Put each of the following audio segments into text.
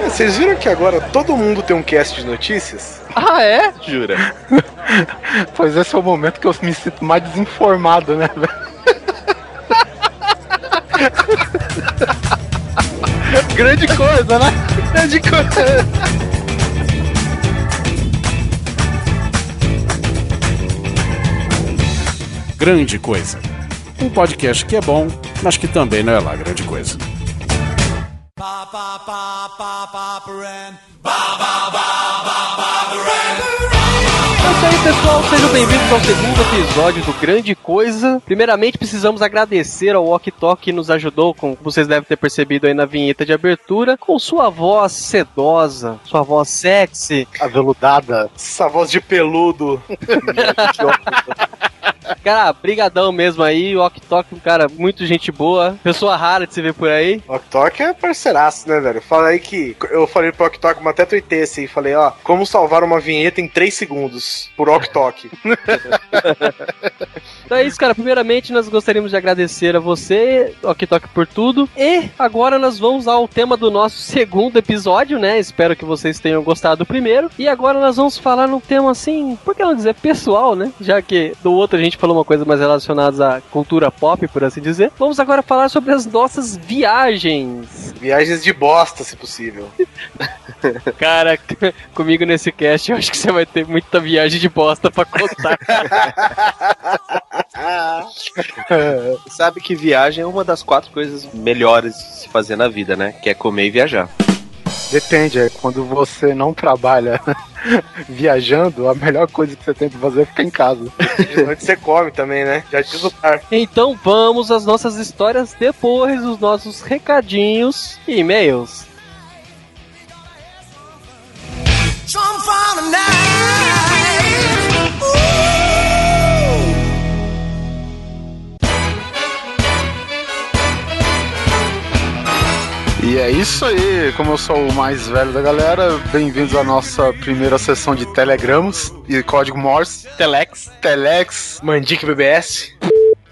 É, Vocês viram que agora todo mundo tem um cast de notícias? Ah, é? Jura? Pois esse é o momento que eu me sinto mais desinformado, né, velho? Grande coisa, né? Grande coisa. Grande Coisa. Um podcast que é bom, mas que também não é lá grande coisa. É isso aí, pessoal. Sejam bem-vindos ao segundo episódio do Grande Coisa. Primeiramente, precisamos agradecer ao Ok Tok que nos ajudou, como vocês devem ter percebido aí na vinheta de abertura, com sua voz sedosa, sua voz sexy. Aveludada. Essa voz de peludo. Cara, brigadão mesmo aí. O Ok um cara muito gente boa. Pessoa rara de se ver por aí. O Oktok é parceiraço, né, velho? Fala aí que eu falei pro Oktok, mas até tuitei assim, falei, ó, como salvar uma vinheta em 3 segundos por Oktok. Então é isso, cara. Primeiramente, nós gostaríamos de agradecer a você, Ok por tudo. E agora nós vamos ao tema do nosso segundo episódio, né? Espero que vocês tenham gostado do primeiro. E agora nós vamos falar num tema assim, por que não dizer pessoal, né? Já que do outro a gente falou uma coisa mais relacionada à cultura pop, por assim dizer. Vamos agora falar sobre as nossas viagens. Viagens de bosta, se possível. Cara, comigo nesse cast eu acho que você vai ter muita viagem de bosta pra contar. Sabe que viagem é uma das quatro coisas melhores de se fazer na vida, né? Que é comer e viajar. Depende, é quando você não trabalha viajando, a melhor coisa que você tem pra fazer é ficar em casa. Onde você come também, né? Já diz o par. Então vamos às nossas histórias depois dos nossos recadinhos e e-mails. Some E é isso aí, como eu sou o mais velho da galera, bem-vindos à nossa primeira sessão de telegramos e código Morse, Telex. Telex, Mandique BBS.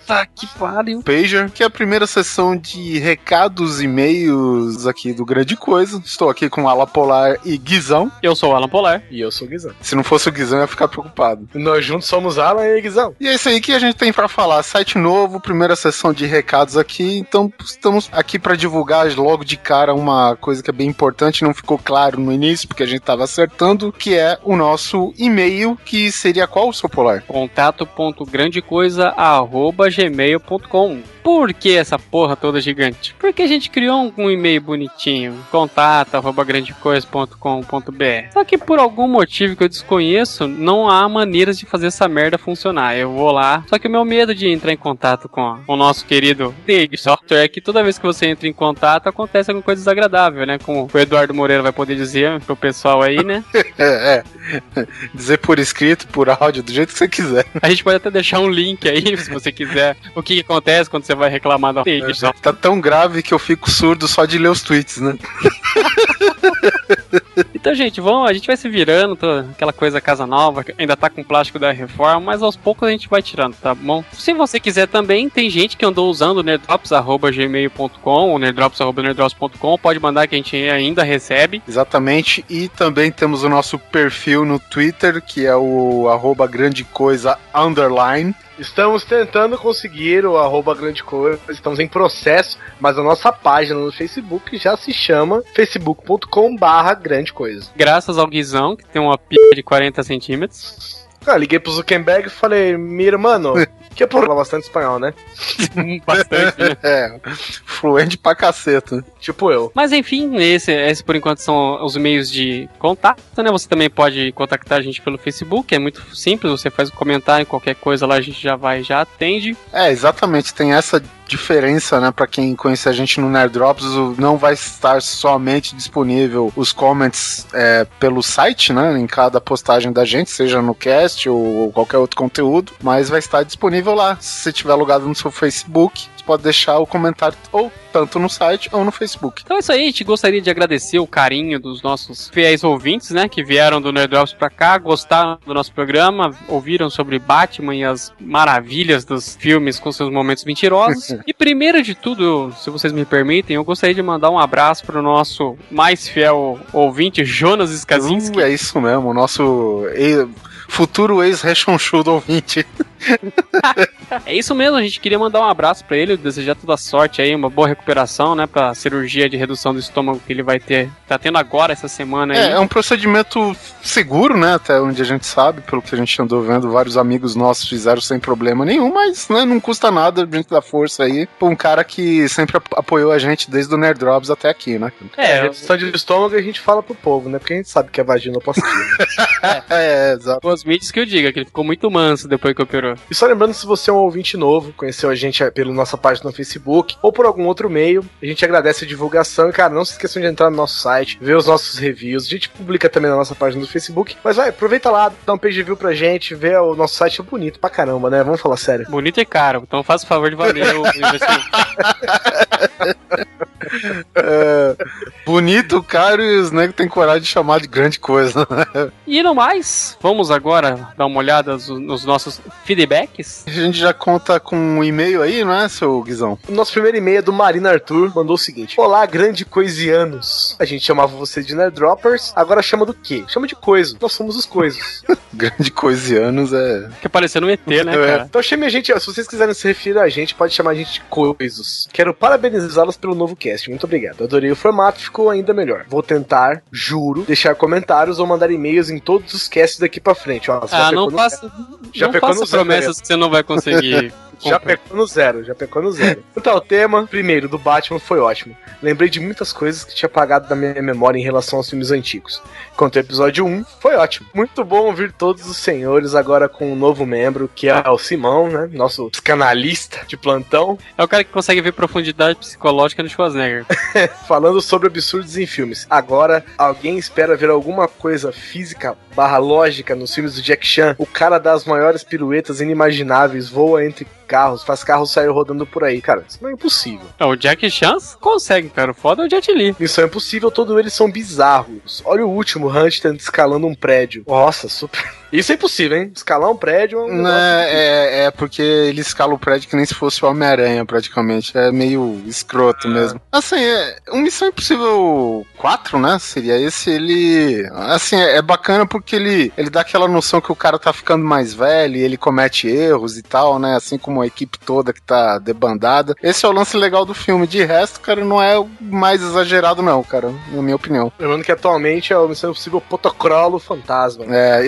Tá que pariu. Pager, que é a primeira sessão de recados e e-mails aqui do Grande Coisa. Estou aqui com Ala Polar e Guizão. Eu sou o Alan Polar. E eu sou o Guizão. Se não fosse o Guizão, eu ia ficar preocupado. Nós juntos somos Alan e Guizão. E é isso aí que a gente tem pra falar. Site novo, primeira sessão de recados aqui. Então estamos aqui pra divulgar logo de cara uma coisa que é bem importante, não ficou claro no início, porque a gente tava acertando, que é o nosso e-mail, que seria qual, seu Polar? contato.grandecoisa@gmail.com gmail.com. Por que essa porra toda gigante? Porque a gente criou um, um e-mail bonitinho, contato@grandecoisa.com.br. Só que por algum motivo que eu desconheço, não há maneiras de fazer essa merda funcionar. Eu vou lá, só que o meu medo de entrar em contato com o nosso querido Dig Software é que toda vez que você entra em contato acontece alguma coisa desagradável, né? Como o Eduardo Moreira vai poder dizer pro pessoal aí, né? É, é. Dizer por escrito, por áudio, do jeito que você quiser. A gente pode até deixar um link aí, se você quiser, o que, que acontece quando você vai reclamar da Dig Software. Tá tão grave que eu fico surdo só de ler os tweets, né? Então, gente, vamos, a gente vai se virando, tô- aquela coisa casa nova, que ainda tá com o plástico da reforma, mas aos poucos a gente vai tirando, tá bom? Se você quiser também, tem gente que andou usando o nerdrops.gmail.com ou nerdrops.nerdrops.com, pode mandar que a gente ainda recebe. Exatamente. E também temos o nosso perfil no Twitter, que é o arroba grande coisa underline. Estamos tentando conseguir o arroba grande coisa, estamos em processo, mas a nossa página no Facebook já se chama facebook.com barra grande coisa. Graças ao Guizão, que tem uma p de 40 centímetros. Ah, liguei pro Zuckerberg e falei, mira, mano, que é por lá bastante espanhol, né? Bastante, né? É, fluente pra caceta. Tipo eu. Mas enfim, esse, esse por enquanto são os meios de contato, né? Você também pode contactar a gente pelo Facebook, é muito simples, você faz um comentário, qualquer coisa lá a gente já vai, já atende. É, exatamente, tem essa diferença, né, para quem conhece a gente no Nerd Drops, não vai estar somente disponível os comments é, pelo site, né, em cada postagem da gente, seja no cast ou qualquer outro conteúdo, mas vai estar disponível lá. Se tiver logado no seu Facebook, pode deixar o comentário ou tanto no site ou no Facebook. Então é isso aí, a gente gostaria de agradecer o carinho dos nossos fiéis ouvintes, né, que vieram do Nerd Drops pra cá, gostaram do nosso programa, ouviram sobre Batman e as maravilhas dos filmes com seus momentos mentirosos. e primeiro de tudo, se vocês me permitem, eu gostaria de mandar um abraço pro nosso mais fiel ouvinte, Jonas Skazinski. Uh, é isso mesmo, o nosso e- futuro ex-rechonchudo ouvinte. É isso mesmo, a gente queria mandar um abraço pra ele, desejar toda a sorte aí, uma boa recuperação, né, pra cirurgia de redução do estômago que ele vai ter, tá tendo agora essa semana aí. É, é um procedimento seguro, né? Até onde a gente sabe, pelo que a gente andou vendo, vários amigos nossos fizeram sem problema nenhum, mas né, não custa nada a gente dar força aí pra um cara que sempre ap- apoiou a gente desde o Nerd Drops até aqui, né? É, redução de estômago a gente fala pro povo, né? Porque a gente sabe que é vaginoplastia. É, exato. Os mídias que eu diga, que ele ficou muito manso depois que operou. E só lembrando, se você é um ouvinte novo, conheceu a gente pela nossa página no Facebook ou por algum outro meio, a gente agradece a divulgação e, cara, não se esqueçam de entrar no nosso site, ver os nossos reviews. A gente publica também na nossa página do Facebook. Mas vai, aproveita lá, dá um page view pra gente, vê o nosso site é bonito pra caramba, né? Vamos falar sério. Bonito e caro, então faça o favor de valer o investimento. É, bonito, caro e os negros têm coragem de chamar de grande coisa. né? E no mais, vamos agora dar uma olhada nos- nos nossos feedbacks. A gente já conta com um e-mail aí, não é, seu Guizão? O nosso primeiro e-mail é do Marina Arthur, mandou o seguinte: Olá, grande coisianos. A gente chamava você de Nerddroppers, agora chama do quê? Chama de coisa. Nós somos os coisos. Grande coisianos é. Que parecendo um ET, né, É. cara? Então chame a gente, ó, se vocês quiserem se referir a gente, pode chamar a gente de coisos. Quero parabenizá-los pelo novo cast. Muito obrigado. Adorei o formato, ficou ainda melhor. Vou tentar, juro, deixar comentários ou mandar e-mails em todos os casts daqui pra frente. Ó, Ah, não faça, Já não faça promessas que você não vai conseguir. Já pecou no zero, já pecou no zero. Então, o tema, primeiro, do Batman foi ótimo. Lembrei de muitas coisas que tinha apagado da minha memória em relação aos filmes antigos. Quanto ao episódio 1, foi ótimo. Muito bom ouvir todos os senhores agora com um novo membro, que é o Simão, né? Nosso psicanalista de plantão, É o cara que consegue ver profundidade psicológica no Schwarzenegger. falando sobre absurdos em filmes. Agora, alguém espera ver alguma coisa física barra lógica nos filmes do Jack Chan? O cara dá as maiores piruetas inimagináveis, voa entre carros, faz carros sair rodando por aí. Cara, isso não é impossível. É, o Jack Chan consegue, cara. O foda é o Jet Li. Missão Impossível, todos eles são bizarros. Olha o último, Hunter escalando um prédio. Nossa, super. Isso é impossível, hein? Escalar um prédio é um negócio Né, é, é porque ele escala o prédio que nem se fosse o Homem-Aranha, praticamente. É meio escroto mesmo. Assim, é, o Missão Impossível 4, né? Seria esse. Ele. Assim, é, é bacana porque ele, ele dá aquela noção que o cara tá ficando mais velho e ele comete erros e tal, né? Assim como a equipe toda que tá debandada. Esse é o lance legal do filme. De resto, cara, não é o mais exagerado, não, cara, na minha opinião. Lembrando que atualmente é o Missão Impossível Protocolo Fantasma. É,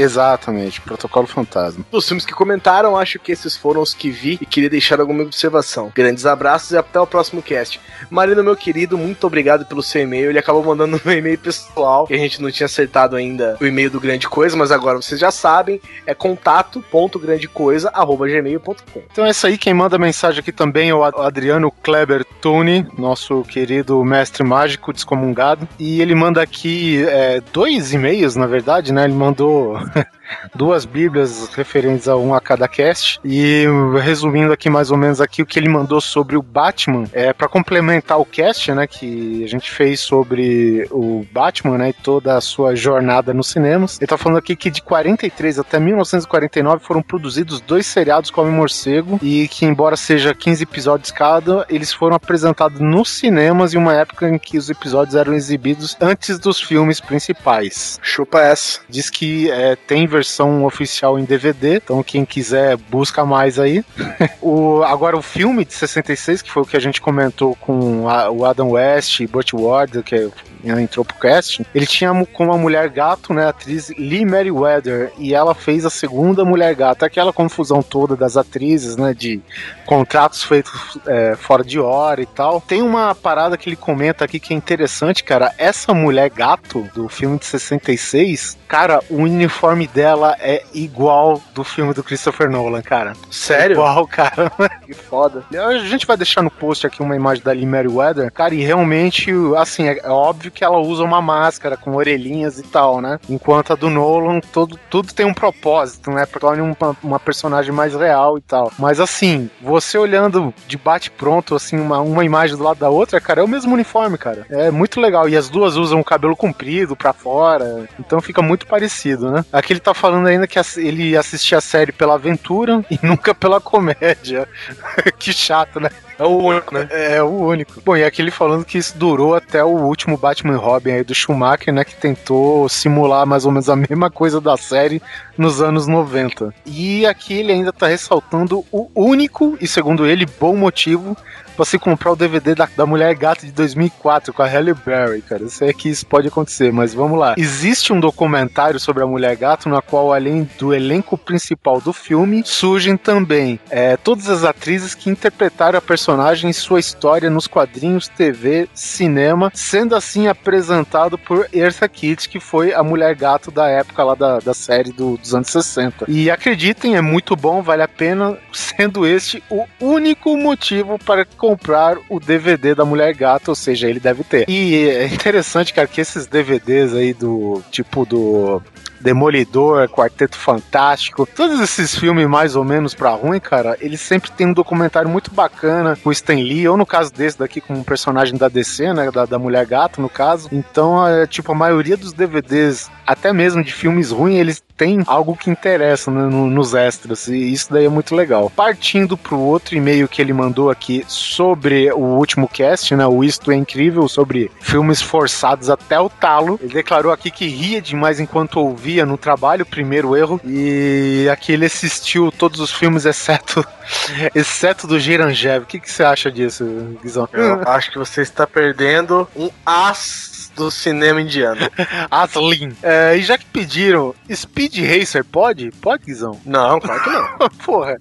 exatamente. Protocolo Fantasma. Dos filmes que comentaram, acho que esses foram os que vi e queria deixar alguma observação. Grandes abraços e até o próximo cast. Marino, meu querido, muito obrigado pelo seu e-mail. Ele acabou mandando um e-mail pessoal, que a gente não tinha acertado ainda o e-mail do Grande Coisa, mas agora vocês já sabem, é contato.grandecoisa.gmail.com. Então é isso aí, quem manda mensagem aqui também é o Ad- Adriano Kleber Tune, nosso querido mestre mágico descomungado. E ele manda aqui é, dois e-mails, na verdade, né? Ele mandou duas bíblias referentes a um a cada cast. E resumindo aqui mais ou menos aqui o que ele mandou sobre o Batman, é para complementar o cast, né, que a gente fez sobre o Batman, né, e toda a sua jornada nos cinemas. Ele tá falando aqui que de 43 até 1949 foram produzidos dois seriados como Morcego e que embora seja 15 episódios cada, eles foram apresentados nos cinemas em uma época em que os episódios eram exibidos antes dos filmes principais. Chupa essa. Diz que é, tem versão oficial em DVD, então quem quiser busca mais aí. o, agora o filme de 66, que foi o que a gente comentou com a- o Adam West e Burt Ward, que entrou pro cast, ele tinha como a mulher gato, né, a atriz Lee Meriwether, e ela fez a segunda mulher gato, aquela confusão toda das atrizes, né, de contratos feitos é, fora de hora e tal. Tem uma parada que ele comenta aqui que é interessante, cara, essa mulher gato do filme de 66, cara, o uniforme dela dela é igual do filme do Christopher Nolan, cara. Sério? Igual, cara. Que foda. A gente vai deixar no post aqui uma imagem da Lee Meriwether, cara, e realmente, assim, é, é óbvio que ela usa uma máscara com orelhinhas e tal, né? Enquanto a do Nolan, todo, tudo tem um propósito, né? Pra tornar uma, uma personagem mais real e tal. Mas assim, você olhando de bate-pronto, assim, uma, uma imagem do lado da outra, cara, é o mesmo uniforme, cara. É muito legal. E as duas usam o cabelo comprido pra fora, então fica muito parecido, né? Aqui ele tá falando ainda que ele assistia a série pela aventura e nunca pela comédia. que chato, né? É o único, né? É o único. Bom, e aqui ele falando que isso durou até o último Batman e Robin aí do Schumacher, né? Que tentou simular mais ou menos a mesma coisa da série nos anos 90. E aqui ele ainda tá ressaltando o único, e segundo ele, bom motivo se comprar o DVD da, da Mulher Gato de 2004 com a Halle Berry, cara. Eu sei que isso pode acontecer, mas vamos lá. Existe um documentário sobre a Mulher Gato, na qual, além do elenco principal do filme, surgem também é, todas as atrizes que interpretaram a personagem em sua história nos quadrinhos, TV, cinema, sendo assim apresentado por Eartha Kitt, que foi a Mulher Gato da época lá da, da série do- dos anos 60. E acreditem, é muito bom, vale a pena, sendo este o único motivo para comprar o DVD da Mulher Gato, ou seja, ele deve ter. E é interessante, cara, que esses DVDs aí do tipo do Demolidor, Quarteto Fantástico, todos esses filmes mais ou menos pra ruim, cara, eles sempre tem um documentário muito bacana com Stan Lee, ou no caso desse daqui com um personagem da DC, né, da, da Mulher Gato, no caso. Então, é, tipo, a maioria dos DVDs, até mesmo de filmes ruins, eles têm algo que interessa né, no- nos extras, e isso daí é muito legal. Partindo pro outro e-mail que ele mandou aqui sobre o último cast, né, o Isto é Incrível, sobre filmes forçados até o talo, ele declarou aqui que ria demais enquanto ouvia no trabalho, primeiro erro, e aqui ele assistiu todos os filmes, exceto, exceto do Gerangev. O que, que você acha disso, Guizão? Eu acho que você está perdendo um as do cinema indiano. Aslin. É, e já que pediram, Speed Racer pode? Pode, Guizão? Não, claro que não. Porra.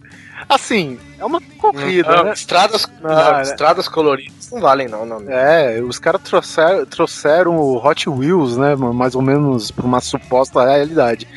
Assim, é uma corrida, Não, né? estradas, não, Não, né? estradas coloridas não valem, não, não. não. É, os caras trouxeram, trouxeram o Hot Wheels, né? Mais ou menos pra uma suposta realidade.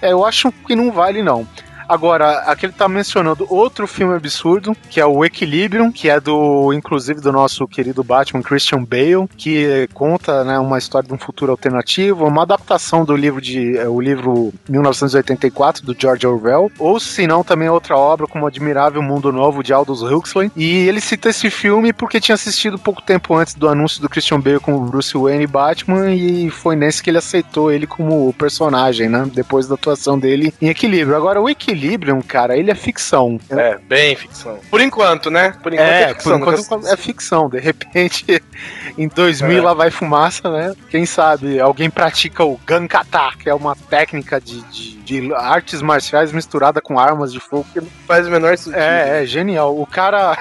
É, eu acho que não vale, não. Agora, aqui ele tá mencionando outro filme absurdo, que é o Equilibrium, que é do, inclusive, do nosso querido Batman Christian Bale, que conta, né, uma história de um futuro alternativo, uma adaptação do livro de, é, o livro 1984, do George Orwell, ou se não, também outra obra como Admirável Mundo Novo, de Aldous Huxley, e ele cita esse filme porque tinha assistido pouco tempo antes do anúncio do Christian Bale com Bruce Wayne e Batman, e foi nesse que ele aceitou ele como personagem, né, depois da atuação dele em Equilíbrio. Agora, o Equilibrium, cara, ele é ficção. É, bem ficção. Por enquanto, né? Por enquanto é, É, ficção. por enquanto é ficção. De repente, em 2000 É. lá vai fumaça, né? Quem sabe alguém pratica o Gankata, que é uma técnica de, de, de artes marciais misturada com armas de fogo. que faz o menor sentido. É, é genial. O cara.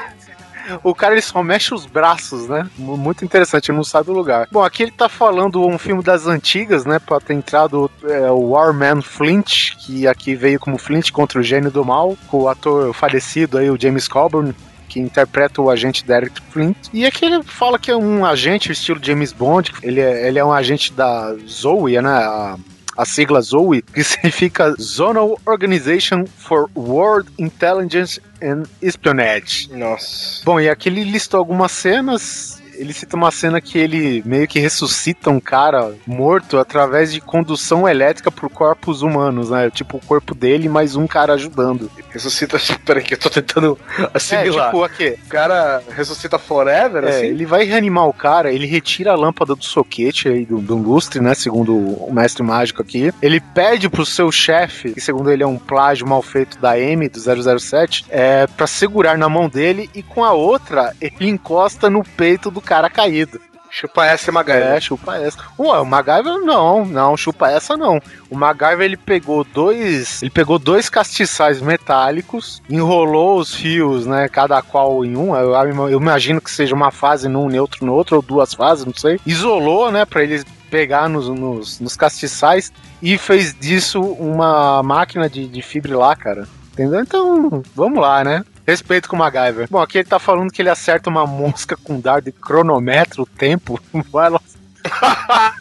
O cara ele só mexe os braços, né? Muito interessante, ele não sabe o lugar. Bom, aqui ele tá falando um filme das antigas, né? Pra ter entrado é, o Warman Flint, que aqui veio como Flint contra o gênio do mal, com o ator falecido aí, o James Coburn, que interpreta o agente Derek Flint. E aqui ele fala que é um agente, estilo James Bond. Ele é, ele é um agente da Zoe, né? A, a sigla ZOE, que significa Zonal Organization for World Intelligence and Espionage. Nossa. Bom, e aqui ele listou algumas cenas. Ele cita uma cena que ele meio que ressuscita um cara morto através de condução elétrica por corpos humanos, né? Tipo, o corpo dele mais um cara ajudando. Ressuscita. Peraí, que eu tô tentando É, assimilar. tipo, aqui. O cara ressuscita forever, É, assim? ele vai reanimar o cara, ele retira a lâmpada do soquete aí, do, do lustre, né? Segundo o mestre mágico aqui. Ele pede pro seu chefe, que segundo ele é um plágio mal feito da M, do 007, é, pra segurar na mão dele e com a outra ele encosta no peito do cara caído. Chupa essa e Magalhães. É, chupa essa. Ué, o MacGyver não, não, chupa essa não. O MacGyver ele pegou dois, ele pegou dois castiçais metálicos, enrolou os fios, né, cada qual em um. Eu, eu imagino que seja uma fase num, neutro no outro, ou duas fases, não sei. Isolou, né, para eles pegar nos, nos, nos castiçais e fez disso uma máquina de, de fibrilar, cara. Entendeu? Então, vamos lá, né? Respeito com o MacGyver. Bom, aqui ele tá falando que ele acerta uma mosca com dardo e cronometra o tempo. Vai lá.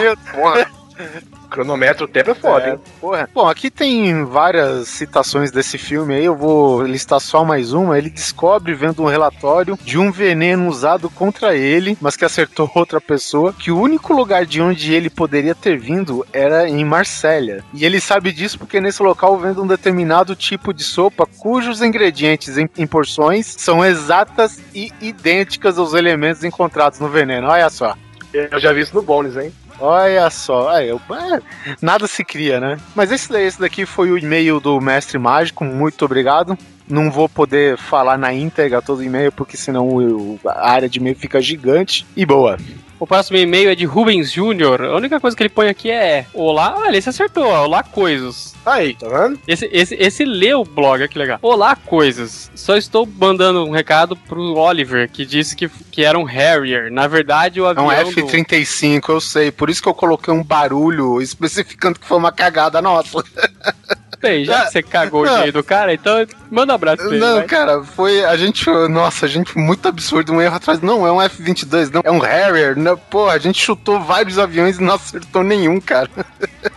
Meu, Cronômetro o tempo é foda, É, hein? porra. Bom, aqui tem várias citações desse filme aí, eu vou listar só mais uma. Ele descobre, vendo um relatório de um veneno usado contra ele, mas que acertou outra pessoa, que o único lugar de onde ele poderia ter vindo era em Marsella. E ele sabe disso porque nesse local vende um determinado tipo de sopa cujos ingredientes em, em porções são exatas e idênticas aos elementos encontrados no veneno. Olha só. Eu já vi isso no Bones, hein? Olha só, aí, eu- é, nada se cria, né? Mas esse, esse daqui foi o e-mail do Mestre Mágico, muito obrigado. Não vou poder falar na íntegra todo o e-mail, porque senão o- a área de e-mail fica gigante. E boa. O próximo e-mail é de Rubens Júnior. A única coisa que ele põe aqui é Olá, olha, esse acertou, ó, Olá Coisas. Aí, tá vendo? Esse, esse, esse lê o blog, olha que legal. Olá, coisas. Só estou mandando um recado pro Oliver, que disse que, que era um Harrier. Na verdade, o É avião. um do- F-35, eu sei. Por isso que eu coloquei um barulho especificando que foi uma cagada nossa. Bem, já que você cagou o e-mail do cara, então manda um abraço pra ele. Não, vai. cara, foi. A gente. Nossa, a gente foi muito absurdo. Um erro atrás. Não, é um F-22, não. É um Harrier. Né? Pô, a gente chutou vários aviões e não acertou nenhum, cara.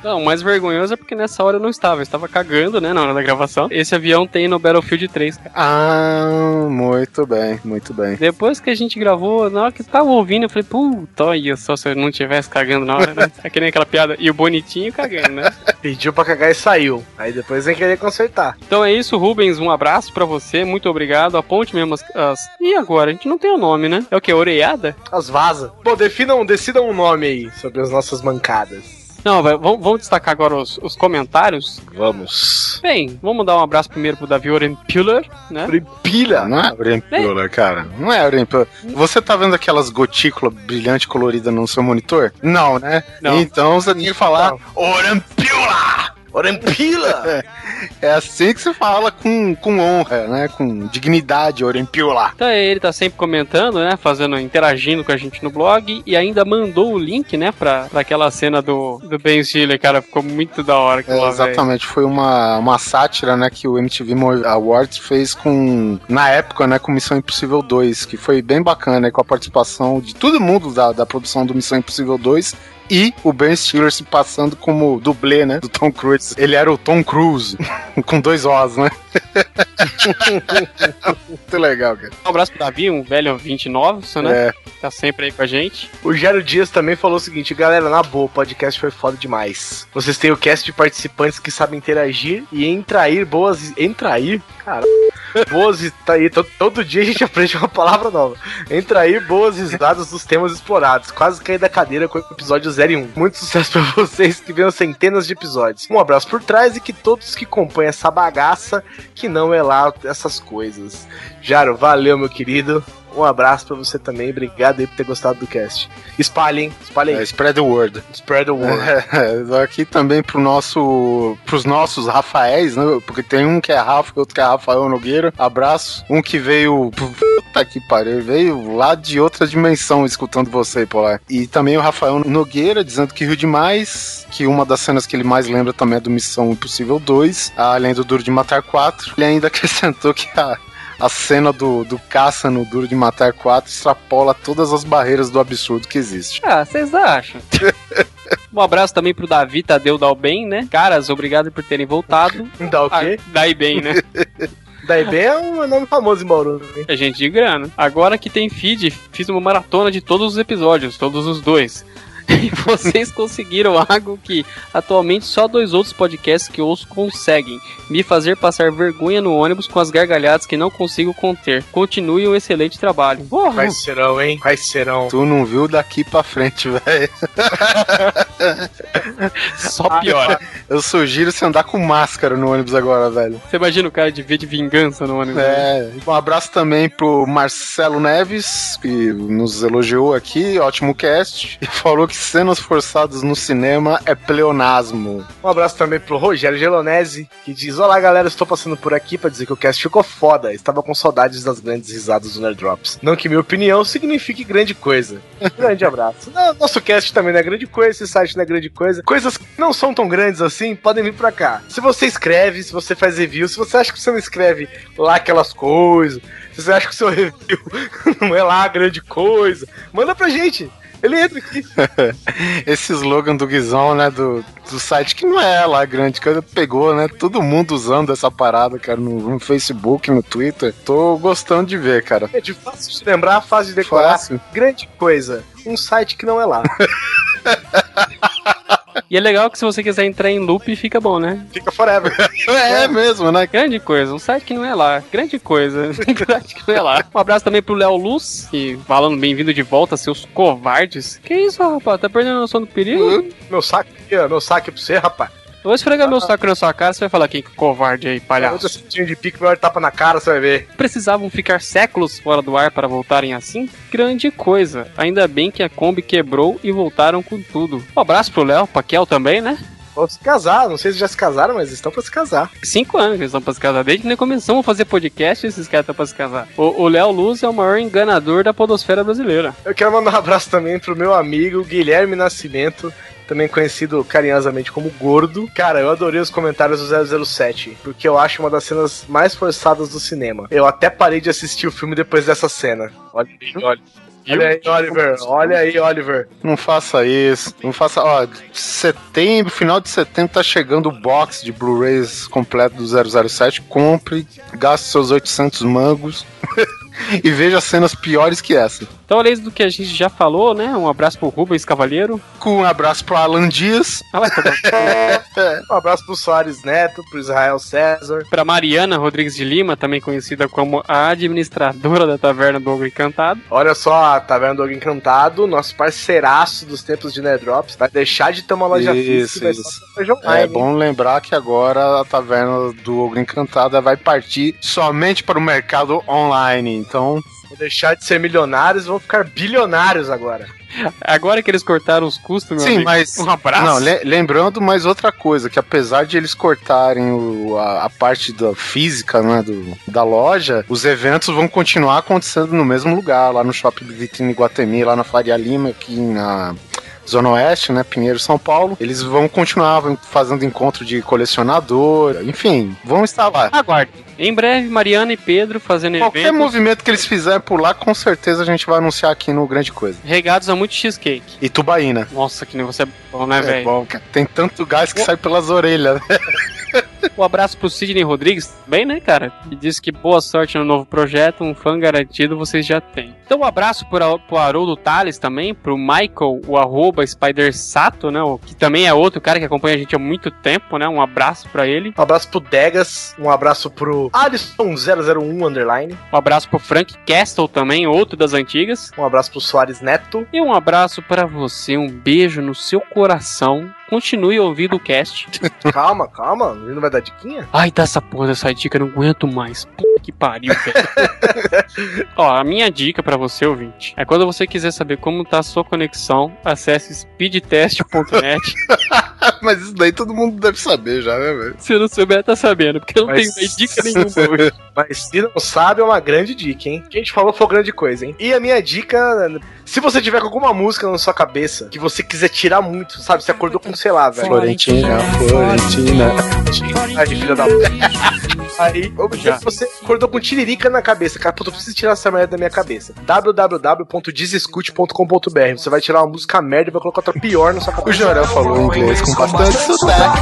Não, o mais vergonhoso é porque nessa hora eu não estava. Eu estava cagando, né, na hora da gravação. Esse avião tem no Battlefield 3, cara. Ah, muito bem, muito bem. Depois que a gente gravou, na hora que eu tava ouvindo, eu falei, puta, olha só se eu não tivesse cagando na hora, né? É que nem aquela piada. E o bonitinho cagando, né? Pediu pra cagar e saiu. Aí depois vem querer consertar. Então é isso, Rubens. Um abraço pra você. Muito obrigado. Aponte mesmo as, as- E agora? A gente não tem o nome, né? É o que? Oreiada? As vaza. Bom, definam, decidam um nome aí sobre as nossas mancadas. Não, vamos, vamos destacar agora os, os comentários. Vamos. Bem, vamos dar um abraço primeiro pro Davi Orempuller, né? Pilha. Não é Orempula, cara. Não é Orempula. Você tá vendo aquelas gotículas brilhantes coloridas no seu monitor? Não, né? Não. Então você tem que falar Orempula! Orempila! É assim que se fala com, com honra, né? Com dignidade, Orempula. Então ele tá sempre comentando, né? Fazendo, interagindo com a gente no blog e ainda mandou o link, né? Pra, pra aquela cena do, do Ben Stiller, cara. Ficou muito da hora É, lá, exatamente, foi uma, uma sátira, né, que o MTV Awards fez com, na época, né, com Missão Impossível 2, que foi bem bacana, né, com a participação de todo mundo da, da produção do Missão Impossível 2 e o Ben Stiller se passando como dublê, né, do Tom Cruise. Ele era o Tom Cruise, com dois Os, né. Muito legal, cara. Um abraço pro Davi, um velho 29, né? É, Tá sempre aí com a gente. O Jairo Dias também falou o seguinte, galera, na boa, o podcast foi foda demais. Vocês têm o cast de participantes que sabem interagir e entrair boas... Entrair? Cara... Boas tá aí, todo, dia a gente aprende uma palavra nova. Entrair boas risadas dos temas explorados. Quase caí da cadeira com o episódio 0 e 1. Muito sucesso pra vocês que venham centenas de episódios. Um abraço por trás e que todos que acompanham essa bagaça, que não é lá essas coisas. Jaro, valeu, meu querido. Um abraço pra você também. Obrigado aí por ter gostado do cast. Espalhem, espalhem. é, spread the word. Spread the word. É, aqui também pro nosso, pros nossos Rafaéis, né? Porque tem um que é Rafa e outro que é Rafael Nogueira. Abraço. Um que veio. Puta que pariu, veio lá de outra dimensão escutando você, Polar. E também o Rafael Nogueira dizendo que riu demais. Que uma das cenas que ele mais lembra também é do Missão Impossível 2, além do Duro de Matar 4. Ele ainda acrescentou que a. A cena do, do caça no Duro de Matar 4 extrapola todas as barreiras do absurdo que existe. Ah, vocês acham? um abraço também pro Davi Tadeu Dalben, né? Caras, obrigado por terem voltado. Dá o quê? Ah, daí bem, né? Daí bem é um nome famoso em Bauru. hein? É gente de grana. Agora que tem feed, fiz uma maratona de todos os episódios, todos os dois. E vocês conseguiram algo que atualmente só dois outros podcasts que ouço conseguem: me fazer passar vergonha no ônibus com as gargalhadas que não consigo conter. Continue um excelente trabalho. Porra! Quais serão, hein? Quais serão? Tu não viu daqui pra frente, velho. Só piora. Eu sugiro você andar com máscara no ônibus agora, velho. Você imagina o cara de ver de vingança no ônibus? né? É. Um abraço também pro Marcelo Neves, que nos elogiou aqui, ótimo cast, e falou que cenas forçadas no cinema é pleonasmo. Um abraço também pro Rogério Gelonese, que diz: Olá galera, estou passando por aqui pra dizer que o cast ficou foda. Estava com saudades das grandes risadas do Nerd Drops. Não que minha opinião signifique grande coisa. Grande abraço. Nosso cast também não é grande coisa, esse site não é grande coisa. Coisas que não são tão grandes assim, podem vir pra cá. Se você escreve, se você faz review, se você acha que você não escreve lá aquelas coisas, se você acha que o seu review não é lá grande coisa, manda pra gente. Ele entra aqui. Esse slogan do Guizão, né? Do, do site que não é lá grande coisa, pegou, né? Todo mundo usando essa parada, cara, no, no Facebook, no Twitter. Tô gostando de ver, cara. É de fácil de lembrar, fácil de decorar. Fácil. Grande coisa. Um site que não é lá. E é legal que se você quiser entrar em loop, fica bom, né? Fica forever. É, mesmo, né? Grande coisa, um site que não é lá. Grande coisa, um site que não é lá. Um abraço também pro Léo Luz, que falando bem-vindo de volta, seus covardes. Que isso, rapaz? Tá perdendo a noção do perigo? Meu saco aqui, ó. Meu saco é pra você, rapaz. Eu vou esfregar meu saco na sua cara, você vai falar que covarde aí, palhaço. sentinho de pique, vai dar tapa na cara, você vai ver. Precisavam ficar séculos fora do ar para voltarem assim? Grande coisa. Ainda bem que a Kombi quebrou e voltaram com tudo. Um abraço pro Léo, pra Kel também, né? Vão se casar, não sei se já se casaram, mas estão pra se casar. Cinco anos que eles estão pra se casar. Desde que nós começamos a fazer podcast, esses caras estão pra se casar. O o Léo Luz é o maior enganador da podosfera brasileira. Eu quero mandar um abraço também pro meu amigo Guilherme Nascimento, também conhecido carinhosamente como Gordo. Cara, eu adorei os comentários do 007, porque eu acho uma das cenas mais forçadas do cinema. Eu até parei de assistir o filme depois dessa cena. Olha aí, olha. Olha aí, Oliver. Olha aí, Oliver. Não faça isso. Não faça. Ó, setembro, final de setembro tá chegando o box de Blu-rays completo do 007. Compre, gaste seus 800 mangos e veja cenas piores que essa. Então, além do que a gente já falou, né? Um abraço pro Rubens Cavalheiro. Com um abraço pro Alan Dias. Ah. Um abraço pro Soares Neto, pro Israel César. pra Mariana Rodrigues de Lima, também conhecida como a administradora da Taverna do Ogro Encantado. Olha só, tá vendo o Encantado, nosso parceiraço dos tempos de Nerdrops. Vai deixar de ter uma loja Isso, física isso. É bom lembrar que agora a taverna do Ogro Encantada vai partir somente para o mercado online. Então, Vão deixar de ser milionários e vão ficar bilionários agora. Agora que eles cortaram os custos, meu sim, amigo, mas. um abraço. Não, le- lembrando mais outra coisa, que apesar de eles cortarem o- a, a parte da física né, do, da loja, os eventos vão continuar acontecendo no mesmo lugar, lá no Shopping Vitrine Guatemi, lá na Faria Lima, aqui na. Zona Oeste, né? Pinheiro, São Paulo. Eles vão continuar fazendo encontro de colecionador, enfim, vão estar lá. Aguarde. Em breve, Mariana e Pedro fazendo Qualquer eventos movimento que eles fizerem por lá, com certeza a gente vai anunciar aqui no Grande Coisa. regados a muito cheesecake. E Tubaína. Nossa, que negócio é bom, né, É velho? bom, cara. Tem tanto gás que sai pelas orelhas. né? Um abraço pro Sidney Rodrigues, bem, né, cara? Que disse que boa sorte no novo projeto, um fã garantido vocês já têm. Então, um abraço pro, pro Haroldo Tales também, pro Michael, o arroba Spider Sato, né? o- Que também é outro cara que acompanha a gente há muito tempo, né? Um abraço pra ele. Um abraço pro Degas, um abraço pro Alisson001 Underline, Um abraço pro Frank Castle também, outro das antigas. um abraço pro Soares Neto. E um abraço pra você, um beijo no seu coração. Continue ouvindo o cast. Calma, calma, ele não vai dar diquinha? Ai, dá essa porra dessa dica, eu não aguento mais. Puta que pariu, velho. Ó, a minha dica pra você, ouvinte, é quando você quiser saber como tá a sua conexão, acesse speedtest.net. Mas isso daí todo mundo deve saber já, né, velho? Se não souber, tá sabendo, porque eu não Mas- tenho mais dica nenhuma hoje. Mas se não sabe, é uma grande dica, hein? O que a gente falou foi grande coisa, hein? E a minha dica, se você tiver com alguma música na sua cabeça que você quiser tirar muito, sabe? Você acordou com, sei lá, velho. Florentina, Florentina. Aí, filha da puta. Aí, Já. você acordou com tiririca na cabeça, cara, puta, eu preciso tirar essa merda da minha cabeça. www.desescute.com.br Você vai tirar uma música merda e vai colocar outra pior na sua O cabeça. Jorel falou inglês com bastante sotaque.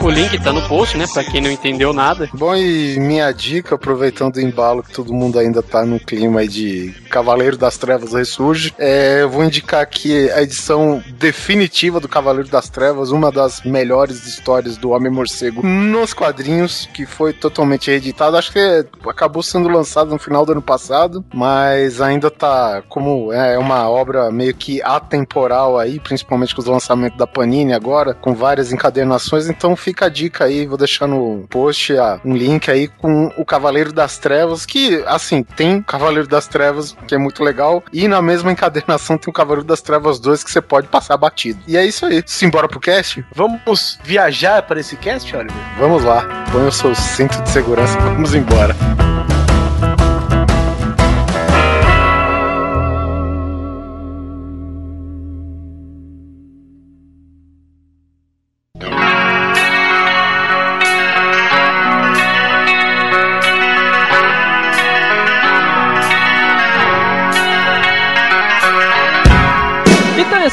O link tá no post, né? Pra quem não entendeu nada. Bom, e minha dica, aproveitando o embalo que todo mundo ainda tá no clima aí de Cavaleiro das Trevas Ressurge, é, eu vou indicar aqui a edição definitiva do Cavaleiro das Trevas, uma das melhores histórias do Homem-Morcego nos quadrinhos, que foi totalmente reeditado. Acho que acabou sendo lançado no final do ano passado, mas ainda tá como é uma obra meio que atemporal aí, principalmente com os lançamentos da Panini agora, com várias encadernações, então fica a dica aí, vou deixar no post ah, um link aí com o Cavaleiro das Trevas, que assim, tem Cavaleiro das Trevas, que é muito legal, e na mesma encadernação tem o Cavaleiro das Trevas 2 que você pode passar batido. E é isso aí. Simbora pro cast? Vamos viajar para esse cast, Oliver? Vamos lá. Põe o seu cinto de segurança e vamos embora.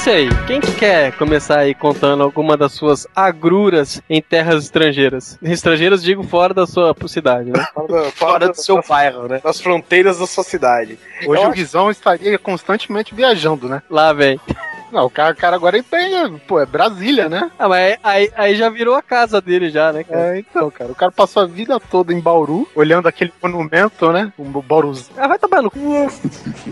Isso aí. Quem que quer começar aí contando alguma das suas agruras em terras estrangeiras? Estrangeiras, digo, fora da sua cidade, né? Fora, Fora do seu bairro, né? Das fronteiras da sua cidade. Hoje Eu o Guizão estaria constantemente viajando, né? Lá vem. Não, o cara, o cara agora tem, pô, é Brasília, né? Ah, mas aí, aí já virou a casa dele já, né, cara? É, então, cara, o cara passou a vida toda em Bauru, olhando aquele monumento, né? Um Bauru. Ah, vai tomar no cu.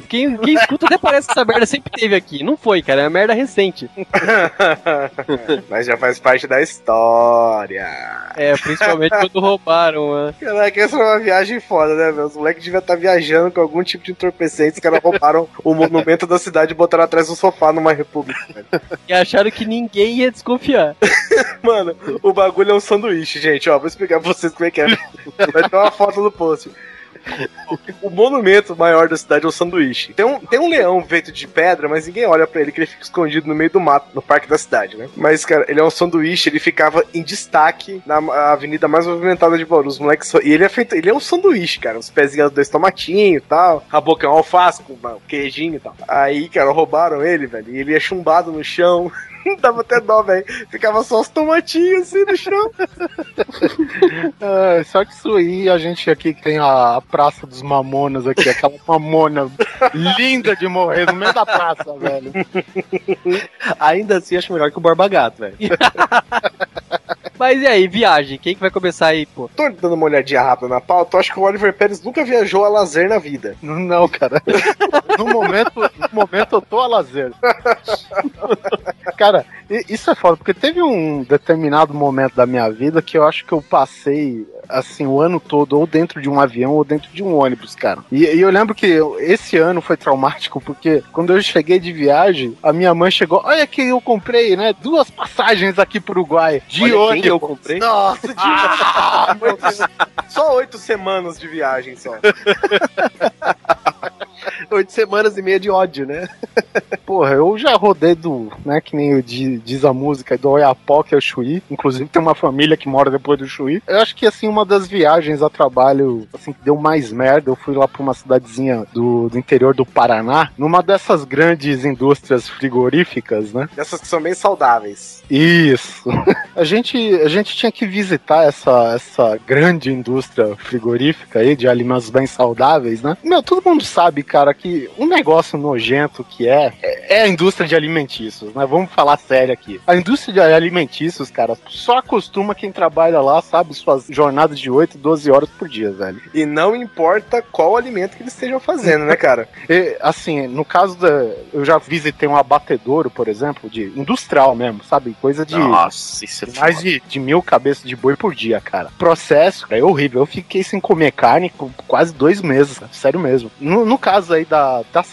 Quem, quem escuta até parece que essa merda sempre teve aqui. Não foi, cara. É uma merda recente. Mas já faz parte da história. É, principalmente quando roubaram, né? Caraca, essa é uma viagem foda, né, meu? Os moleques deviam estar viajando com algum tipo de entorpecente. Os caras roubaram o monumento da cidade e botaram atrás do sofá numa república. velho. E acharam que ninguém ia desconfiar. Mano, o bagulho é um sanduíche, gente. Ó, vou explicar pra vocês como é que é. Vai ter uma foto no post. O monumento maior da cidade é o sanduíche. Tem um, tem um leão feito de pedra, mas ninguém olha pra ele, que ele fica escondido no meio do mato, no parque da cidade, né? Mas, cara, ele é um sanduíche, ele ficava em destaque na avenida mais movimentada de Bauru. Os moleques. só- E ele é feito. Ele é um sanduíche, cara. Os pezinhos dois tomatinhos e tal. A boca é um alface com queijinho e tal. Aí, cara, roubaram ele, velho. E ele é chumbado no chão. Dava até dó, velho. Ficava só os tomatinhos assim no chão. É, só que isso aí, a gente aqui que tem a, a Praça dos Mamonas aqui, aquela mamona linda de morrer no meio da praça, velho. Ainda assim, acho melhor que o Borba Gato, velho. Mas e aí, viagem? Quem que vai começar aí, pô? Tô dando uma olhadinha rápida na pauta. Eu acho que o Oliver Pérez nunca viajou a lazer na vida. Não, cara. No momento, no momento eu tô a lazer. Cara, isso é foda, porque teve um determinado momento da minha vida que eu acho que eu passei, assim, o ano todo ou dentro de um avião ou dentro de um ônibus, cara. E, e eu lembro que eu- esse ano foi traumático, porque quando eu cheguei de viagem, a minha mãe chegou, olha que eu comprei, né, duas passagens aqui pro Uruguai, de Olha quem eu comprei. Nossa, de... Oito- só oito semanas de viagem só. Oito semanas e meia de ódio, né? Porra, eu já rodei do, né, que nem diz a música, do Oiapoque ao Chuí. Inclusive tem uma família que mora depois do Chuí. Eu acho que, assim, uma das viagens a trabalho, assim, que deu mais merda, eu fui lá pra uma cidadezinha do, do interior do Paraná, numa dessas grandes indústrias frigoríficas, né? Essas que são bem saudáveis. Isso. A gente, a gente tinha que visitar essa, essa grande indústria frigorífica aí de alimentos bem saudáveis, né? Meu, todo mundo sabe, cara, que um negócio nojento que é, é a indústria de alimentícios, né? Vamos falar sério aqui. A indústria de alimentícios, cara, só acostuma quem trabalha lá, sabe, suas jornadas de 8, 12 horas por dia, velho. E não importa qual alimento que eles estejam fazendo, né, cara? E, assim, no caso da. Eu já visitei um abatedouro, por exemplo, de industrial mesmo, sabe? Coisa de. Nossa, isso é Mais de, de mil cabeças de boi por dia, cara. Processo, cara, é horrível. Eu fiquei sem comer carne por quase dois meses, cara. sério mesmo. No, no caso aí da. da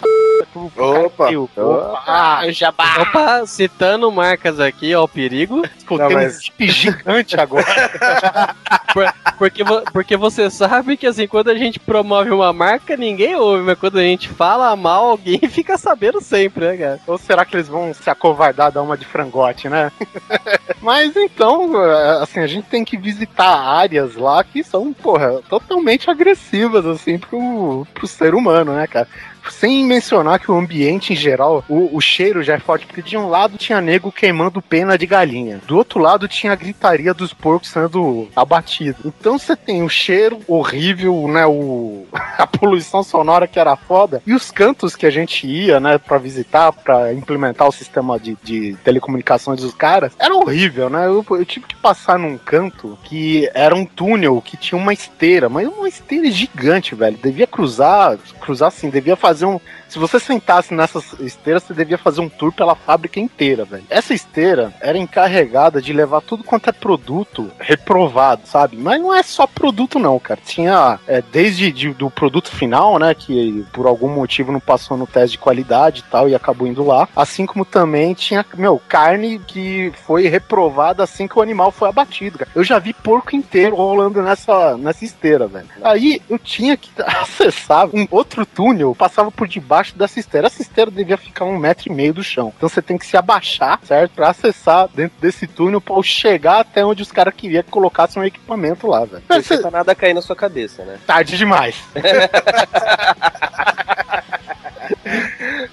Opa. carpio. Opa! Ah, jabá! Opa, citando marcas aqui, ó, o perigo. Escutei Não, um mas- zip gigante agora. Por- porque, porque você sabe que, assim, quando a gente promove uma marca, ninguém ouve, mas quando a gente fala mal, alguém fica sabendo sempre, né, cara? Ou será que eles vão se acovardar, dar uma de frangote, né? Mas então, é, assim, a gente tem que visitar áreas lá que são, porra, totalmente agressivas, assim, pro, pro ser humano, né, cara? cara. Sem mencionar que o ambiente em geral, o, o cheiro já é forte, porque de um lado tinha nego queimando pena de galinha, do outro lado tinha a gritaria dos porcos sendo abatidos. Então você tem o cheiro horrível, né? O, a poluição sonora que era foda, e os cantos que a gente ia, né, pra visitar, pra implementar o sistema de, de telecomunicações dos caras, era horrível, né? Eu, eu tive que passar num canto que era um túnel que tinha uma esteira, mas uma esteira gigante, velho. Devia cruzar, cruzar assim, devia fazer um. Se você sentasse nessas esteiras, você devia fazer um tour pela fábrica inteira, velho. Essa esteira era encarregada de levar tudo quanto é produto reprovado, sabe? Mas não é só produto, não, cara. Tinha é, desde de- do produto final, né? Que por algum motivo não passou no teste de qualidade e tal e acabou indo lá. Assim como também tinha, meu, carne que foi reprovada assim que o animal foi abatido, cara. Eu já vi porco inteiro rolando nessa, nessa esteira, velho. Aí eu tinha que acessar um outro túnel, passava por debaixo dessa esteira. Essa esteira devia ficar um metro e meio do chão. Então você tem que se abaixar, certo? Pra acessar dentro desse túnel pra chegar até onde os caras queriam que colocasse um equipamento lá, velho. Não adianta nada cair na sua cabeça, né? Tarde demais.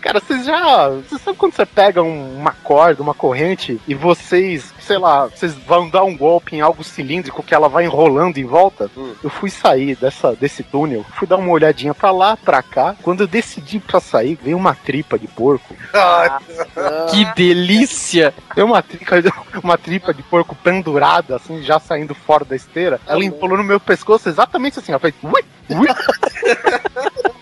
Cara, vocês já. Você sabe quando você pega um- uma corda, uma corrente, e vocês, sei lá, vocês vão dar um golpe em algo cilíndrico que ela vai enrolando em volta? Eu fui sair dessa, desse túnel, fui dar uma olhadinha pra lá, pra cá. Quando eu decidi pra sair, veio uma tripa de porco. Que delícia! Veio uma tripa, uma tripa de porco pendurada, assim, já saindo fora da esteira. Ela empolou no meu pescoço exatamente assim, ela fez. Ui, ui.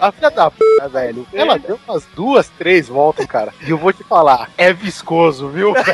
A filha da p, velho. Ela deu umas duas, três voltas, cara. E eu vou te falar, é viscoso, viu?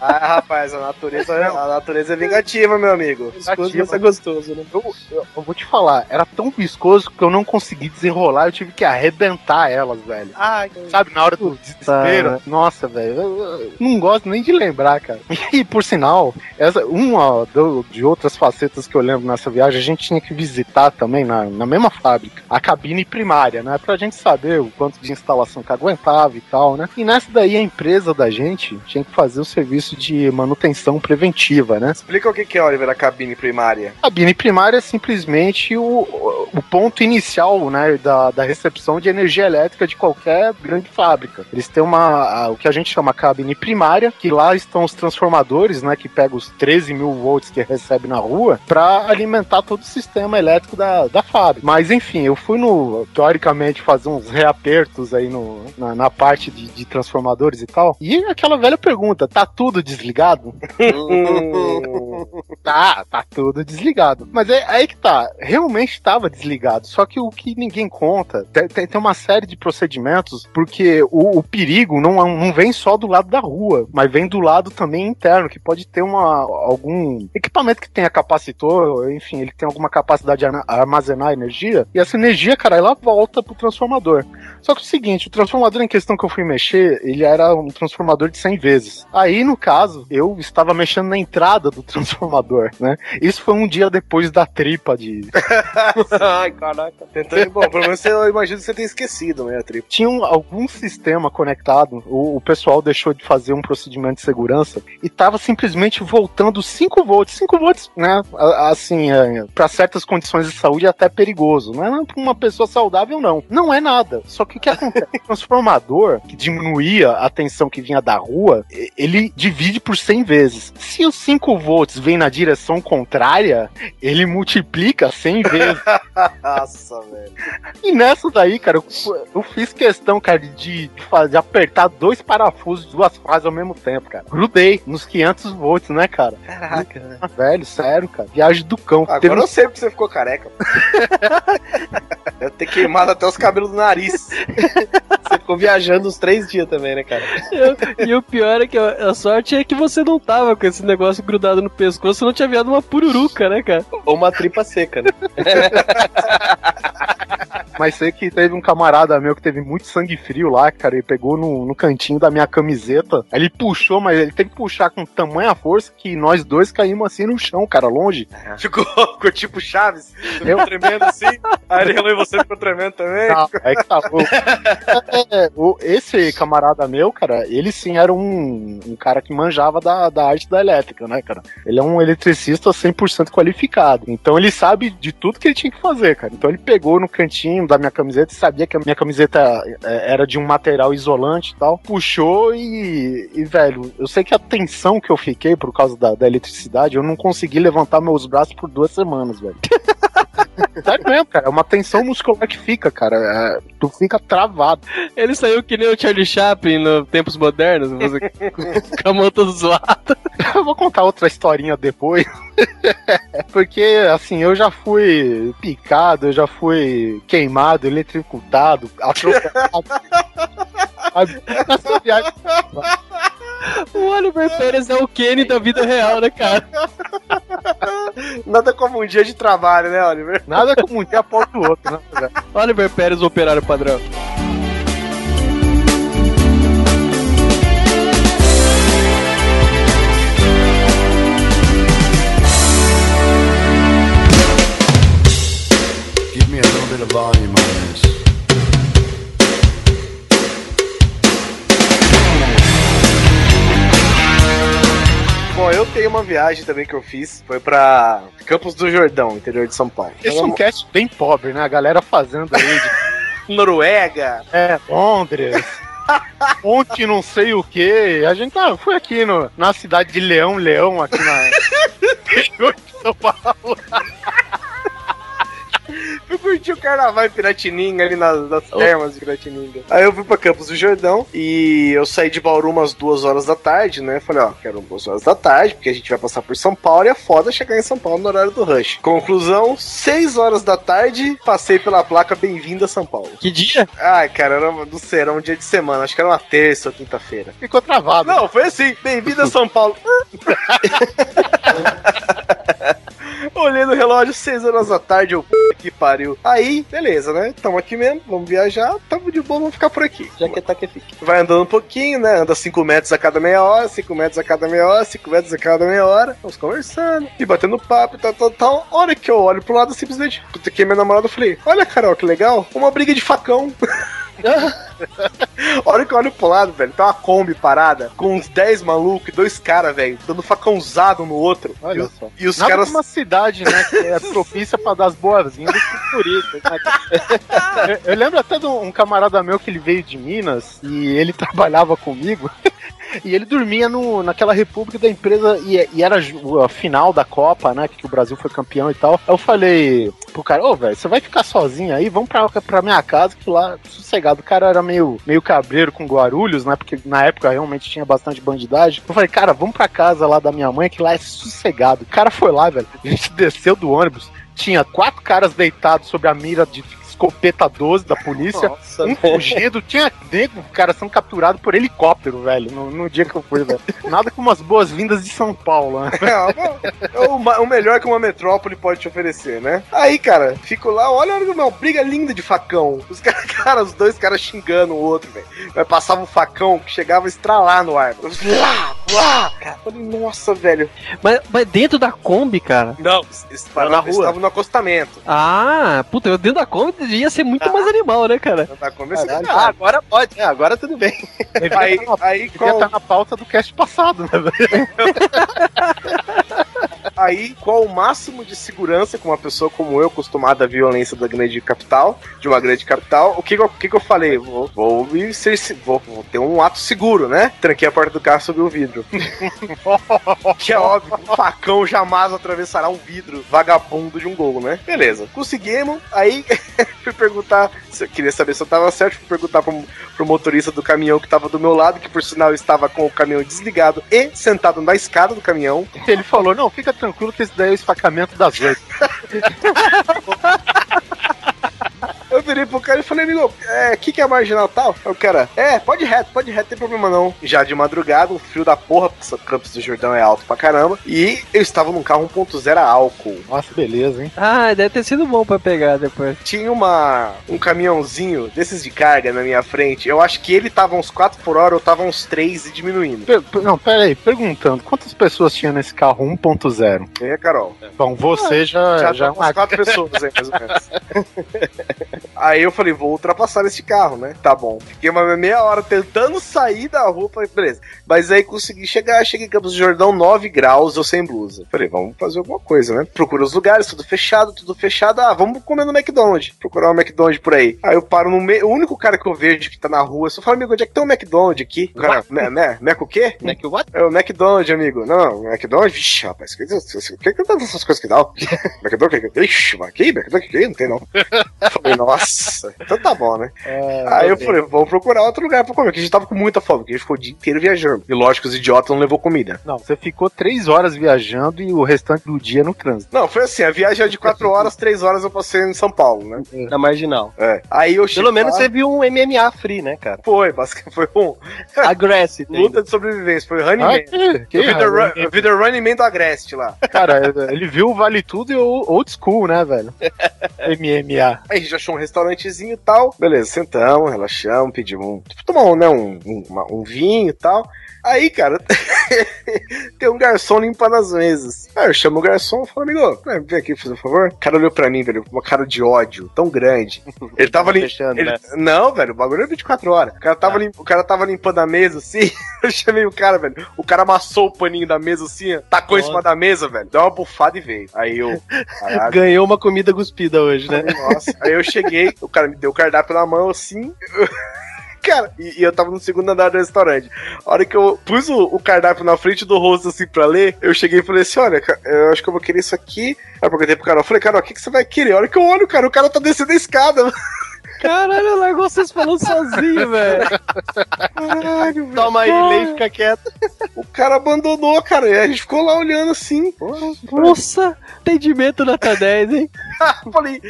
Ah, rapaz, a natureza, a natureza é vingativa, meu amigo. Isso é gostoso, né? Eu, eu- eu vou te falar, era tão viscoso que eu não consegui desenrolar, eu tive que arrebentar elas, velho. Ai, Sabe, na hora do desespero. Nossa, velho, eu, eu não gosto nem de lembrar, cara. E por sinal, essa, uma do- de outras facetas que eu lembro nessa viagem, a gente tinha que visitar também na, na mesma fábrica, a cabine primária, né? Pra gente saber o quanto de instalação que aguentava e tal, né? E nessa daí a empresa da gente tinha que fazer o serviço de manutenção preventiva, né? Explica o que é, Oliver, a cabine primária. A cabine primária é simplesmente o, o ponto inicial né, da, da recepção de energia elétrica de qualquer grande fábrica. Eles têm uma, o que a gente chama cabine primária, que lá estão os transformadores, né, que pegam os 13 mil volts que recebe na rua, para alimentar todo o sistema elétrico da, da fábrica. Mas enfim, eu fui no, teoricamente, fazer uns reapertos aí no, na, na parte de, de transformadores e tal. E aquela velha pergunta, tá tudo desligado? Tá, tá tudo desligado. Mas é aí que tá, realmente estava desligado. Só que o que ninguém conta, tem, tem- uma série de procedimentos, porque o, o perigo não, não vem só do lado da rua, mas vem do lado também interno, que pode ter uma, algum equipamento que tenha capacitor, enfim, ele tem alguma capacidade de arma- armazenar energia, e essa energia, cara, ela volta pro transformador. Só que é o seguinte, o transformador em questão que eu fui mexer, ele era um transformador de 100 vezes. Aí, no caso, eu estava mexendo na entrada do transformador, né? Isso foi um dia depois da tripa de... Ai, caraca. Tentando, bom, pelo menos eu imagino que você tenha esquecido, né, a tripa. Tinha um- algum sistema conectado, o, o pessoal deixou de fazer um procedimento de segurança e tava simplesmente voltando 5 volts. 5 volts, né? Assim, é, para certas condições de saúde é até perigoso. Não é pra uma pessoa saudável, não. Não é nada. Só que o que acontece? O transformador, que diminuía a tensão que vinha da rua, ele divide por 100 vezes. Se os 5 volts vem na direção contrária, ele multiplica 100 vezes. Nossa, velho. E nessa daí, cara, eu, eu fiz questão, cara, de, de fazer, apertar dois parafusos de duas fases ao mesmo tempo, cara. Grudei nos 500 volts, né, cara? Caraca? Ah, Velho, sério, cara. Viagem do cão. Agora Teve eu sei porque você ficou careca. Deve ter queimado até os cabelos do nariz. Você ficou viajando uns três dias também, né, cara? Eu- e o pior é que a a sorte é que você não tava com esse negócio grudado no pescoço, não tinha virado uma pururuca, né, cara? Ou uma tripa seca, né? Mas sei que teve um camarada meu que teve muito sangue frio lá, cara. Ele pegou no, no cantinho da minha camiseta. Ele puxou, mas ele teve que puxar com tamanha força que nós dois caímos assim no chão, cara, longe. Ficou, ficou tipo Chaves. Eu- tremendo assim. Aí ele relou e você ficou tremendo também. Não, é que tá. É, o- esse camarada meu, cara, ele sim era um, um cara que manjava da, da arte da elétrica, né, cara? Ele é um eletricista 100% qualificado. Então ele sabe de tudo que ele tinha que fazer, cara. Então ele pegou no cantinho da minha camiseta e sabia que a minha camiseta é, era de um material isolante e tal. Puxou e, e, velho, eu sei que a tensão que eu fiquei por causa da, da eletricidade, eu não consegui levantar meus braços por duas semanas, velho. Sério mesmo, cara. É uma tensão muscular que fica, cara. É, tu fica travado. Ele saiu que nem o Charlie Chaplin no Tempos Modernos, você, com a mão toda zoada. Eu vou contar outra historinha depois. Porque, assim, eu já fui picado, eu já fui queimado, eletricutado, atropelado. O Oliver Pérez é o Kenny da vida real, né, cara? Nada como um dia de trabalho, né, Oliver? Nada como um dia após o outro, né? Oliver Pérez, operário padrão. Of volume on this. Bom, eu tenho uma viagem também que eu fiz. Foi pra Campos do Jordão, interior de São Paulo. Esse é um cast bem pobre, né? A galera fazendo aí de Noruega. É, Londres. Ontem não sei o que. A gente tá, foi aqui no, na cidade de Leão, Leão, aqui na. interior de São Paulo. Fui curtir o carnaval em Piratininga, ali nas, nas termas de Piratininga. Aí eu fui pra Campos do Jordão e eu saí de Bauru umas duas horas da tarde, né? Falei, ó, quero duas horas da tarde, porque a gente vai passar por São Paulo e é foda chegar em São Paulo no horário do rush. Conclusão, seis horas da tarde, passei pela placa Bem-vindo a São Paulo. Que dia? Ai, cara, era, não sei, era um dia de semana, acho que era uma terça ou quinta-feira. Ficou travado. Não, foi assim, bem-vindo a São Paulo. Olhei no relógio, 6 horas da tarde, eu, "Puta que pariu. Aí, beleza, né? Tamo aqui mesmo, vamos viajar, tamo de boa, vamos ficar por aqui. Já que tá que fica. Vai andando um pouquinho, né? Anda 5 metros a cada meia hora, 5 metros a cada meia hora, 5 metros a cada meia hora. Vamos conversando e batendo papo e tal, tal, tal. A hora que eu olho pro lado, simplesmente, puta que minha namorada, eu falei: Olha, Carol, que legal, uma briga de facão. A hora que eu olho pro lado, velho, tá uma Kombi parada com uns 10 malucos e dois caras, velho, dando facãozado no outro. Olha e, só. e os Nada caras. uma cidade, né, que é propícia pra dar as boas-vindas pro turista. eu, eu lembro até de um camarada meu que ele veio de Minas e ele trabalhava comigo. E ele dormia no, naquela república da empresa e, e era a final da Copa, né? Que o Brasil foi campeão e tal. Eu falei pro cara, ô, velho, você vai ficar sozinho aí? Vamos pra, pra minha casa, que lá, sossegado. O cara era meio, meio cabreiro com Guarulhos, né? Porque na época realmente tinha bastante bandidagem. Eu falei, cara, vamos pra casa lá da minha mãe, que lá é sossegado. O cara foi lá, velho. A gente desceu do ônibus. Tinha quatro caras deitados sobre a mira de escopeta 12 da polícia. Nossa, Um fugido, tinha nego, cara, sendo capturado por helicóptero, velho, no, no dia que eu fui, velho. Nada como as boas-vindas de São Paulo, né? É, o, ma- o melhor que uma metrópole pode te oferecer, né? Aí, cara, fico lá, olha, olha, meu, briga linda de facão. Os caras, cara, os dois caras xingando o outro, velho. Aí Passava um facão que chegava a estralar no ar. Eu, Lá, lá! Cara, falei, nossa, velho. Mas, mas dentro da Kombi, cara. Não, eles pararam na eles rua. estavam no acostamento. Ah, puta, eu dentro da Kombi ia ser muito mais animal, né, cara? Na começo, Caralho. Ah, agora pode. É, agora tudo bem. Aí, aí, Devia qual, estar na pauta do cast passado, né, aí, qual o máximo de segurança com uma pessoa como eu, acostumada à violência da grande capital, de uma grande capital, o que, o que, que eu falei? Vou, vou me ser, vou, vou ter um ato seguro, né? Tranquei a porta do carro subi o vidro. que é óbvio, um facão jamais atravessará um vidro vagabundo de um gol, né? Beleza, conseguimos. Aí fui perguntar, se eu queria saber se eu tava certo, fui perguntar pro, pro motorista do caminhão que tava do meu lado, que por sinal estava com o caminhão desligado e sentado na escada do caminhão. Ele falou, não, fica tranquilo que esse daí é o esfacamento das oito. Eu virei pro cara e falei, amigo, é, que que é marginal tal? Aí O cara, é, pode ir reto, pode ir reto, tem problema não. Já de madrugada, um frio da porra, porque o Campos do Jordão é alto pra caramba. E eu estava num carro 1.0 a álcool. Nossa, beleza, hein? Ah, deve ter sido bom pra pegar depois. Tinha uma, um caminhãozinho desses de carga na minha frente. Eu acho que ele tava uns 4 por hora, eu tava uns 3 e diminuindo. Per- per- não, pera aí, perguntando, quantas pessoas tinha nesse carro 1.0? E aí, Carol? Bom, você já, Já, já, é tá umas quatro pessoas aí, mais ou menos. Aí eu falei, vou ultrapassar esse carro, né? Tá bom. Fiquei uma meia hora tentando sair da rua, falei, beleza. Mas aí consegui chegar, cheguei em Campos do Jordão, 9 graus, eu sem blusa. Falei, vamos fazer alguma coisa, né? Procura os lugares, tudo fechado, tudo fechado. Ah, vamos comer no McDonald's. Procurar um McDonald's por aí. Aí eu paro no meio, o único cara que eu vejo que tá na rua, só falo, amigo, onde é que tem um McDonald's aqui? O cara, né, né, Mac o quê? Que what? É o McDonald's, amigo. Não, McDonald's, vixe, rapaz, o que, que, que, que essas coisas que dá? McDonald's, que, ixi, aqui, McDonald's, que, não tem não. falei, nossa, então tá bom, né? Aí eu falei, vamos procurar outro lugar pra comer, porque a gente tava com muita fome, porque a gente ficou o dia inteiro viajando. E lógico, os idiotas não levou comida. Não, você ficou três horas viajando e o restante do dia no trânsito. Não, foi assim, a viagem era de 4 horas, 3 horas eu passei em São Paulo, né? Na marginal. É. Aí eu cheguei Pelo menos lá, você viu um MMA free, né, cara? Foi, basicamente, foi um Aggressive. luta de sobrevivência, foi Running Ah, Man. que, que Eu vi, the raiva. run, eu vi The Running Man do Agreste lá. Cara, ele viu o Vale Tudo e o Old School, né, velho? MMA. Aí a gente achou um restaurantezinho e tal. Beleza, sentamos, relaxamos, pedimos um. Tipo, tomar um, né, um, um, uma- um vinho e tal. Aí, cara, tem um garçom limpando as mesas. Aí eu chamo o garçom e falo, amigo, né, vem aqui fazer um favor. O cara olhou pra mim, velho, com uma cara de ódio tão grande. Ele tava lim... fechando, ele- né? Não, velho, o bagulho é 24 horas. O cara, tava lim- o cara tava limpando a mesa assim. Eu chamei o cara, velho. O cara amassou o paninho da mesa assim, ó, tacou em cima da mesa, velho. Deu uma bufada e veio. Aí eu. Caralho. Ganhou uma comida cuspida hoje, né? Nossa. Aí eu cheguei, o cara me deu o cardápio na mão assim. Cara, e, e eu tava no segundo andar do restaurante. A hora que eu pus o, o cardápio na frente do rosto assim pra ler, eu cheguei e falei assim: olha, eu acho que eu vou querer isso aqui. Aí eu perguntei pro cara, eu falei, cara, o que, que você vai querer? A hora que eu olho, cara, o cara tá descendo a escada. Caralho, largou vocês falando sozinho, velho. Caralho, velho. Toma aí, lei, fica quieto. O cara abandonou, cara. E a gente ficou lá olhando assim. Nossa, atendimento nota 10, hein? Falei.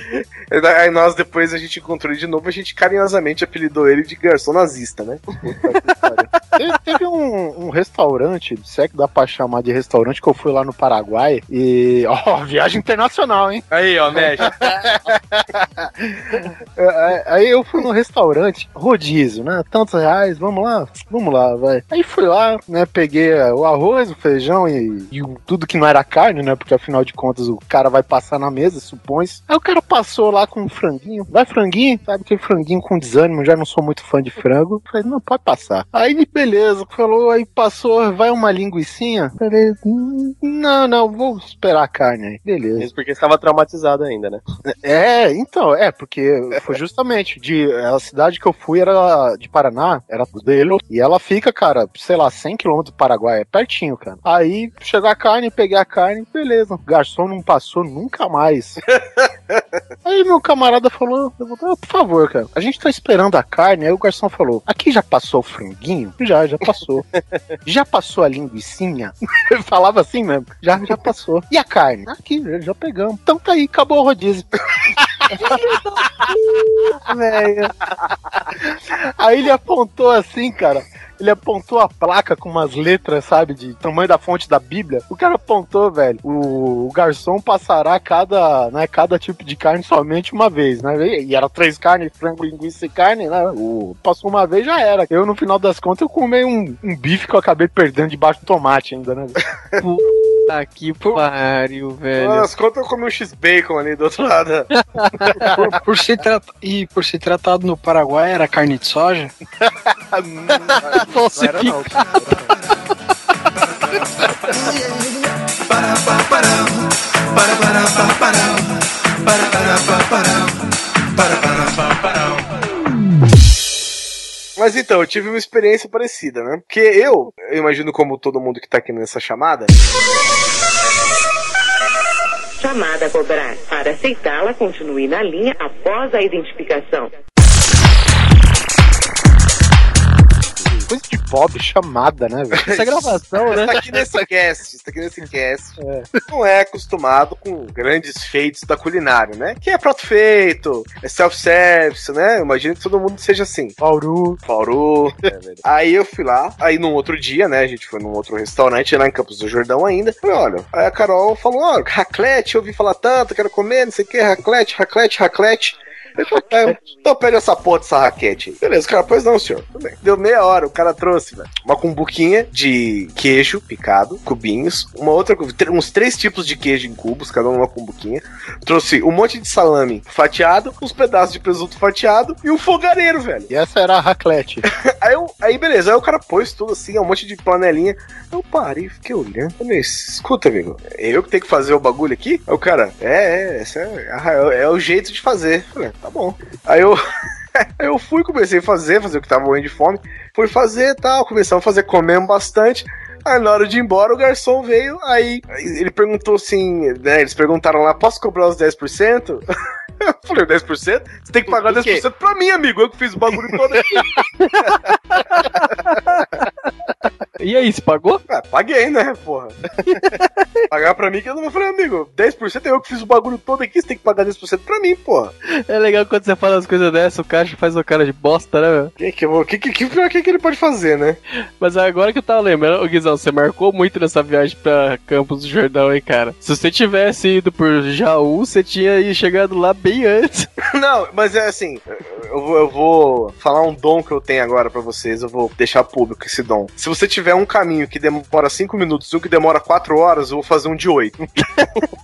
Aí nós depois a gente encontrou ele de novo, a gente carinhosamente apelidou ele de garçom nazista, né? Teve, teve um, um restaurante, se é que dá pra chamar de restaurante, que eu fui lá no Paraguai e. Ó, viagem internacional, hein? Aí, ó, mexe. É, Aí eu fui no restaurante, rodízio, né? Tantos reais, vamos lá, vamos lá, vai. Aí fui lá, né? Peguei é, o arroz, o feijão e, e o- tudo que não era carne, né? Porque afinal de contas o cara vai passar na mesa, supõe. Aí o cara passou lá com um franguinho. Vai franguinho? Sabe aquele franguinho com desânimo, já não sou muito fã de frango. Falei, não, pode passar. Aí ele, beleza, falou, aí passou, vai uma linguicinha. Falei, "Hum, não, não, vou esperar a carne aí. Beleza. Mesmo porque estava traumatizado ainda, né? É, então, é, porque foi justamente de a cidade que eu fui era de Paraná, era dele, e ela fica, cara, sei lá, 100 km do Paraguai, é pertinho, cara. Aí chegou a carne, peguei a carne, beleza. O garçom não passou nunca mais. Aí meu camarada falou, "Ah, por favor, cara, a gente tá esperando a carne. Aí o garçom falou, aqui já passou o franguinho? Já, já passou. já passou a linguicinha? Ele falava assim mesmo, já, já passou. E a carne? Aqui, já, já pegamos. Então tá aí, acabou o rodízio. Velho. Aí ele apontou assim, cara. Ele apontou a placa com umas letras, sabe, de tamanho da fonte da Bíblia. O cara apontou, velho. O, o garçom passará cada, né, cada tipo de carne somente uma vez, né? E, e era três carnes, frango, linguiça e carne, né? O, passou uma vez já era. Eu, no final das contas, eu comi um, um bife que eu acabei perdendo debaixo do tomate ainda, né? Tá que pariu, velho. Nas contas eu comi um X-Bacon ali do outro lado. Por, por trat- E por ser tratado no Paraguai, era carne de soja? Nossa, que Mas então, eu tive uma experiência parecida, né? Porque eu, eu imagino como todo mundo que tá aqui nessa chamada, Chamada a cobrar. Para aceitá-la, continue na linha após a identificação. Coisa de pobre chamada, né, velho? essa gravação, né? tá aqui nesse cast, está aqui nesse cast, não é acostumado com grandes feitos da culinária, né? Que é prato feito, é self-service, né? Eu imagino que todo mundo seja assim. Bauru. Bauru. aí eu fui lá, aí num outro dia, né? A gente foi num outro restaurante lá em Campos do Jordão ainda. Falei, olha, aí a Carol falou: ó, raclete, eu ouvi falar tanto, quero comer, não sei o que, raclete, raclete, raclete. Eu falei, "É, Então pede essa porra dessa raquete aí. Beleza, o cara, pois não, senhor. Tudo bem. Deu meia hora, o cara trouxe, velho, uma cumbuquinha de queijo picado, cubinhos, uma outra, tr- uns três tipos de queijo em cubos, cada um numa cumbuquinha. Trouxe um monte de salame fatiado, uns pedaços de presunto fatiado e um fogareiro, velho. E essa era a raclete. Aí, eu, aí beleza, aí o cara pôs tudo assim, um monte de panelinha. Eu parei, fiquei olhando. Falei, escuta, amigo, é eu que tenho que fazer o bagulho aqui? Aí o cara, é, é, esse é, é, é o jeito de fazer. Falei, tá bom. Aí eu. Eu fui, comecei a fazer, fazer o que tava morrendo de fome. Fui fazer tal, começamos a fazer, comemos bastante. Aí na hora de ir embora, o garçom veio, aí ele perguntou assim, né? Eles perguntaram lá, posso cobrar os 10%? Eu falei, 10%? Você tem que pagar Do quê? 10% pra mim, amigo. Eu que fiz o bagulho todo aqui. E aí, se pagou? Ah, paguei, né, porra? Pagar pra mim que eu não falei, amigo, 10% é eu que fiz o bagulho todo aqui, você tem que pagar 10% pra mim, porra. É legal quando você fala as coisas dessas, o cara faz o cara de bosta, né, meu? Que que, que, que, que, que, que ele pode fazer, né? Mas agora que eu tava lembrando, ô Guizão, você marcou muito nessa viagem pra Campos do Jordão, hein, cara? Se você tivesse ido por Jaú, você tinha ido chegado lá bem antes. Não, mas é assim, eu vou, eu vou falar um dom que eu tenho agora pra vocês, eu vou deixar público esse dom. Se você tiver um caminho que demora 5 minutos e um que demora 4 horas, eu vou fazer um de 8.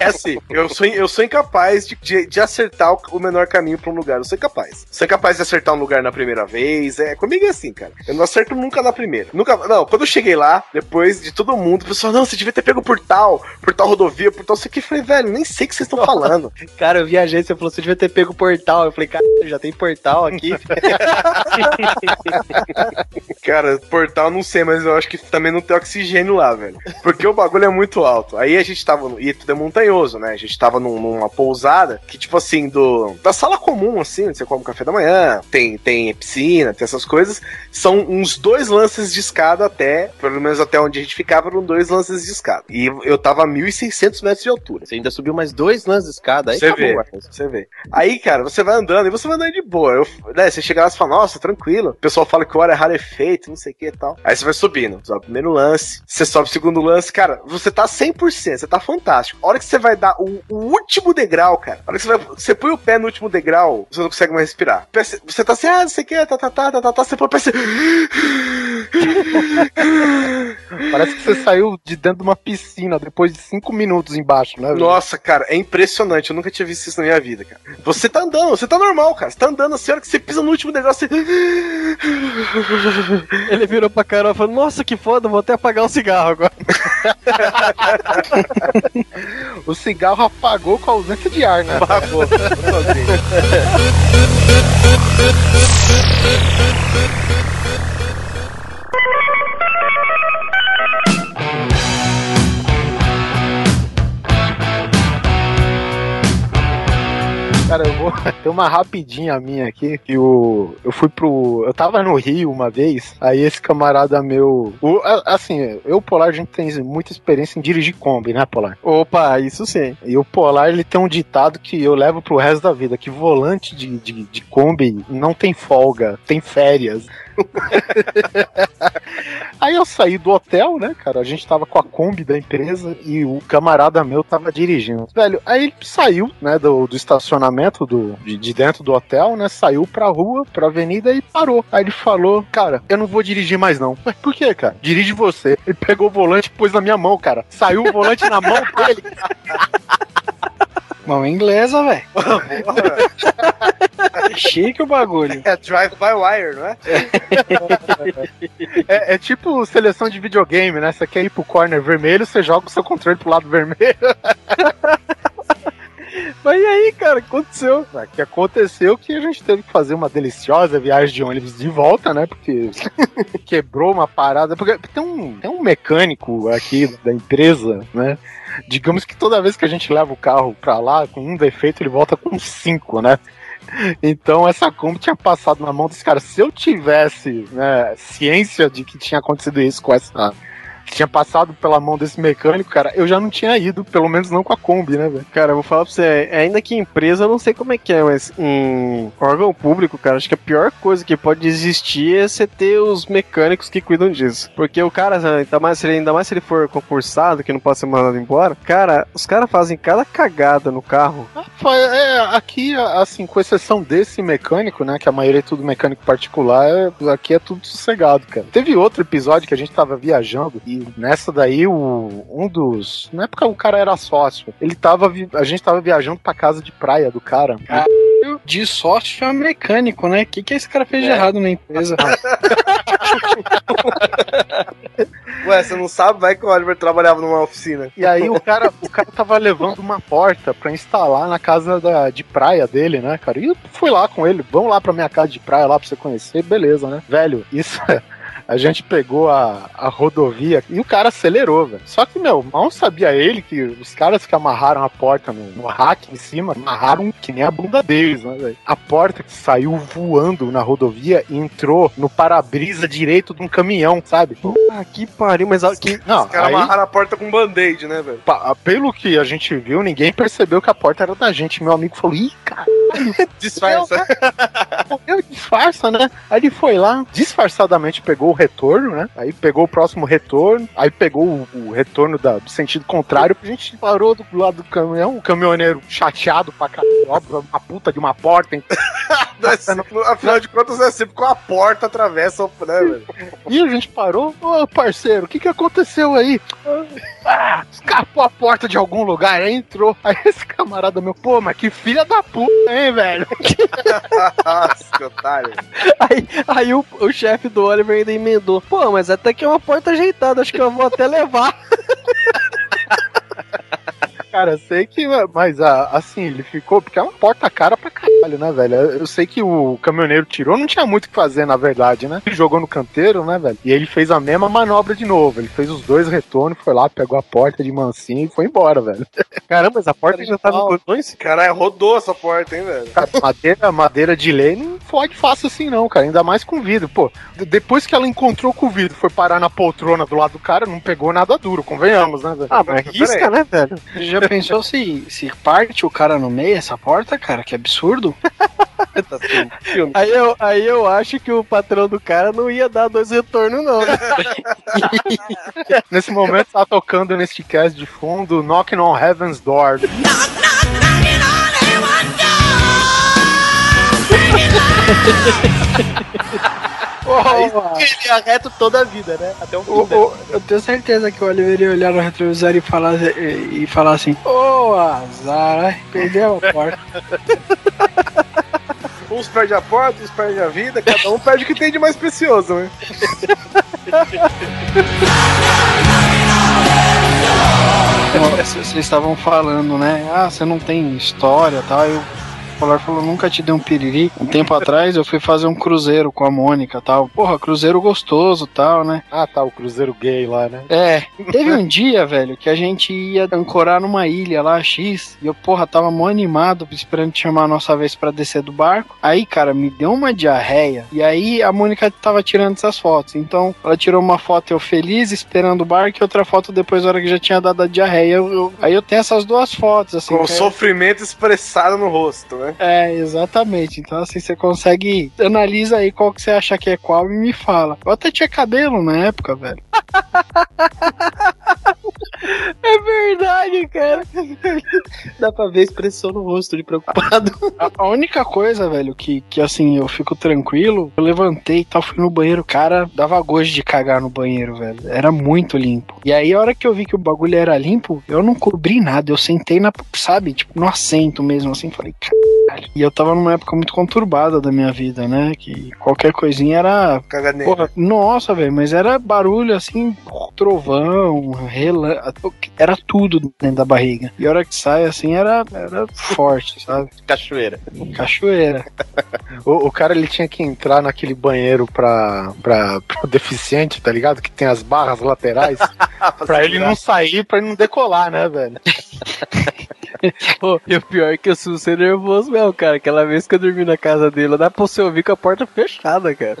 é assim, eu sou, eu sou incapaz de, de, de acertar o, menor caminho pra um lugar. Eu sou incapaz. Sou incapaz de acertar um lugar na primeira vez. É, comigo é assim, cara. Eu não acerto nunca na primeira. Nunca. Não, quando eu cheguei lá, depois de todo mundo, o pessoal, não, você devia ter pego por tal, por tal rodovia, por tal. Aqui. Eu falei, velho, nem sei que vocês estão falando. Cara, eu viajei, você falou, você devia ter pego o portal. Eu falei, cara, já tem portal aqui. Cara, portal eu não sei, mas eu acho que também não tem oxigênio lá, velho. Porque o bagulho é muito alto. Aí a gente tava. no- E tudo é montanhoso, né? A gente tava num- numa pousada que, tipo assim, do. Da sala comum, assim, onde você come café da manhã, tem, tem piscina, tem essas coisas. São uns dois lances de escada até. Pelo menos até onde a gente ficava, eram dois lances de escada. E eu tava a 1.600 metros de altura. Você ainda subiu mais dois lances de escada, aí Você acabou, vê, Marcos. você vê. Aí, cara, você vai andando e você vai andando de boa. Eu, né, você chega lá e fala, nossa, tranquilo. O pessoal fala que o ar é rarefeito, não sei o que e tal. Aí você vai subindo. Sobe o primeiro lance, você sobe o segundo lance. Cara, você tá 100%, você tá fantástico. A hora que você vai dar o, o último degrau, cara, a hora que você, vai, você põe o pé no último degrau, você não consegue mais respirar. Você tá assim, ah, não sei o que, tá, tá, tá, tá, tá, tá, você põe o pé assim... Parece que você saiu de dentro de uma piscina depois de cinco minutos embaixo, né? Nossa, cara, é impressionante. Eu nunca tinha visto isso na minha vida, cara. Você tá andando, você tá normal, cara. Você tá andando assim, a hora que você pisa no último degrau, você. Ele virou pra Carol e falou, nossa, que foda, vou até apagar o cigarro agora. O cigarro apagou com a ausência de ar, né? Apagou. Cara, eu vou ter uma rapidinha minha aqui. Que o, eu fui pro. Eu tava no Rio uma vez. Aí esse camarada meu. o- assim, eu Polar, a gente tem muita experiência em dirigir Kombi, né, Polar? Opa, isso sim. E o Polar, ele tem um ditado que eu levo pro resto da vida: que volante de, de, de Kombi não tem folga, tem férias. Aí eu saí do hotel, né, cara? A gente tava com a Kombi da empresa e o camarada meu tava dirigindo. Velho, aí ele saiu, né, do, do estacionamento do, de, de dentro do hotel, né? Saiu pra rua, pra avenida e parou. Aí ele falou, cara, eu não vou dirigir mais não. Ué, por quê, cara? Dirige você. Ele pegou o volante e pôs na minha mão, cara. Saiu o volante na mão dele. Mão inglesa, velho. Chique o bagulho. É Drive by Wire, não é? É, é tipo seleção de videogame, né? Você quer ir pro corner vermelho, você joga o seu controle pro lado vermelho. Mas e aí, cara, o que aconteceu? O que aconteceu que a gente teve que fazer uma deliciosa viagem de ônibus de volta, né? Porque quebrou uma parada. Porque tem um, tem um mecânico aqui da empresa, né? Digamos que toda vez que a gente leva o carro pra lá com um defeito, ele volta com cinco, né? Então essa Kombi tinha passado na mão desse cara. Se eu tivesse né, ciência de que tinha acontecido isso com essa. Tinha passado pela mão desse mecânico, cara, eu já não tinha ido, pelo menos não com a Kombi, né, velho? Cara, eu vou falar pra você, ainda que em empresa, eu não sei como é que é, mas em órgão público, cara, acho que a pior coisa que pode existir é você ter os mecânicos que cuidam disso. Porque o cara, ainda mais, se ele, ainda mais se ele for concursado, que não pode ser mandado embora, cara, os caras fazem cada cagada no carro. É, aqui, assim, com exceção desse mecânico, né? Que a maioria é tudo mecânico particular, é- aqui é tudo sossegado, cara. Teve outro episódio que a gente tava viajando e nessa daí o, um dos. Na época o cara era sócio. Ele tava. vi- A gente tava viajando pra casa de praia do cara. De sócio é mecânico, né? O que, que esse cara fez de errado na empresa? Ué, você não sabe? Vai que o Oliver trabalhava numa oficina. E aí o cara, o cara tava levando uma porta pra instalar na casa da, de praia dele, né, cara? E eu fui lá com ele, vamos lá pra minha casa de praia lá pra você conhecer, beleza, né? Velho, isso A gente pegou a, a rodovia e o cara acelerou, velho. Só que, meu, mal sabia ele que os caras que amarraram a porta no, no rack em cima, amarraram que nem a bunda deles, né, velho? A porta que saiu voando na rodovia e entrou no para-brisa direito de um caminhão, sabe? Ah, que pariu, mas a- que. Não, Os caras aí- amarraram a porta com band-aid, né, velho? Pelo que a gente viu, ninguém percebeu que a porta era da gente. Meu amigo falou: ih, cara, Disfarça. eu disfarça, né? Aí ele foi lá, disfarçadamente pegou o retorno, né? Aí pegou o próximo retorno, aí pegou o, o retorno da- do sentido contrário. A gente parou do lado do caminhão, o caminhoneiro chateado pra caralho, uma puta de uma porta. é sempre- afinal de contas, é sempre com a porta atravessa, o- né, velho? E a gente parou, ô parceiro, o que que aconteceu aí? Ah, escapou a porta de algum lugar, aí entrou. Aí esse camarada meu, pô, mas que filha da puta, hein, velho? Nossa, que otário. Aí, aí o, o chefe do Oliver ainda emendou. Pô, mas até que é uma porta ajeitada, acho que eu vou até levar. Cara, sei que, mas ah, assim, ele ficou, porque é uma porta cara pra caralho, né, velho? Eu sei que o caminhoneiro tirou, não tinha muito o que fazer, na verdade, né? Ele jogou no canteiro, né, velho? E ele fez a mesma manobra de novo. Ele fez os dois retornos, foi lá, pegou a porta de mansinho e foi embora, velho. Caramba, mas a porta já tava em Pau. condições? Caralho, rodou essa porta, hein, velho? Cara, madeira, madeira de lei não fode fácil assim, não, cara. Ainda mais com vidro. Pô, de- depois que ela encontrou com o vidro, foi parar na poltrona do lado do cara, não pegou nada duro, convenhamos, né, velho? Ah, mas risca, né, velho? Já pensou se, se parte o cara no meio essa porta, cara? Que absurdo. Aí eu, aí eu acho que o patrão do cara não ia dar dois retornos, não. né? Nesse momento tá tocando neste cast de fundo Knocking on Heaven's Door. Ele ia reto toda a vida, né? Até o fim. Ô, né? ô, eu tenho certeza que o Oliver ia olhar no retrovisor e falar, e, e falar assim: Ô azar, ai, perdeu a porta. Uns perdem a porta, uns perdem a vida, cada um perde o que tem de mais precioso, né? Vocês estavam falando, né? Ah, você não tem história e tal. Aí o Polar falou, nunca te dei um piriri. Um tempo atrás eu fui fazer um cruzeiro com a Mônica tal. Porra, cruzeiro gostoso tal, né? Ah, tá, o cruzeiro gay lá, né? É, teve um dia, velho, que a gente ia ancorar numa ilha lá, X, e eu, porra, tava mó animado, esperando chamar a nossa vez pra descer do barco. Aí, cara, me deu uma diarreia, e aí a Mônica tava tirando essas fotos. Então, ela tirou uma foto eu feliz, esperando o barco, e outra foto depois, na hora que já tinha dado a diarreia. Eu- eu- aí eu tenho essas duas fotos, assim. Com é- sofrimento expressado no rosto, né? É, exatamente. Então, assim, você consegue. Analisa aí qual que você acha que é qual e me fala. Eu até tinha cabelo na época, velho. É verdade, cara. Dá pra ver a expressão no rosto de preocupado. A, a única coisa, velho, que, que assim, eu fico tranquilo, eu levantei e tal, fui no banheiro, cara, dava gosto de cagar no banheiro, velho. Era muito limpo. E aí, a hora que eu vi que o bagulho era limpo, eu não cobri nada. Eu sentei na, sabe, tipo, no assento mesmo, assim, falei, caralho. E eu tava numa época muito conturbada da minha vida, né? Que qualquer coisinha era Caganeira. Porra, nossa, velho, mas era barulho assim, trovão, relâmpago, era tudo dentro da barriga. E a hora que sai assim era, era forte, sabe? Cachoeira. Cachoeira. O, o cara ele tinha que entrar naquele banheiro pra, pra, pro deficiente, tá ligado? Que tem as barras laterais. pra ele não sair, pra ele não decolar, né, velho? Pô, e o pior é que eu sou ser nervoso mesmo, cara. Aquela vez que eu dormi na casa dele, dá pra você ouvir com a porta fechada, cara.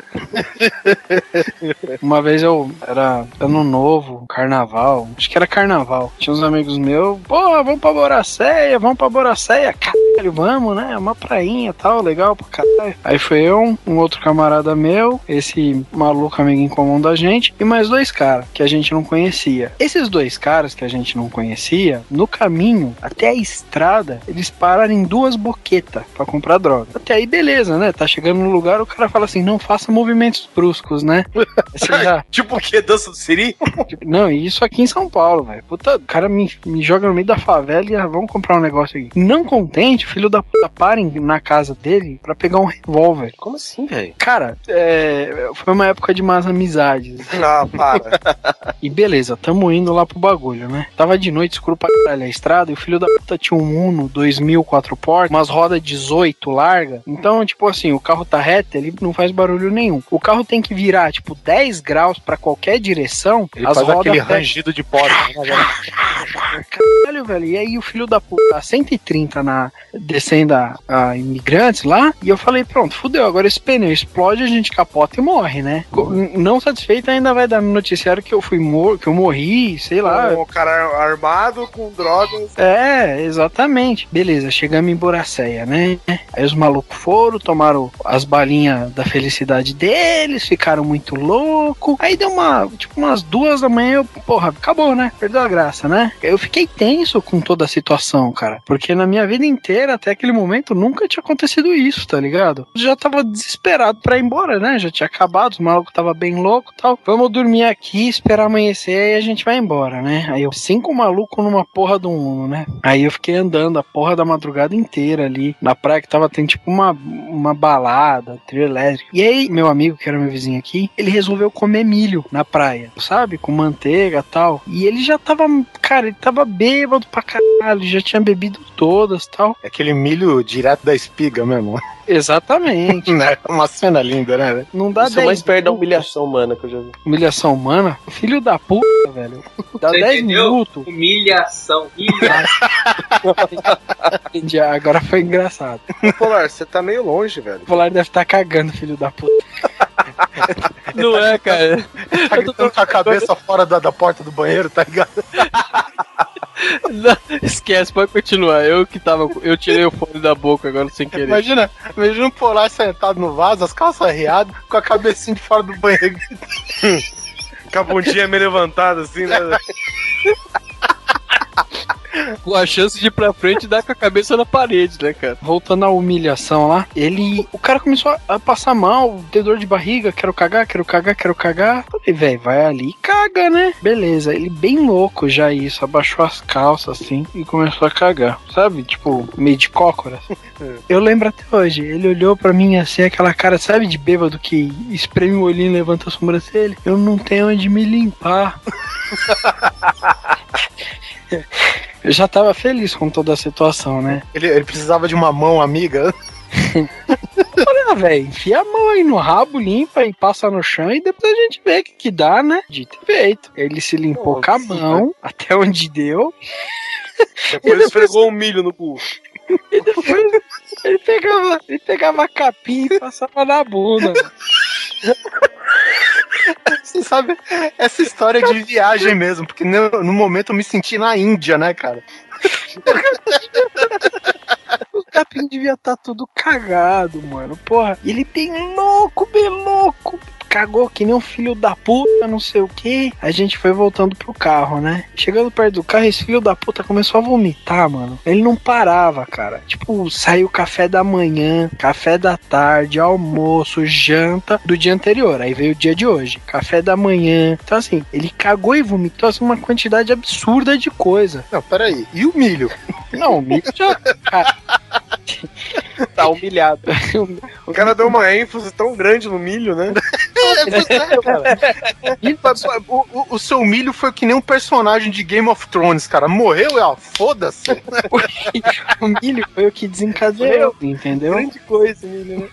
Uma vez eu era ano novo, carnaval, acho que era carnaval. Tinha uns amigos meus, pô, vamos pra Boracéia, vamos pra Boracéia, caralho, vamos, né? Uma prainha tal, legal pra caralho. Aí foi eu, um outro camarada meu, esse maluco amigo em comum da gente, e mais dois caras que a gente não conhecia. Esses dois caras que a gente não conhecia, no caminho até a estrada, eles pararam em duas boquetas pra comprar droga. Até aí, beleza, né? Tá chegando no lugar, o cara fala assim: não faça movimentos bruscos, né? Já, Tipo o que? Dança do Siri? Tipo, Não, e isso aqui em São Paulo, velho. Puta, o cara me, me joga no meio da favela e ah, vamos comprar um negócio aqui. Não contente, o filho da puta para em- na casa dele pra pegar um revólver. Como assim, velho? Cara, é, foi uma época de más amizades. Ah, para. E beleza, tamo indo lá pro bagulho, né? Tava de noite, escuro pra caralho a estrada, e o filho da puta tinha um Uno 2000 quatro portas, umas rodas 18 larga. Então, tipo assim, o carro tá reto, ele não faz barulho nenhum. O carro tem que virar, tipo, 10 graus pra qualquer direção, Ele as faz rodas aquele pegam- rangido de porta, né, velho? Caralho, velho. E aí o filho da puta, a 130 na, descendo a, a imigrantes lá. E eu falei, pronto, fudeu. Agora esse pneu explode, a gente capota e morre, né? Co- Não satisfeito, ainda vai dar no noticiário que eu fui mor que eu morri, sei lá. Um cara armado com drogas. É, exatamente. Beleza, chegamos em Boracéia, né? Aí os malucos foram, tomaram as balinhas da felicidade deles, ficaram muito loucos. Aí deu uma, tipo, umas duas da manhã, eu, porra, acabou, né? Perdeu a graça, né? Eu fiquei tenso com toda a situação, cara. Porque na minha vida inteira até aquele momento, nunca tinha acontecido isso, tá ligado? Eu já tava desesperado pra ir embora, né? Já tinha acabado, os malucos tava bem louco tal. Vamos dormir aqui, esperar amanhecer e a gente vai embora, né? Aí eu, cinco malucos numa porra do Uno, né? Aí eu fiquei andando a porra da madrugada inteira ali, na praia que tava tendo tipo uma, uma balada, trio elétrico. E aí, meu amigo, que era meu vizinho aqui, ele resolveu comer milho na praia, sabe? Com manteiga e tal. E ele já tava, cara, ele tava bêbado pra caralho, já tinha bebido todas e tal. Aquele milho direto da espiga mesmo. Exatamente. né? Uma cena linda, né? Não dá Isso é 10 mais perto da humilhação humana que eu já vi. Humilhação humana? Filho da puta, velho. Dá Você 10 entendeu? minutos. Humilhação. Humilhação. Entendi, Agora foi engraçado. Ô, Polar, você tá meio longe, velho. O Polar deve estar cagando, filho da puta. Não é, cara. Tá gritando com a cabeça fora da, da porta do banheiro, tá ligado? Não, esquece, pode continuar. Eu que tava. Eu tirei o fone da boca agora sem querer. Imagina, imagina um polar sentado no vaso, as calças arriadas, com a cabecinha de fora do banheiro. Com a bundinha meio levantada, assim, né? Com a chance de ir pra frente e dar com a cabeça na parede, né, cara? Voltando à humilhação lá, ele. O cara começou a- passar mal, ter dor de barriga, quero cagar, quero cagar, quero cagar. Falei, velho, vai ali e caga, né? Beleza, ele bem louco já isso, abaixou as calças assim e começou a cagar, sabe? Tipo, meio de cócoras. Eu lembro até hoje, ele olhou pra mim assim, aquela cara, sabe, de bêbado que espreme o olhinho e levanta a sobrancelha. Eu não tenho onde me limpar. Eu já tava feliz com toda a situação, né? Ele, ele precisava de uma mão amiga. Falei, ah, velho, enfia a mão aí no rabo, limpa e passa no chão e depois a gente vê o que, que dá, né? Dito e feito. Ele se limpou com a mão, até onde deu. Depois esfregou um milho no cu. E depois ele pegava, ele pegava a capinha e passava na bunda. Você sabe, essa história de viagem mesmo, porque no, no momento eu me senti na Índia, né, cara? O capim devia estar tudo cagado, mano. Porra, ele bem louco, bem louco. Cagou que nem um filho da puta, não sei o que. A gente foi voltando pro carro, né? Chegando perto do carro, esse filho da puta começou a vomitar, mano. Ele não parava, cara. Tipo, saiu café da manhã, café da tarde, almoço, janta do dia anterior. Aí veio o dia de hoje. Café da manhã. Então, assim, ele cagou e vomitou assim, uma quantidade absurda de coisa. Não, peraí. E o milho? Não, o Mico já. Cara, Tá humilhado. O cara deu uma ênfase tão grande no milho, né? O, o- o seu milho foi que nem um personagem de Game of Thrones, cara. Morreu e ó, foda-se. o milho foi o que desencadeou, entendeu? Grande coisa, milho, né?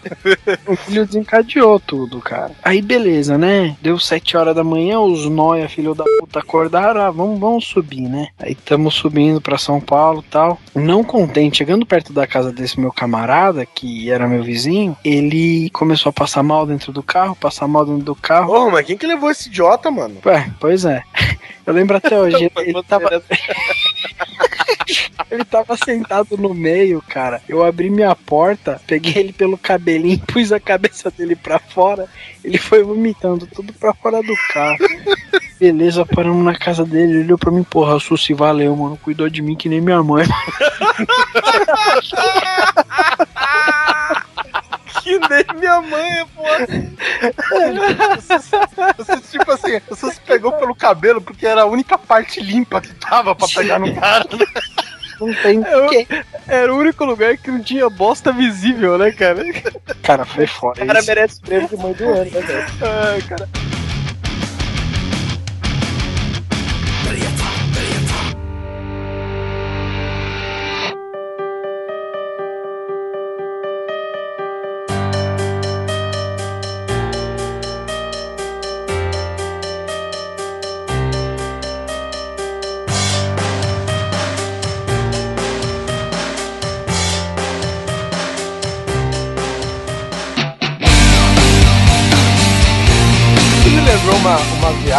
O milho desencadeou tudo, cara. Aí beleza, né? Deu sete horas da manhã, os noia, filho da puta, acordaram, ah, vamos, vamos subir, né? Aí estamos subindo pra São Paulo e tal. Não contente, chegando perto da casa desse meu camarada, que era meu vizinho, ele começou a passar mal dentro do carro, passar mal dentro do carro. Porra, mas quem que levou esse idiota, mano? Ué, pois é. Eu lembro até hoje, ele, ele tava. Ele tava sentado no meio, cara. Eu abri minha porta, peguei ele pelo cabelinho, pus a cabeça dele pra fora. Ele foi vomitando tudo pra fora do carro. Beleza, paramos na casa dele. Ele olhou pra mim, porra, Sussi, valeu, mano. Cuidou de mim que nem minha mãe. Nem minha mãe, porra. Você, tipo assim, você se pegou pelo cabelo porque era a única parte limpa que tava pra pegar no cara. Não tem Eu- quem. Era o único lugar que não tinha bosta visível, né, cara? Cara, foi foda. O cara Isso. merece o prêmio de mãe do ano, né, velho? Ai, cara.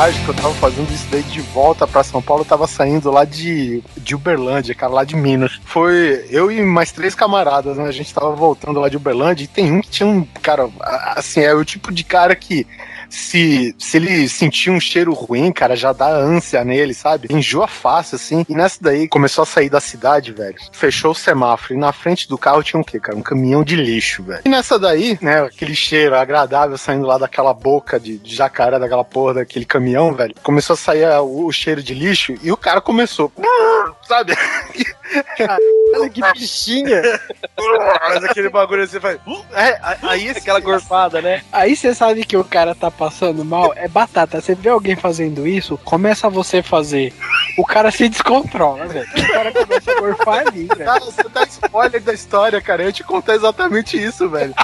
Viagem que eu tava fazendo isso daí de volta pra São Paulo. Eu tava saindo lá de, de Uberlândia, cara, lá de Minas. Foi eu e mais três camaradas, né? A gente tava voltando lá de Uberlândia e tem um que tinha um. Cara, assim, é o tipo de cara que. Se, se ele sentir um cheiro ruim, cara, já dá ânsia nele, sabe? Enjoa fácil, assim. E nessa daí, começou a sair da cidade, velho. Fechou o semáforo. E na frente do carro tinha um quê, cara? Um caminhão de lixo, velho. E nessa daí, né, aquele cheiro agradável saindo lá daquela boca de, de jacaré, daquela porra daquele caminhão, velho. Começou a sair o, o cheiro de lixo e o cara começou. Sabe? Olha que bichinha. Mas aquele bagulho assim faz. É, a- aí Aquela gorfada, né? Aí você sabe que o cara tá passando mal, é batata. Você vê alguém fazendo isso, começa você fazer. O cara se descontrola, velho. O cara começa a gorfar ali, velho. Cara, você dá spoiler da história, cara. Eu ia te contar exatamente isso, velho.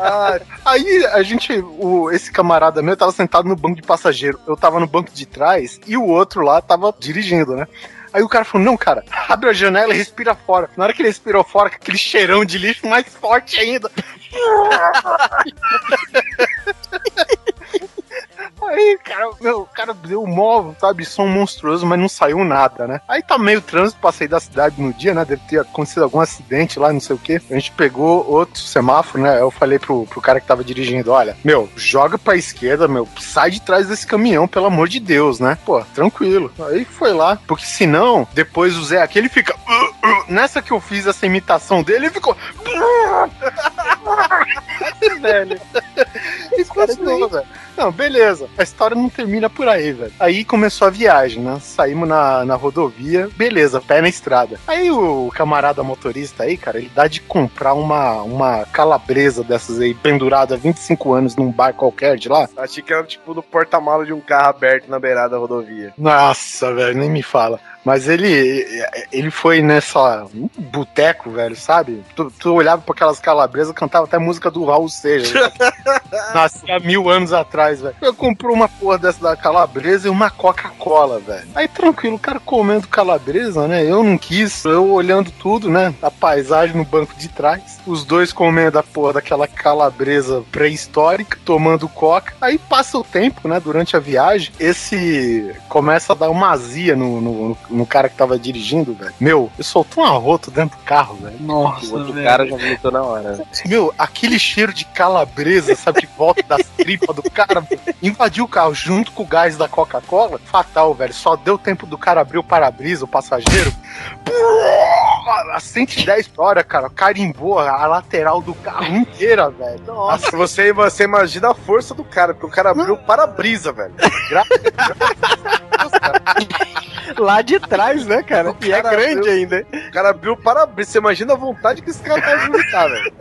Ah, Aí a gente, o, esse camarada meu tava sentado no banco de passageiro. Eu tava no banco de trás e o outro lá tava dirigindo, né? Aí o cara falou: Não, cara, abre a janela e respira fora. Na hora que ele respirou fora, aquele cheirão de lixo mais forte ainda. Aí, cara, meu, o cara deu mó, sabe, som monstruoso, mas não saiu nada, né? Aí tá meio trânsito sair da cidade no dia, né? Deve ter acontecido algum acidente lá, não sei o quê. A gente pegou outro semáforo, né? Eu falei pro, pro cara que tava dirigindo: olha, meu, joga pra esquerda, meu, sai de trás desse caminhão, pelo amor de Deus, né? Pô, tranquilo. Aí foi lá, porque senão, depois o Zé aqui, ele fica. "Uh, uh". Nessa que eu fiz essa imitação dele, ele ficou. velho. E continuou, velho. Não, beleza. A história não termina por aí, velho. Aí começou a viagem, né? Saímos na, na rodovia, beleza, pé na estrada. Aí o camarada motorista aí, cara, ele dá de comprar uma, uma calabresa dessas aí, pendurada há 25 anos num bar qualquer de lá. Achei que era tipo no porta-mala de um carro aberto na beirada da rodovia. Nossa, velho, nem me fala. Mas ele, ele foi nessa um boteco, velho, sabe? Tu, tu olhava pra aquelas calabresas, cantava até música do Raul Seixas. Nascia mil anos atrás, velho. Eu comprei uma porra dessa da calabresa e uma Coca-Cola, velho. Aí tranquilo, o cara comendo calabresa, né? Eu não quis, eu olhando tudo, né? A paisagem no banco de trás. Os dois comendo a porra daquela calabresa pré-histórica, tomando coca. Aí passa o tempo, né? Durante a viagem, esse começa a dar uma azia no, no, no cara que tava dirigindo, velho. Meu, eu soltou um arroto dentro do carro, velho. O Nossa, outro velho. cara já vomitou na hora. Meu, aquele cheiro de calabresa, sabe, de volta das tripas do cara, invadiu o carro junto com o gás da Coca-Cola. Fatal, velho. Só deu tempo do cara abrir o para-brisa, o passageiro. A 110 por hora, cara, carimbou a lateral do carro inteira, velho. Nossa, você, você imagina a força do cara, porque o cara abriu o para-brisa, velho. Lá de trás, né, cara? E é grande abriu- ainda. O cara abriu o para-brisa. Você imagina a vontade que esse cara tá de vomitar, velho.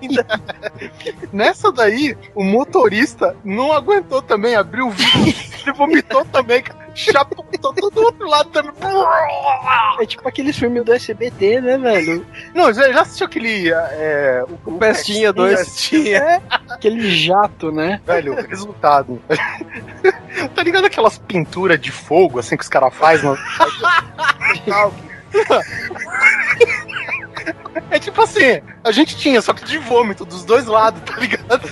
Nessa daí, o motorista não aguentou também, abriu o vidro, ele vomitou também, cara. Chaputou todo do outro lado também. É tipo aqueles filmes do SBT, né, velho? Não, já, já assistiu aquele. É, o, O Pestinha 2. Pestinha. Aquele jato, né? Velho, o resultado. tá ligado aquelas pinturas de fogo, assim, que os caras fazem? No... É tipo assim, a gente tinha, só que de vômito, dos dois lados, tá ligado?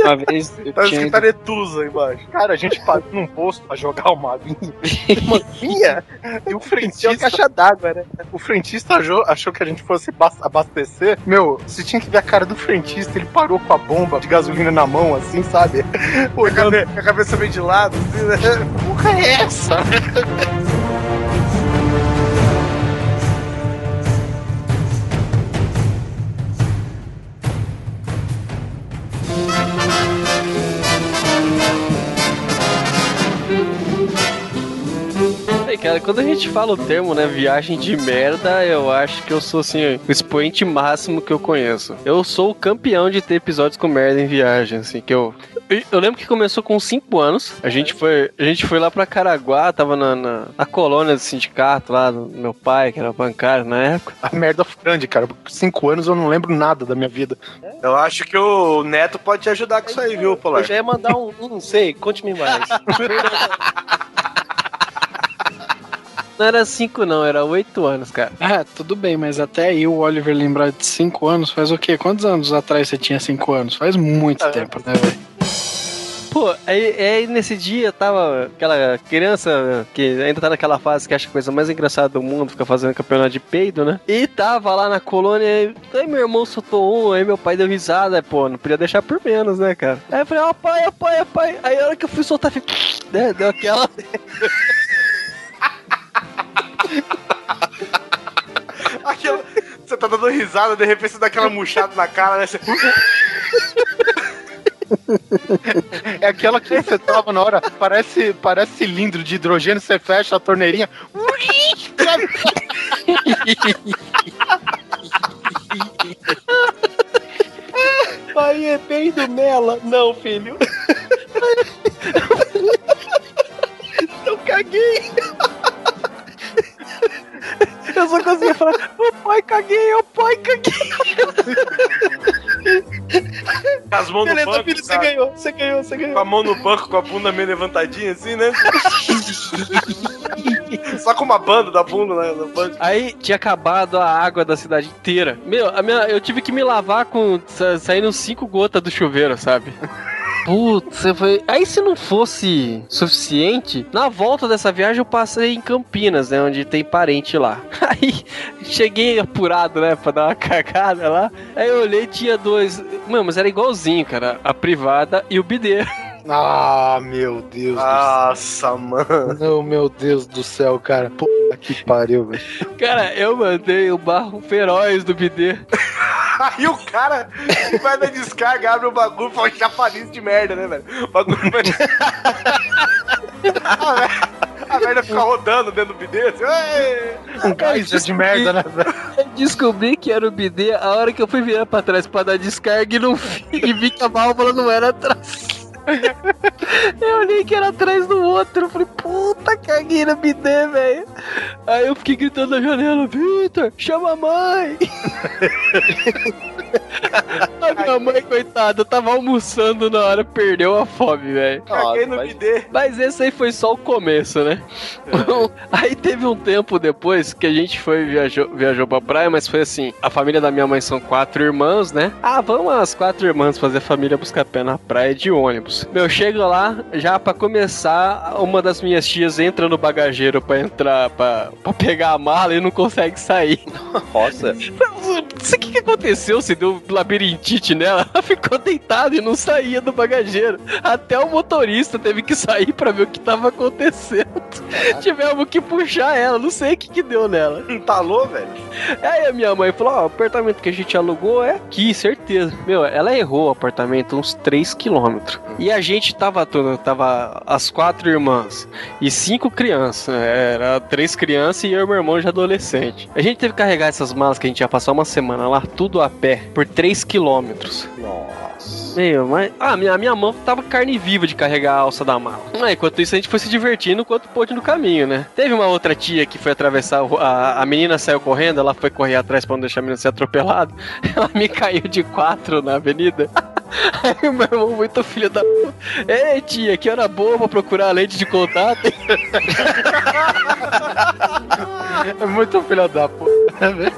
Uma vez Tá tinha escrito Aretusa embaixo. Cara, a gente parou num posto pra jogar uma aguinha. Uma aguinha? E o Tinha uma frentista, caixa d'água, né? o frentista achou, achou que a gente fosse bas- abastecer. Meu, você tinha que ver a cara do frentista, ele parou com a bomba de gasolina na mão, assim, sabe? Com a cabeça meio de lado, assim, né? Que porra é essa? Cara, quando a gente fala o termo, né, viagem de merda, eu acho que eu sou, assim, o expoente máximo que eu conheço. Eu sou o campeão de ter episódios com merda em viagem, assim, que eu... Eu- lembro que começou com 5 anos. A gente foi, a gente foi lá pra Caraguá, tava na, na, na colônia do sindicato lá do meu pai, que era bancário na época. A merda foi grande, cara. Cinco anos eu não lembro nada da minha vida. Eu acho que o Neto pode te ajudar com isso aí, viu, Polar? Eu já ia mandar um, um, não sei, conte-me mais. Não era 5 não, era 8 anos, cara. Ah, tudo bem, mas até aí o Oliver lembrar de 5 anos faz o quê? Quantos anos atrás você tinha 5 anos? Faz muito É. tempo, né, velho? Pô, aí, aí nesse dia tava aquela criança que ainda tá naquela fase que acha a coisa mais engraçada do mundo, fica fazendo campeonato de peido, né? E tava lá na colônia, aí, meu irmão soltou um, aí meu pai deu risada, pô, não podia deixar por menos, né, cara? Aí eu falei, ó, pai, ó, pai, ó, pai. Aí a hora que eu fui soltar, fiquei, né, deu aquela. Aquela- Você tá dando risada, de repente você dá aquela murchada na cara, né? Você... É aquela que você tava na hora, parece, parece cilindro de hidrogênio, você fecha a torneirinha. Pai, é bem do Mela. Não, filho. Eu caguei. Eu só conseguia falar, ô pai, caguei, ô pai, caguei. Com as mãos no Beleza, banco, filho, você ganhou, você ganhou, você ganhou. Com a mão no banco, com a bunda meio levantadinha assim, né? Só com uma banda da bunda né, na banda. Aí tinha acabado a água da cidade inteira. Meu, a minha, eu tive que me lavar com. sa- saindo cinco gotas do chuveiro, sabe? Putz. Aí se não fosse suficiente, na volta dessa viagem eu passei em Campinas, né? Onde tem parente lá. Aí cheguei apurado, né? Pra dar uma cagada lá. Aí eu olhei tinha dois. Mano, mas era igualzinho, cara. A privada e o bidê. Ah, meu Deus Nossa, mano. do céu. Não, meu Deus do céu, cara. Puta que pariu, velho. Cara, eu mandei o barro feroz do bidê. Aí o cara vai na descarga, abre o bagulho e fala chafariz de merda, né, velho? O bagulho vai. a, merda, a merda fica rodando dentro do bidê, assim. "Ê!" Um geyser de merda, né, velho? Descobri que era o bidê a hora que eu fui virar pra trás pra dar descarga e não vi, e vi que a válvula não era atrás. Eu olhei que era atrás do outro. Eu falei, puta, caguei no bidê, velho. Aí eu fiquei gritando na janela, Vitor, chama a mãe. a minha mãe, coitada, tava almoçando na hora, perdeu a fome, velho. Caguei no mas-. Mas esse aí foi só o começo, né? aí teve um tempo depois que a gente foi viajou, viajou pra praia, mas foi assim: a família da minha mãe são quatro irmãos, né? Ah, vamos as quatro irmãs fazer a família buscar pé na praia de ônibus. Meu, chega lá, já pra começar, uma das minhas tias entra no bagageiro pra entrar, pra, pra pegar a mala e não consegue sair. Nossa. Sei o que, que aconteceu, se deu labirintite nela. Ela ficou deitada e não saía do bagageiro. Até o motorista teve que sair pra ver o que tava acontecendo. Tivemos que puxar ela, não sei o que, que deu nela. Entalou, velho. Aí a minha mãe falou: Ó, o apartamento que a gente alugou é aqui, certeza. Meu, ela errou o apartamento uns 3 quilômetros. E a gente tava todo, tava as quatro irmãs e cinco crianças. né? Era três crianças e eu e meu irmão já adolescente. A gente teve que carregar essas malas que a gente ia passar uma semana lá, tudo a pé, por 3 quilômetros. Nossa. Meu, mas. Ah, minha, minha mão tava carne viva de carregar a alça da mala. Ah, enquanto isso, a gente foi se divertindo enquanto pôde no caminho, né? Teve uma outra tia que foi atravessar. A, a menina saiu correndo, ela foi correr atrás pra não deixar a menina ser atropelada. Ela me caiu de quatro na avenida. Aí o meu irmão, muito filho da. Ei, tia, que hora boa pra procurar a lente de contato. É muito filho da puta, né,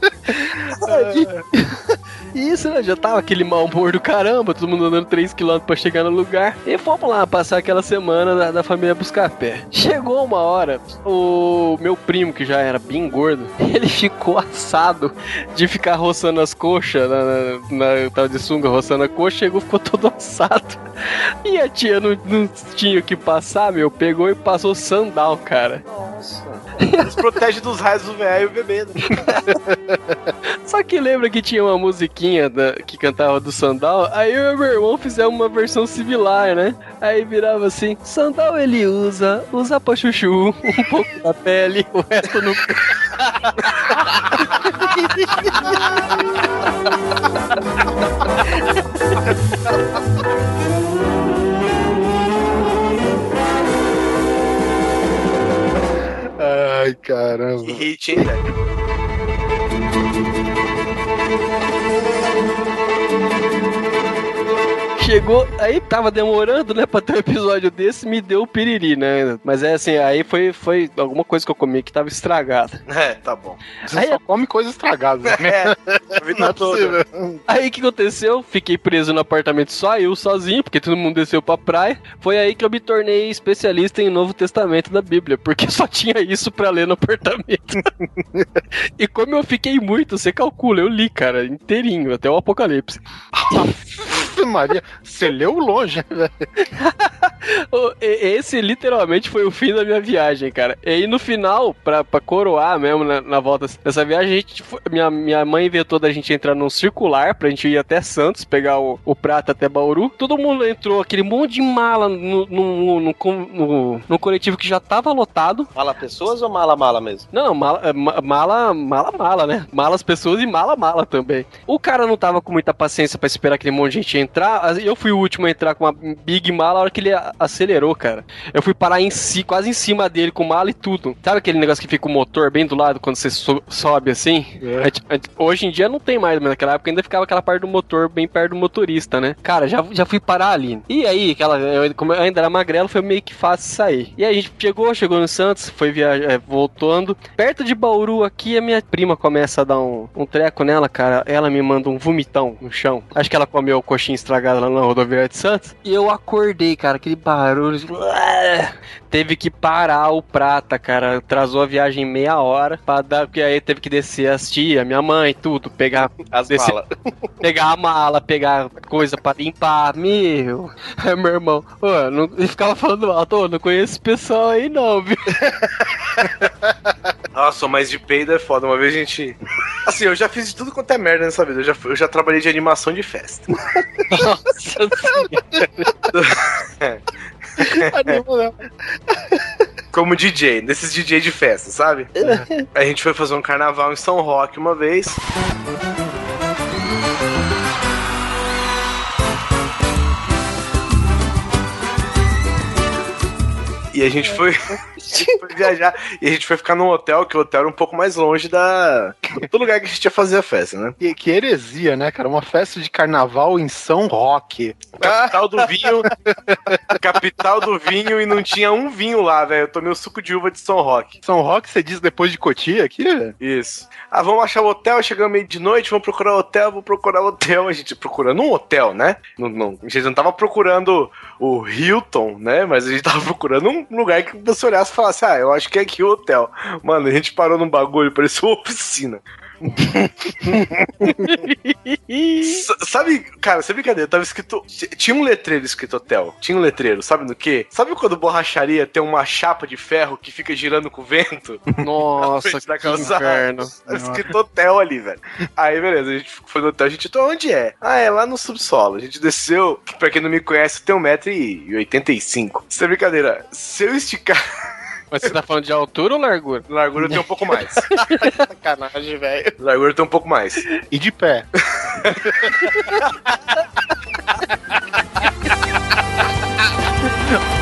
velho? Isso, né? Já tava aquele mau humor do caramba, todo mundo andando 3km pra chegar no lugar. E fomos lá passar aquela semana da, da família buscar pé. Chegou uma hora, o meu primo, que já era bem gordo, ele ficou assado de ficar roçando as coxas, na, na, na- tava de sunga roçando a coxa, chegou, ficou todo assado. E a tia não, não tinha o que passar, meu, pegou e passou sandal, cara. Eles protegem dos raios do velho e o bebê. Né? Só que lembra que tinha uma musiquinha da- que cantava do Sandal? Aí eu e meu irmão fizemos uma versão similar, né? Aí virava assim: Sandal ele usa, usa pra chuchu, um pouco da pele, o resto não. Ai, caramba. Que hit, hein, velho? Chegou, aí tava demorando, né, pra ter um episódio desse, me deu o piriri, né? Mas é assim, aí foi, foi alguma coisa que eu comi que tava estragada. É, tá bom. Você Aí- só come coisa estragada. né? É, vida é toda. Aí o que aconteceu? Fiquei preso no apartamento só eu sozinho, porque todo mundo desceu pra praia. Foi aí que eu me tornei especialista em Novo Testamento da Bíblia, porque só tinha isso pra ler no apartamento. e como eu fiquei muito, você calcula, eu li, cara, inteirinho, até o Apocalipse. Maria, você leu longe, né? E- Esse literalmente foi o fim da minha viagem, cara. E aí no final, pra, pra coroar mesmo na, na volta dessa viagem, a gente minha, minha mãe inventou da gente entrar num circular pra gente ir até Santos, pegar o, o prata até Bauru. Todo mundo entrou, aquele monte de mala no, no, no, no- no coletivo que já tava lotado. Mala pessoas ou mala mala mesmo? Não, não, mala, ma- mala, mala, mala, né? Malas pessoas e mala, mala também. O cara não tava com muita paciência pra esperar aquele monte de gente entrar. Eu fui o último a entrar com uma big mala a hora que ele acelerou, cara. Eu fui parar em si, quase em cima dele, com mala e tudo. Sabe aquele negócio que fica o motor bem do lado quando você so- sobe assim? Ant- Hoje em dia não tem mais, mas naquela época ainda ficava aquela parte do motor bem perto do motorista, né? Cara, já, já fui parar ali. E aí, aquela, eu, como eu ainda era magrelo, foi meio que fácil sair. E aí a gente chegou, chegou no Santos, foi viajar, voltando. Perto de Bauru aqui, a minha prima começa a dar um, um treco nela, cara. Ela me manda um vomitão no chão. Acho que ela comeu coxinha estragada lá na rodoviária de Santos. E eu acordei, cara, aquele barulho. Teve que parar o prata, cara. Atrasou a viagem meia hora. Pra dar, porque aí teve que descer as tia, minha mãe, tudo. Pegar As Desse- malas. pegar a mala, pegar coisa pra limpar. Meu, é meu irmão. Ô, não, ele ficava falando alto, não conheço esse pessoal aí não, viu? Nossa, mas de peido é foda. Uma vez a gente. Assim, eu já fiz de tudo quanto é merda nessa vida. Eu já, eu já trabalhei de animação de festa. Nossa Como DJ, desses DJ de festa, sabe? A gente foi fazer um carnaval em São Roque uma vez. E a gente foi, a gente foi viajar e a gente foi ficar num hotel, que o hotel era um pouco mais longe da, do lugar que a gente ia fazer a festa, né? Que, que heresia, né, cara? Uma festa de carnaval em São Roque. Capital do vinho. capital do vinho e não tinha um vinho lá, velho. Eu tomei o suco de uva de São Roque. São Roque, você diz depois de Cotia aqui? Isso. Ah, vamos achar o hotel, chegamos meio de noite, vamos procurar o hotel, vamos procurar o hotel. A gente procurando um hotel, né? Não, não, a gente não tava procurando o Hilton, né? Mas a gente tava procurando um lugar que você olhasse e falasse, ah, eu acho que é aqui o hotel. Mano, a gente parou num bagulho, parecia uma oficina. Sabe, cara, sem brincadeira, tava escrito. Tinha um letreiro escrito hotel. Tinha um letreiro, sabe no quê? Sabe quando borracharia tem uma chapa de ferro que fica girando com o vento? Nossa, da que calçada. inferno. Tava escrito hotel ali, velho. Aí, beleza, a gente foi no hotel, a gente, então onde é? Ah, é lá no subsolo. A gente desceu, que pra quem não me conhece, tem 1,85m. Sem brincadeira, se eu esticar. Mas você tá falando de altura ou largura? Largura tem um pouco mais. Sacanagem, velho. Largura tem um pouco mais. E de pé.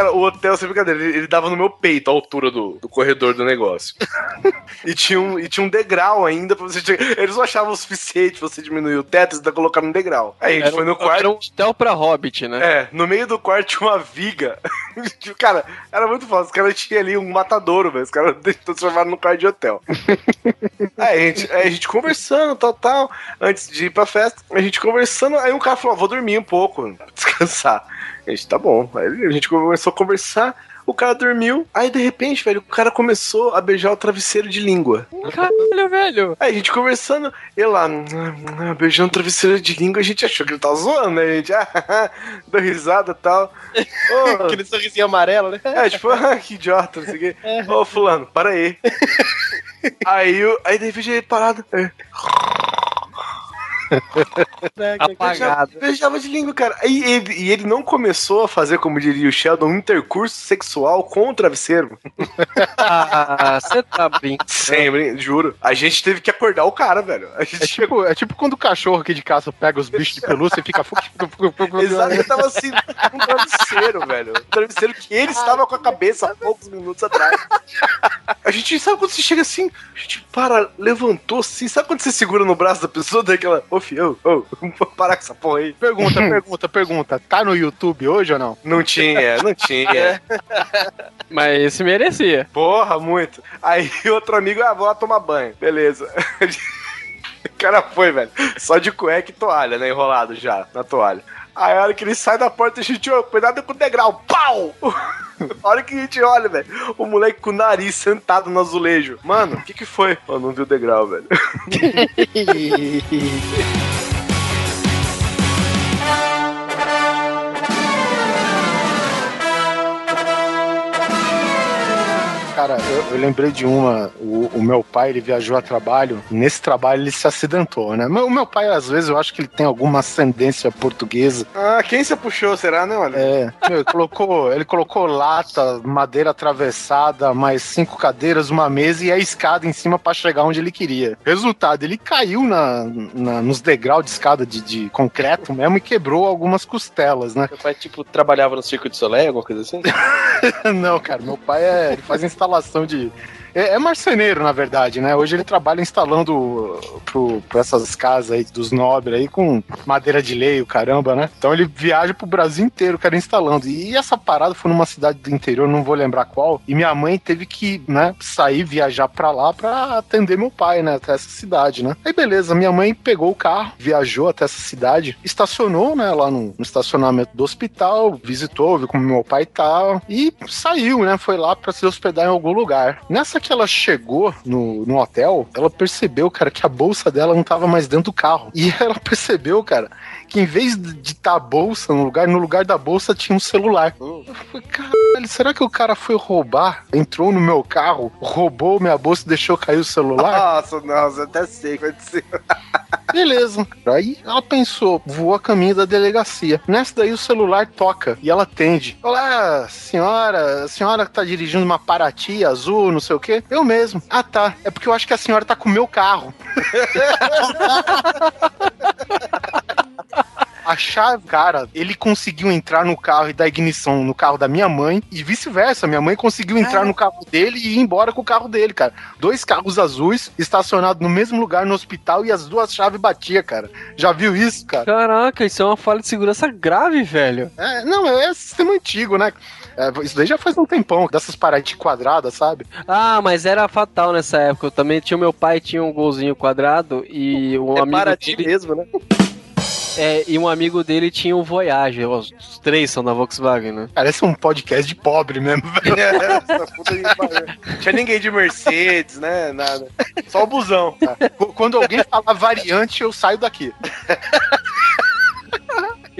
Cara, o hotel, sem brincadeira, ele, ele dava no meu peito a altura do, do corredor do negócio. e, tinha um, e tinha um degrau ainda pra você. chegar- Eles não achavam o suficiente você diminuir o teto e ainda colocar no degrau. Aí a gente foi no um- quarto. Era um hotel pra hobbit, né? É, no meio do quarto tinha uma viga. cara, era muito fácil. Os caras tinham ali um matadouro, velho. Os caras transformaram no quarto de hotel. aí, a gente, aí a gente conversando, tal, tal. Antes de ir pra festa, a gente conversando. Aí um cara falou: "Ah, vou dormir um pouco, descansar. A gente, tá bom. Aí a gente começou a conversar. O cara dormiu, aí de repente, velho, o cara começou a beijar o travesseiro de língua. Caralho, velho. Aí a gente conversando, ele lá, "Hum, hum, beijando o travesseiro de língua, a gente achou que ele tava zoando, né? A gente, ah, deu risada e tal. Ô, Aquele sorrisinho amarelo, né? é, tipo, ah, que idiota, não sei o quê. Ô, fulano, para aí. aí, aí de repente ele parado. é. Apagado. Beijava de língua, cara. E ele, e ele não começou a fazer, como diria o Sheldon, um intercurso sexual com o travesseiro. Ah, você tá brincando. Sempre, juro. A gente teve que acordar o cara, velho. A gente É tipo, é tipo quando o cachorro aqui de casa pega os bichos de pelúcia e fica. Exato, ele tava assim, com um travesseiro, velho. Um travesseiro que ele estava com a cabeça há poucos minutos atrás. A gente sabe quando você chega assim, a gente para, levantou assim, sabe quando você segura no braço da pessoa, daquela, ô ô, vamos parar com essa porra aí. Pergunta, pergunta, pergunta. Tá no YouTube hoje ou não? Não tinha, não tinha. Mas esse merecia. Porra, muito. Aí outro amigo, ah, vou lá tomar banho. Beleza. O cara foi, velho. Só de cueca e toalha, né? Enrolado já na toalha. Aí a hora que ele sai da porta, a gente, ô, cuidado com o degrau. Pau! A hora que a gente olha, velho, o moleque com o nariz sentado no azulejo. Mano, o que que foi? Eu não vi o degrau, velho. Cara, eu, eu lembrei de uma. O, o meu pai, ele viajou a trabalho. E nesse trabalho ele se acidentou, né? Mas O meu pai, às vezes, eu acho que ele tem alguma ascendência portuguesa. Ah, quem você puxou, será, né, olha? É, meu, ele colocou, ele colocou lata, madeira atravessada, mais cinco cadeiras, uma mesa e a escada em cima pra chegar onde ele queria. Resultado, ele caiu na, na- nos degraus de escada de, de concreto mesmo e quebrou algumas costelas, né? Meu pai, tipo, trabalhava no Circo de Soleil, alguma coisa assim? Não, cara, meu pai é, ele faz instalação de. É, é marceneiro, na verdade, né? Hoje ele trabalha instalando pro, pra essas casas aí dos nobres aí com madeira de lei, o caramba, né? Então ele viaja pro Brasil inteiro, cara, instalando. E essa parada foi numa cidade do interior, não vou lembrar qual. E minha mãe teve que, né, sair, viajar pra lá pra atender meu pai, né, até essa cidade, né? Aí beleza, minha mãe pegou o carro, viajou até essa cidade, estacionou, né, lá no, no estacionamento do hospital, visitou, viu como meu pai tá e saiu, né? Foi lá pra se hospedar em algum lugar. Nessa que ela chegou no, no hotel, ela percebeu, cara, que a bolsa dela não tava mais dentro do carro. E ela percebeu, cara, que em vez de estar a bolsa no lugar, no lugar da bolsa tinha um celular. Eu falei, caralho, será que o cara foi roubar? Entrou no meu carro, roubou minha bolsa e deixou cair o celular? Nossa, nossa, até sei que vai ser. Beleza. Aí ela pensou, voou a caminho da delegacia. Nessa daí o celular toca e ela atende. Olá, senhora, a senhora que tá dirigindo uma Paraty azul, não sei o quê? Eu mesmo. Ah, tá. É porque eu acho que a senhora tá com o meu carro. A chave, cara, ele conseguiu entrar no carro e dar ignição no carro da minha mãe e vice-versa. Minha mãe conseguiu entrar no carro dele e ir embora com o carro dele, cara. Dois carros azuis estacionados no mesmo lugar no hospital e as duas chaves batiam, cara. Já viu isso, cara? Caraca, isso é uma falha de segurança grave, velho. É, não, é sistema antigo, né? É, isso daí já faz um tempão, dessas paradas quadradas, sabe? Ah, mas era fatal nessa época. Eu também tinha meu pai tinha um golzinho quadrado e um É amigo para ti dele, mesmo, né? É, e um amigo dele tinha um Voyage. Os três são da Volkswagen, né? Parece um podcast de pobre mesmo, velho. Essa puta que pariu. Tinha ninguém de Mercedes, né? Nada. Só o busão. Qu- Quando alguém fala variante, eu saio daqui.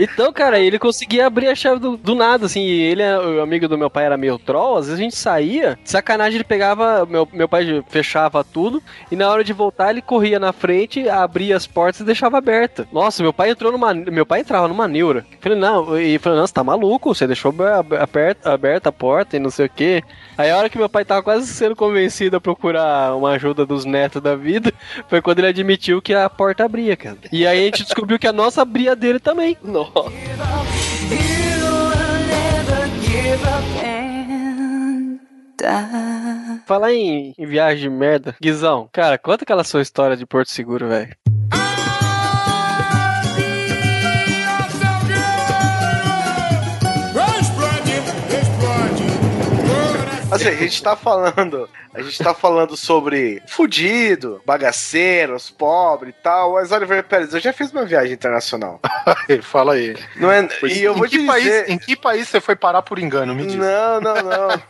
Então, cara, ele conseguia abrir a chave do, do nada, assim. Ele, o amigo do meu pai era meio troll, às vezes a gente saía, sacanagem ele pegava, meu, meu pai fechava tudo, e na hora de voltar ele corria na frente, abria as portas e deixava aberta. Nossa, meu pai entrou numa. Meu pai entrava numa neura. Falei, não, e falei, não, você tá maluco, você deixou ab- aberta, aberta a porta e não sei o quê. Aí a hora que meu pai tava quase sendo convencido a procurar uma ajuda dos netos da vida, foi quando ele admitiu que a porta abria, cara. E aí a gente descobriu que a nossa abria dele também. Nossa. Falar em, em viagem de merda, Guizão, cara, conta aquela sua história de Porto Seguro, velho. Assim, a gente tá falando. A gente tá falando sobre fudido, bagaceiros, pobre e tal. Mas Oliver Pérez, eu já fiz uma viagem internacional. Fala aí. Não é, e eu vou te país, dizer. em que país você foi parar por engano? Me diz. Não, não, não.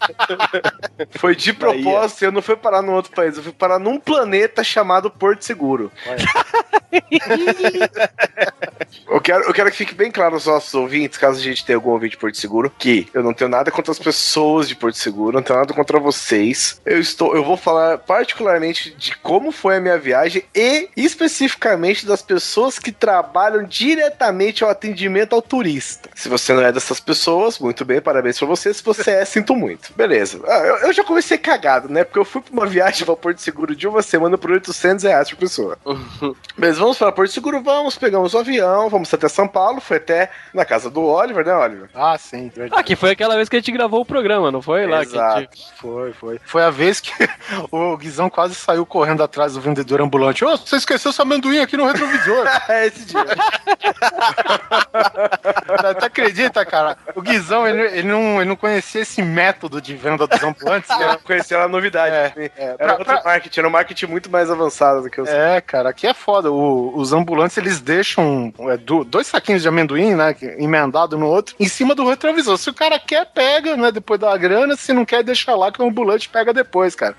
Foi de propósito, eu não fui parar num outro país, eu fui parar num planeta chamado Porto Seguro. Eu quero, eu quero que fique bem claro aos nossos ouvintes, caso a gente tenha algum ouvinte de Porto Seguro, que eu não tenho nada contra as pessoas de Porto Seguro, nada contra vocês. Eu estou, eu vou falar particularmente de como foi a minha viagem e especificamente das pessoas que trabalham diretamente ao atendimento ao turista. Se você não é dessas pessoas, muito bem, parabéns pra você. Se você é, sinto muito. Beleza. Ah, eu, eu já comecei cagado, né? Porque eu fui pra uma viagem pra Porto Seguro de uma semana por 800 reais por pessoa. Mas vamos para Porto Seguro, vamos, pegamos o avião, vamos até São Paulo, foi até na casa do Oliver, né, Oliver? Ah, sim, verdade. Ah, que foi aquela vez que a gente gravou o programa, não foi? Lá que a Exato. Foi, foi. Foi a vez que o Guizão quase saiu correndo atrás do vendedor ambulante. Ô, você esqueceu seu amendoim aqui no retrovisor. É esse dia. Até acredita, cara? O Guizão, ele, ele não, ele não conhecia esse método de venda dos ambulantes. Né? conheci ela novidade. É, é, Era pra- outro pra- marketing, era um marketing muito mais avançado do que eu É, cara, aqui é foda. O- os ambulantes, eles deixam é, do- dois saquinhos de amendoim, né, emendado no outro, em cima do retrovisor. Se o cara quer, pega, né, depois da grana. Se não quer, deixa lá que o ambulante pega depois, cara.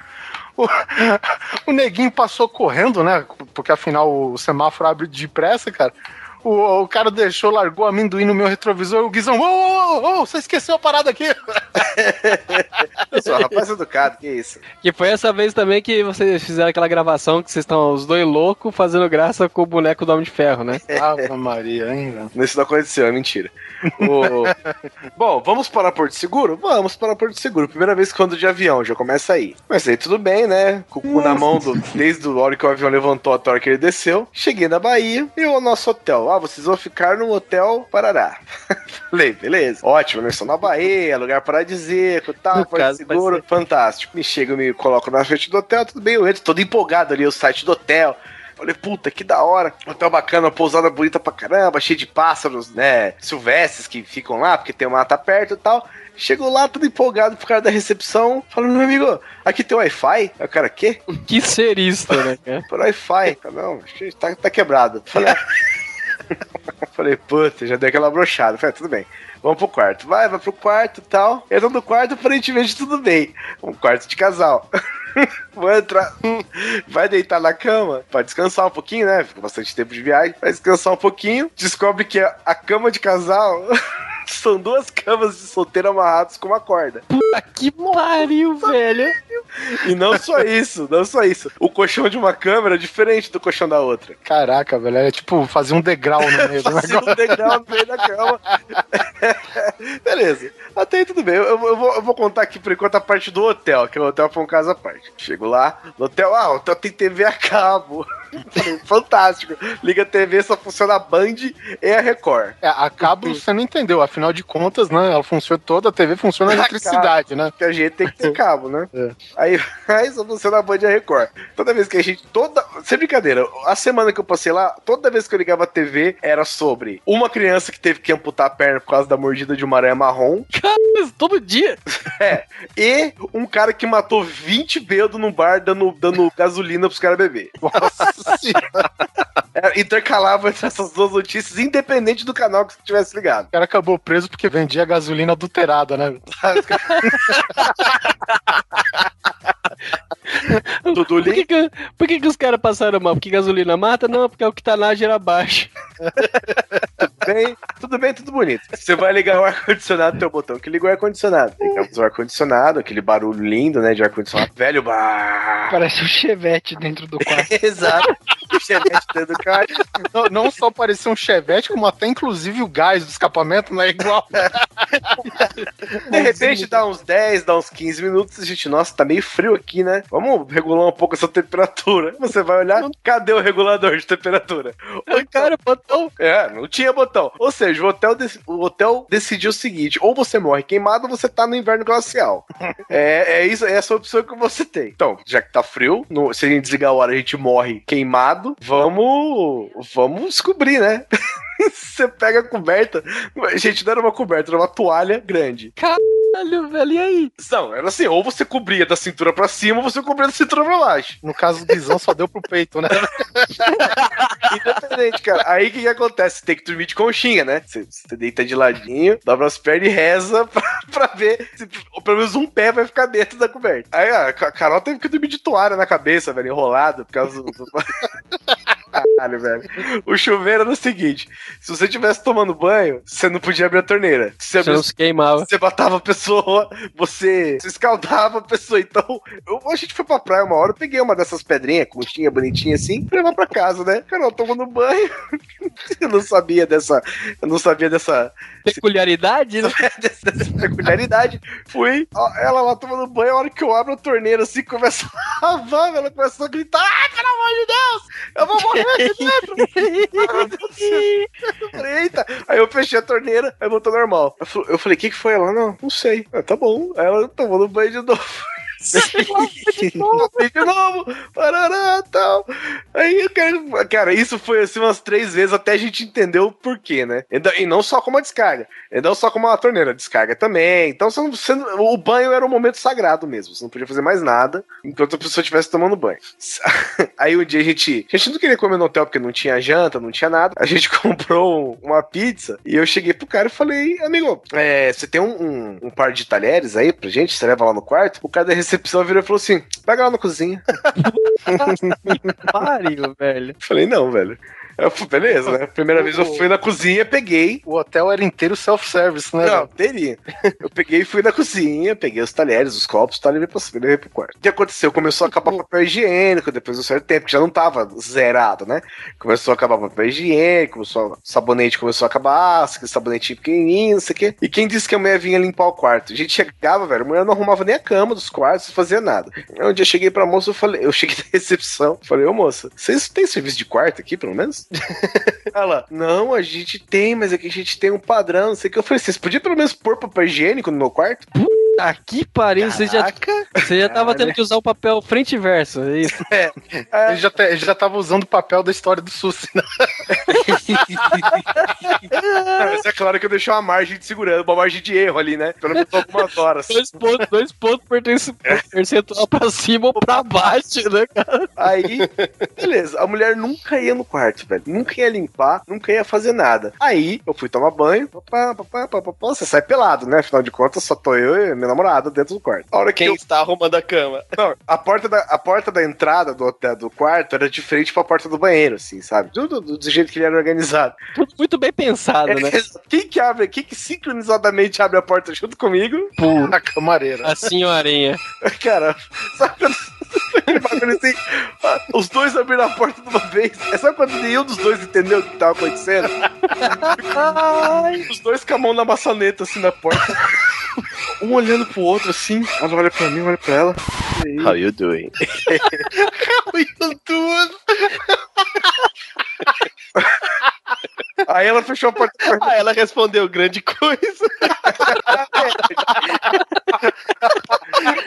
O, o neguinho passou correndo, né, porque afinal o semáforo abre depressa, cara. O, o cara deixou, largou amendoim no meu retrovisor. O Guizão, ô, ô, ô, ô, você esqueceu a parada aqui. Eu sou um rapaz educado, que isso. que foi essa vez também que vocês fizeram aquela gravação que vocês estão os dois loucos fazendo graça com o boneco do Homem de Ferro, né? Ave Maria, hein, velho. Isso não aconteceu, é mentira. O- Bom, vamos para Porto Seguro? Vamos para Porto Seguro. Primeira vez que eu ando de avião, já começa aí. Mas aí tudo bem, né? Com o cu na mão, do... desde a hora que o avião levantou até a hora que ele desceu. Cheguei na Bahia e o nosso hotel. Ah, vocês vão ficar no Hotel Parará. Falei, beleza. Ótimo, nós estamos na Bahia, lugar paradisíaco, tal, vai Seguro. Fantástico. Me chego, me coloco na frente do hotel, tudo bem, eu entro todo empolgado ali, o site do hotel. Falei, puta, que da hora. Hotel bacana, pousada bonita pra caramba, cheio de pássaros, né? Silvestres que ficam lá, porque tem uma mata perto e tal. Chego lá, tudo empolgado pro cara da recepção, falando, meu amigo, aqui tem Wi-Fi? Aí o cara, quê? Que serista, né? Por Wi-Fi. Não, tá, tá quebrado. Falei. Falei, puta, já deu aquela brochada. Falei, tudo bem. Vamos pro quarto. Vai, vai pro quarto e tal. Entra no quarto, aparentemente tudo bem. Um quarto de casal. Vou entrar. Vai deitar na cama pra descansar um pouquinho, né? Fica bastante tempo de viagem. Vai descansar um pouquinho. Descobre que a, cama de casal são duas camas de solteiro amarradas com uma corda. Puta que pariu, velho. E não só isso, não só isso. O colchão de uma cama é diferente do colchão da outra. Caraca, velho. É tipo fazer um degrau no meio do negócio. um degrau no meio da cama. Beleza. Até aí tudo bem. Eu, eu vou, eu vou contar aqui por enquanto a parte do hotel, que o hotel foi um caso à parte. Chego lá, no hotel, ah, o hotel tem TV a cabo. Fantástico. Liga a TV, só funciona a Band e a Record. É, a cabo você não entendeu. Afinal de contas, né? Ela funciona toda, a TV funciona a eletricidade, né? Que a gente tem que ter cabo, né? É. Aí, aí só funciona a Band e a Record. Toda vez que a gente. Toda. Sem brincadeira, a semana que eu passei lá, toda vez que eu ligava a TV, era sobre uma criança que teve que amputar a perna por causa da mordida de uma aranha marrom. Mas todo dia. É. E um cara que matou 20 bêbados no bar dando, dando gasolina pros caras beber. Nossa senhora. É, intercalava essas duas notícias, independente do canal que você tivesse ligado. O cara acabou preso porque vendia gasolina adulterada, né? Dudu Por que, que, por que, que os caras passaram mal? Porque gasolina mata? Não, porque é o que tá na gera baixo. bem, tudo bem, tudo bonito. Você vai ligar o ar-condicionado, tem o botão que liga o ar-condicionado. Ligamos o ar-condicionado, aquele barulho lindo, né, de ar-condicionado. Velho bar. Parece um chevette dentro do quarto. Exato. O chevette dentro do carro. Não, não só parecia um chevette, como até inclusive o gás do escapamento não é igual. De repente dá uns 10, dá uns 15 minutos, a gente, nossa, tá meio frio aqui, né? Vamos regular um pouco essa temperatura. Você vai olhar, cadê o regulador de temperatura? Aí, cara, botão. É, não tinha botão. Ou seja, o hotel, o hotel decidiu o seguinte: ou você morre queimado, ou você tá no inverno glacial. é, é isso, é essa opção que você tem. Então, já que tá frio, no- se a gente desligar a hora, a gente morre queimado. Vamos. Vamos descobrir, né? você pega a coberta. Gente, não era uma coberta, era uma toalha grande. Caralho, velho, e aí? Não, era assim, ou você cobria da cintura pra cima, ou você cobria da cintura pra baixo. No caso do Guizão, só deu pro peito, né? Independente, cara. Aí o que, que acontece? Você tem que dormir de conchinha, né? Você, você deita de ladinho, dobra as pernas e reza pra, pra ver se ou pelo menos um pé vai ficar dentro da coberta. Aí a Ca- Carol teve que dormir de toalha na cabeça, velho, enrolado, por causa do. caralho, velho. O chuveiro era o seguinte: se você estivesse tomando banho, você não podia abrir a torneira. Se você Você não se queimava. você matava a pessoa, você, você escaldava a pessoa. Então, eu, a gente foi pra praia uma hora, eu peguei uma dessas pedrinhas, conchinha, bonitinha assim, pra levar pra casa, né? Carol, tomando banho. eu não sabia dessa. Eu não sabia dessa, Peculiaridade, né? dessa, dessa peculiaridade. Fui, ó, ela lá tomando banho, a hora que eu abro a torneira assim, começa a lavar, ela começou a gritar: Ai, pelo amor de Deus! Eu vou morrer eita! Aí eu fechei a torneira, aí voltou normal. Eu fal- Eu falei, o que, que foi? Ela, não, não sei. Ah, tá bom. Aí ela tomando banho de novo. De novo, de novo, parará, tal. Aí, cara, cara, isso foi assim umas três vezes até a gente entender o porquê, né? E não só como a descarga, e não só como a torneira, a descarga também. Então, você não- você não- o banho era um momento sagrado mesmo. Você não podia fazer mais nada enquanto a pessoa estivesse tomando banho. Aí um dia a gente. A gente não queria comer no hotel porque não tinha janta, não tinha nada. A gente comprou uma pizza e eu cheguei pro cara e falei, amigo, é, você tem um, um- um par de talheres aí pra gente? Você leva lá no quarto? O cara da recepção virou e falou assim: pega lá na cozinha. Pariu, velho. Falei, não, velho. Eu beleza, né? Primeira vez eu fui na cozinha, peguei. O hotel era inteiro self-service, né? Não, teria. Eu peguei e fui na cozinha, peguei os talheres, os copos, tal, e levei pra levei pro quarto. O que aconteceu? Começou a acabar o papel higiênico depois de um certo tempo, que já não tava zerado, né? Começou a acabar o papel higiênico, começou, o sabonete começou a acabar, aquele sabonetinho pequenininho, não sei o quê. E quem disse que a mulher vinha limpar o quarto? A gente chegava, velho, a mulher não arrumava nem a cama dos quartos, não fazia nada. Um dia eu cheguei pra moça, eu falei, eu cheguei na recepção, falei, ô moça, vocês têm serviço de quarto aqui, pelo menos? Ela, não, a gente tem, mas aqui a gente tem um padrão, não sei o que. Eu falei, vocês podiam pelo menos pôr papel higiênico no meu quarto? Aqui pariu, você já, você já tava tendo que usar o papel frente e verso, é isso? Ele já, te- ele já tava usando o papel da história do Susi, né? Mas é claro que eu deixei uma margem de segurança, uma margem de erro ali, né? Pelo menos algumas horas. Dois pontos, dois pontos pertence- percentual pra cima ou pra baixo, né, cara? Aí, beleza, a mulher nunca ia no quarto, velho. Nunca ia limpar, nunca ia fazer nada. Aí, eu fui tomar banho, papá, papá, papá, você sai pelado, né? Afinal de contas, só tô eu e minha namorada dentro do quarto. A hora que Quem eu está arrumando a cama? Não, a porta da, a porta da entrada do hotel do quarto era de frente pra porta do banheiro, assim, sabe? Tudo do, do jeito que ele era organizado. Tudo muito bem pensado, né? Quem que abre, quem que sincronizadamente abre a porta junto comigo? A camareira. A senhorinha. Cara, sabe quando. Assim, ah, os dois abriram a porta de uma vez. É só quando nenhum dos dois entendeu o que tava acontecendo? Os dois com a mão na maçaneta, assim, na porta. Um olhando pro outro, assim. Ela olha pra mim, olha pra ela. How you doing? Aí ela fechou a porta. Aí ela respondeu grande coisa.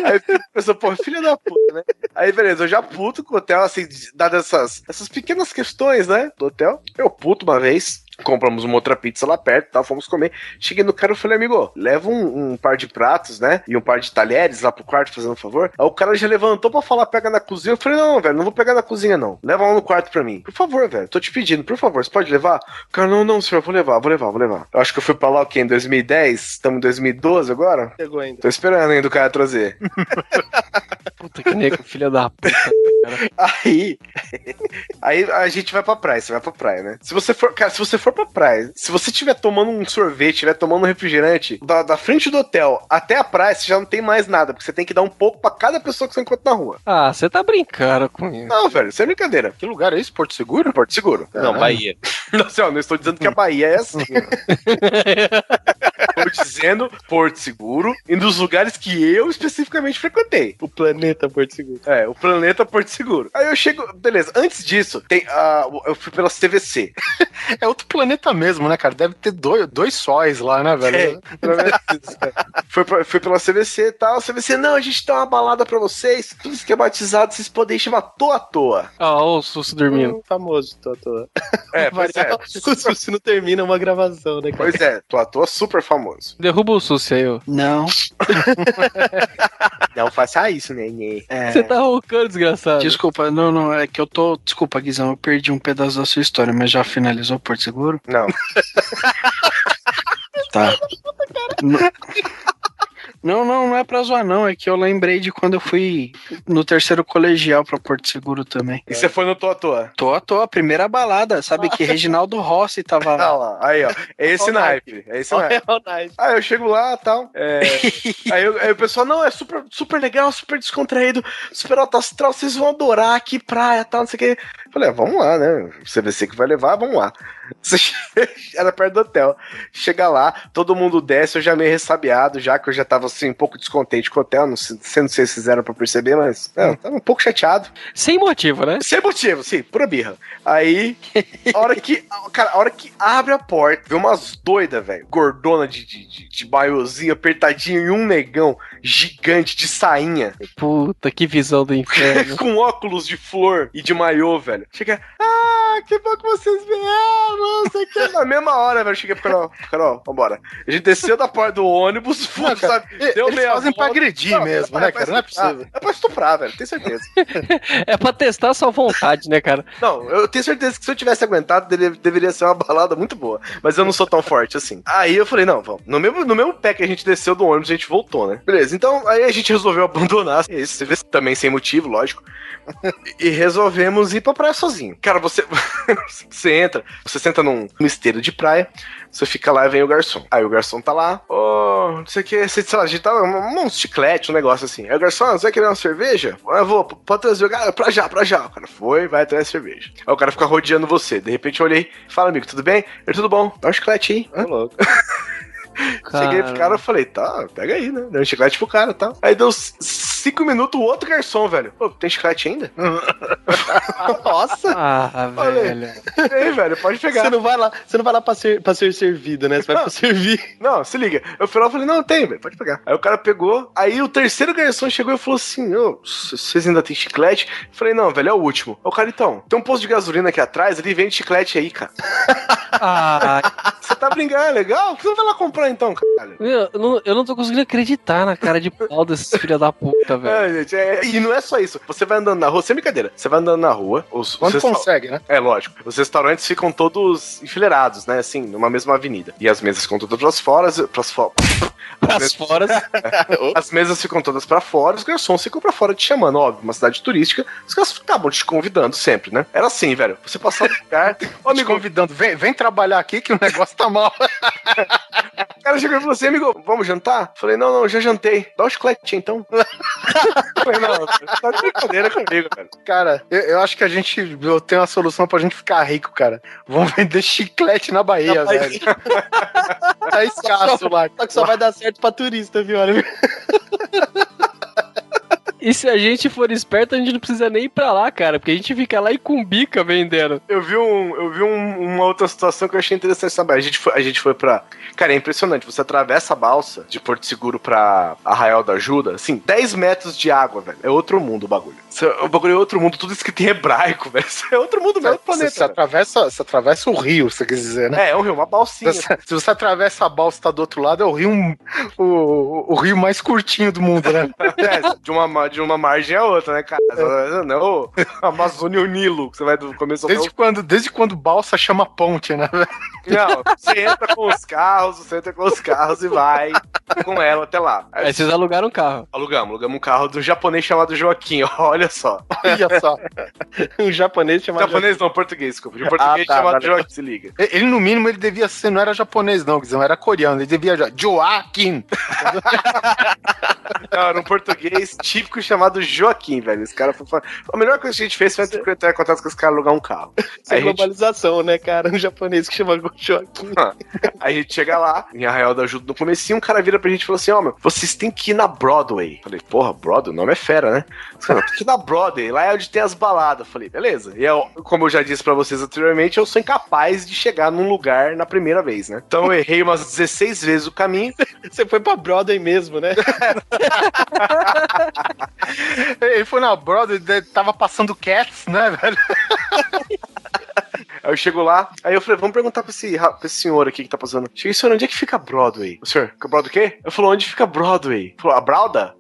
Aí pensou, pô, filha da puta, né? Aí, beleza, eu já puto com o hotel, assim, dadas essas, essas pequenas questões, né? Do hotel. Eu puto uma vez. Compramos uma outra pizza lá perto tal, fomos comer. Cheguei no cara e falei, amigo, leva um, um par de pratos, né? E um par de talheres lá pro quarto, fazendo um favor. Aí o cara já levantou pra falar, pega na cozinha. Eu falei, não, velho, não vou pegar na cozinha, não. Leva lá no quarto pra mim. Por favor, velho, tô te pedindo, por favor, você pode levar? O cara, não, não, senhor, vou levar, vou levar, vou levar. Eu acho que eu fui pra lá, o quê? Em 2010? Estamos em 2012 agora? Chegou ainda. Tô esperando ainda o cara trazer. Puta que nego, filha da puta. Aí, aí a gente vai pra praia, você vai pra praia, né? Se você for, cara, se você for pra praia, se você estiver tomando um sorvete, estiver tomando um refrigerante, da, da frente do hotel até a praia, você já não tem mais nada, porque você tem que dar um pouco pra cada pessoa que você encontra na rua. Ah, você tá brincando com isso. Não, velho, isso é brincadeira. Que lugar é esse? Porto Seguro? Porto Seguro. Não, Bahia. Não, assim, ó, não estou dizendo que a Bahia é assim. Estou dizendo Porto Seguro e dos lugares que eu especificamente frequentei. O planeta Porto Seguro. É, o planeta Porto Seguro. Aí eu chego, beleza, antes disso, tem, ah, eu fui pela CVC. É outro planeta mesmo, né, cara? Deve ter dois, dois sóis lá, né, velho? Foi, pra- foi pela CVC e tal. CVC, não, a gente dá uma balada pra vocês. Tudo isso que é batizado, vocês podem chamar toa à toa. Ó, o Susso dormindo. Um famoso, tô, tô. É, pois é. O Susi não termina uma gravação, né, cara? Pois é, toa à toa super famoso. Derruba o Susso aí, ó. Não. Não faça isso, nenê. É. Você tá roncando, desgraçado. Desculpa, não, não, é que eu tô. Desculpa, Guizão, eu perdi um pedaço da sua história, mas já finalizou Porto Seguro? Não. Tá. No- Não, não, não é pra zoar, não. É que eu lembrei de quando eu fui no terceiro colegial pra Porto Seguro também. E você foi no Tô à Toa? Tô à toa, primeira balada. Sabe que Reginaldo Rossi tava Ah lá. lá, aí ó, é esse naipe, é esse naipe. Olha o naipe. Aí eu chego lá e tal. é, aí, eu- aí o pessoal, não, é super, super legal, super descontraído, super alto astral, vocês vão adorar aqui, praia e tal, não sei o quê. Falei, ah, vamos lá, né? CVC que vai levar, vamos lá. Você Era perto do hotel. Chega lá, todo mundo desce, eu já meio ressabiado, já que eu já tava assim, um pouco descontente com o hotel. Não sei, não sei se fizeram pra perceber, mas é, eu tava um pouco chateado. Sem motivo, né? Sem motivo, sim, pura birra. Aí, a hora que. Cara, a hora que abre a porta, vê umas doidas, velho. Gordona de, de, de, de maiozinho, apertadinho, e um negão gigante de sainha, Puta, que visão do inferno. com óculos de flor e de maiô, velho. Chega. Ah, que bom que vocês vieram, não sei o que. Na mesma hora, velho, cheguei pro Carol. Carol, vambora. A gente desceu da porta do ônibus, Não, cara, sabe? e- eles fazem pra agredir mesmo, né, cara? Não é possível. É pra estuprar, velho, tenho certeza. é pra testar a sua vontade, né, cara? Não, eu tenho certeza que se eu tivesse aguentado, dele- deveria ser uma balada muito boa. Mas eu não sou tão forte assim. Aí eu falei, não, vamos. No mesmo, no mesmo pé que a gente desceu do ônibus, a gente voltou, né? Beleza, então aí a gente resolveu abandonar. É Isso, você vê, também sem motivo, lógico. E resolvemos ir pra praia sozinho. Cara, você, você entra, você senta num, num esteiro de praia, você fica lá e vem o garçom. Aí o garçom tá lá, ô, não sei o que, sei lá, a gente tá um, um chiclete, um negócio assim. Aí o garçom, ah, você vai querer uma cerveja? Ah, Eu vou, pode trazer o cara, pra já, pra já. O cara foi, vai atrás da cerveja. Aí o cara fica rodeando você. De repente eu olhei, fala, amigo, tudo bem? Ele, tudo bom? Dá um chiclete aí. Hã? louco. Cheguei pro cara e falei, tá, pega aí, né? Deu um chiclete pro cara e tal. Aí deu cinco minutos, o outro garçom, velho. Pô, tem chiclete ainda? Nossa! Ah, velho. Ei, velho, pode pegar. Você não vai lá, você não vai lá pra ser, pra ser servido, né? Você vai pra servir. Não, se liga. Eu fui lá e falei, não, tem, velho, pode pegar. Aí o cara pegou, aí o terceiro garçom chegou e falou assim, ô, vocês ainda tem chiclete? Eu falei, não, velho, é o último. O cara, então, tem um posto de gasolina aqui atrás, ele vende chiclete aí, cara. Ah, Você tá brincando, é legal? Por que você não vai lá comprar então, caralho? meu, eu não, eu não tô conseguindo acreditar na cara de pau desses filha da puta, velho. É, gente, é- e não é só isso. Você vai andando na rua, sem brincadeira, você vai andando na rua, os, Quando os consegue, né? É, lógico. Os restaurantes ficam todos enfileirados, né? Assim, numa mesma avenida. E as mesas ficam todas pras fora, pras fora. Pras fora. As mesas ficam todas pra fora, os garçons ficam pra fora te chamando, óbvio, uma cidade turística, os caras acabam te convidando sempre, né? Era assim, velho. Você passava no lugar, ô amigo, convidando, vem, vem trabalhar aqui que o negócio tá mal. O cara chegou e falou assim, amigo, vamos jantar? Falei, não, não, já jantei. Dá um chiclete então. Falei, não, tá de brincadeira comigo, velho. Cara, eu, eu acho que a gente. Eu tenho uma solução pra gente ficar rico, cara. Vamos vender chiclete na Bahia, Na Bahia. velho. tá escasso lá. Só que só vai dar certo pra turista, viu? Olha. E se a gente for esperto, a gente não precisa nem ir pra lá, cara, porque a gente fica lá e cumbica vendendo. Eu vi, um, eu vi um- uma outra situação que eu achei interessante saber. A gente, foi, a gente foi pra. Cara, é impressionante. Você atravessa a balsa de Porto Seguro pra Arraial da Ajuda, assim, 10 metros de água, velho. É outro mundo o bagulho. O bagulho é outro mundo, tudo escrito em hebraico, velho. Isso é outro mundo, Você, planeta. você atravessa, você atravessa o rio, você quer dizer, né? É, é um rio, uma balsinha. Se você, se você atravessa a balsa e tá do outro lado, é o rio, o, o, rio mais curtinho do mundo, né? É, de, uma, ma- de uma margem a outra, né, cara? Não, o Amazônia e o Nilo, que você vai do começo ao Desde quando, desde quando balsa chama ponte, né? Não, você entra com os carros, você entra com os carros e vai com ela até lá. Aí vocês alugaram um carro. Alugamos, alugamos um carro do japonês chamado Joaquim, olha só. Olha só. Um japonês chamado. Japonês não, português, desculpa. De português tá, chamado valeu. Joaquim, se liga. Ele, no mínimo, ele devia ser, não era japonês, não, Guizão, era coreano. Ele devia já. Joaquim! Não, era um português típico chamado Joaquim, velho. Esse cara foi. A melhor coisa que a gente fez foi entrar em contato com esse cara alugar um carro. Aí a gente- globalização, né, cara? Um japonês que chama Joaquim. Aí a gente chega lá, em Arraial da Ajuda, no comecinho, um cara vira pra gente e falou assim, ó, meu, vocês têm que ir na Broadway. Falei, porra, Broadway, o nome é fera, né? Os caras, Tem que ir na Broadway, lá é onde tem as baladas. Falei, beleza. E eu, como eu já disse pra vocês anteriormente, eu sou incapaz de chegar num lugar na primeira vez, né? Então eu errei umas 16 vezes o caminho. Você foi pra Broadway mesmo, né? Ele foi na Broadway, tava passando Cats, né, velho? Aí eu chego lá, aí eu falei, vamos perguntar pra esse, ra- pra esse senhor aqui que tá passando. Cheguei, senhor, onde é que fica Broadway? O senhor, Broadway o quê? Eu falou, onde fica Broadway? Ele falou, a Brauda?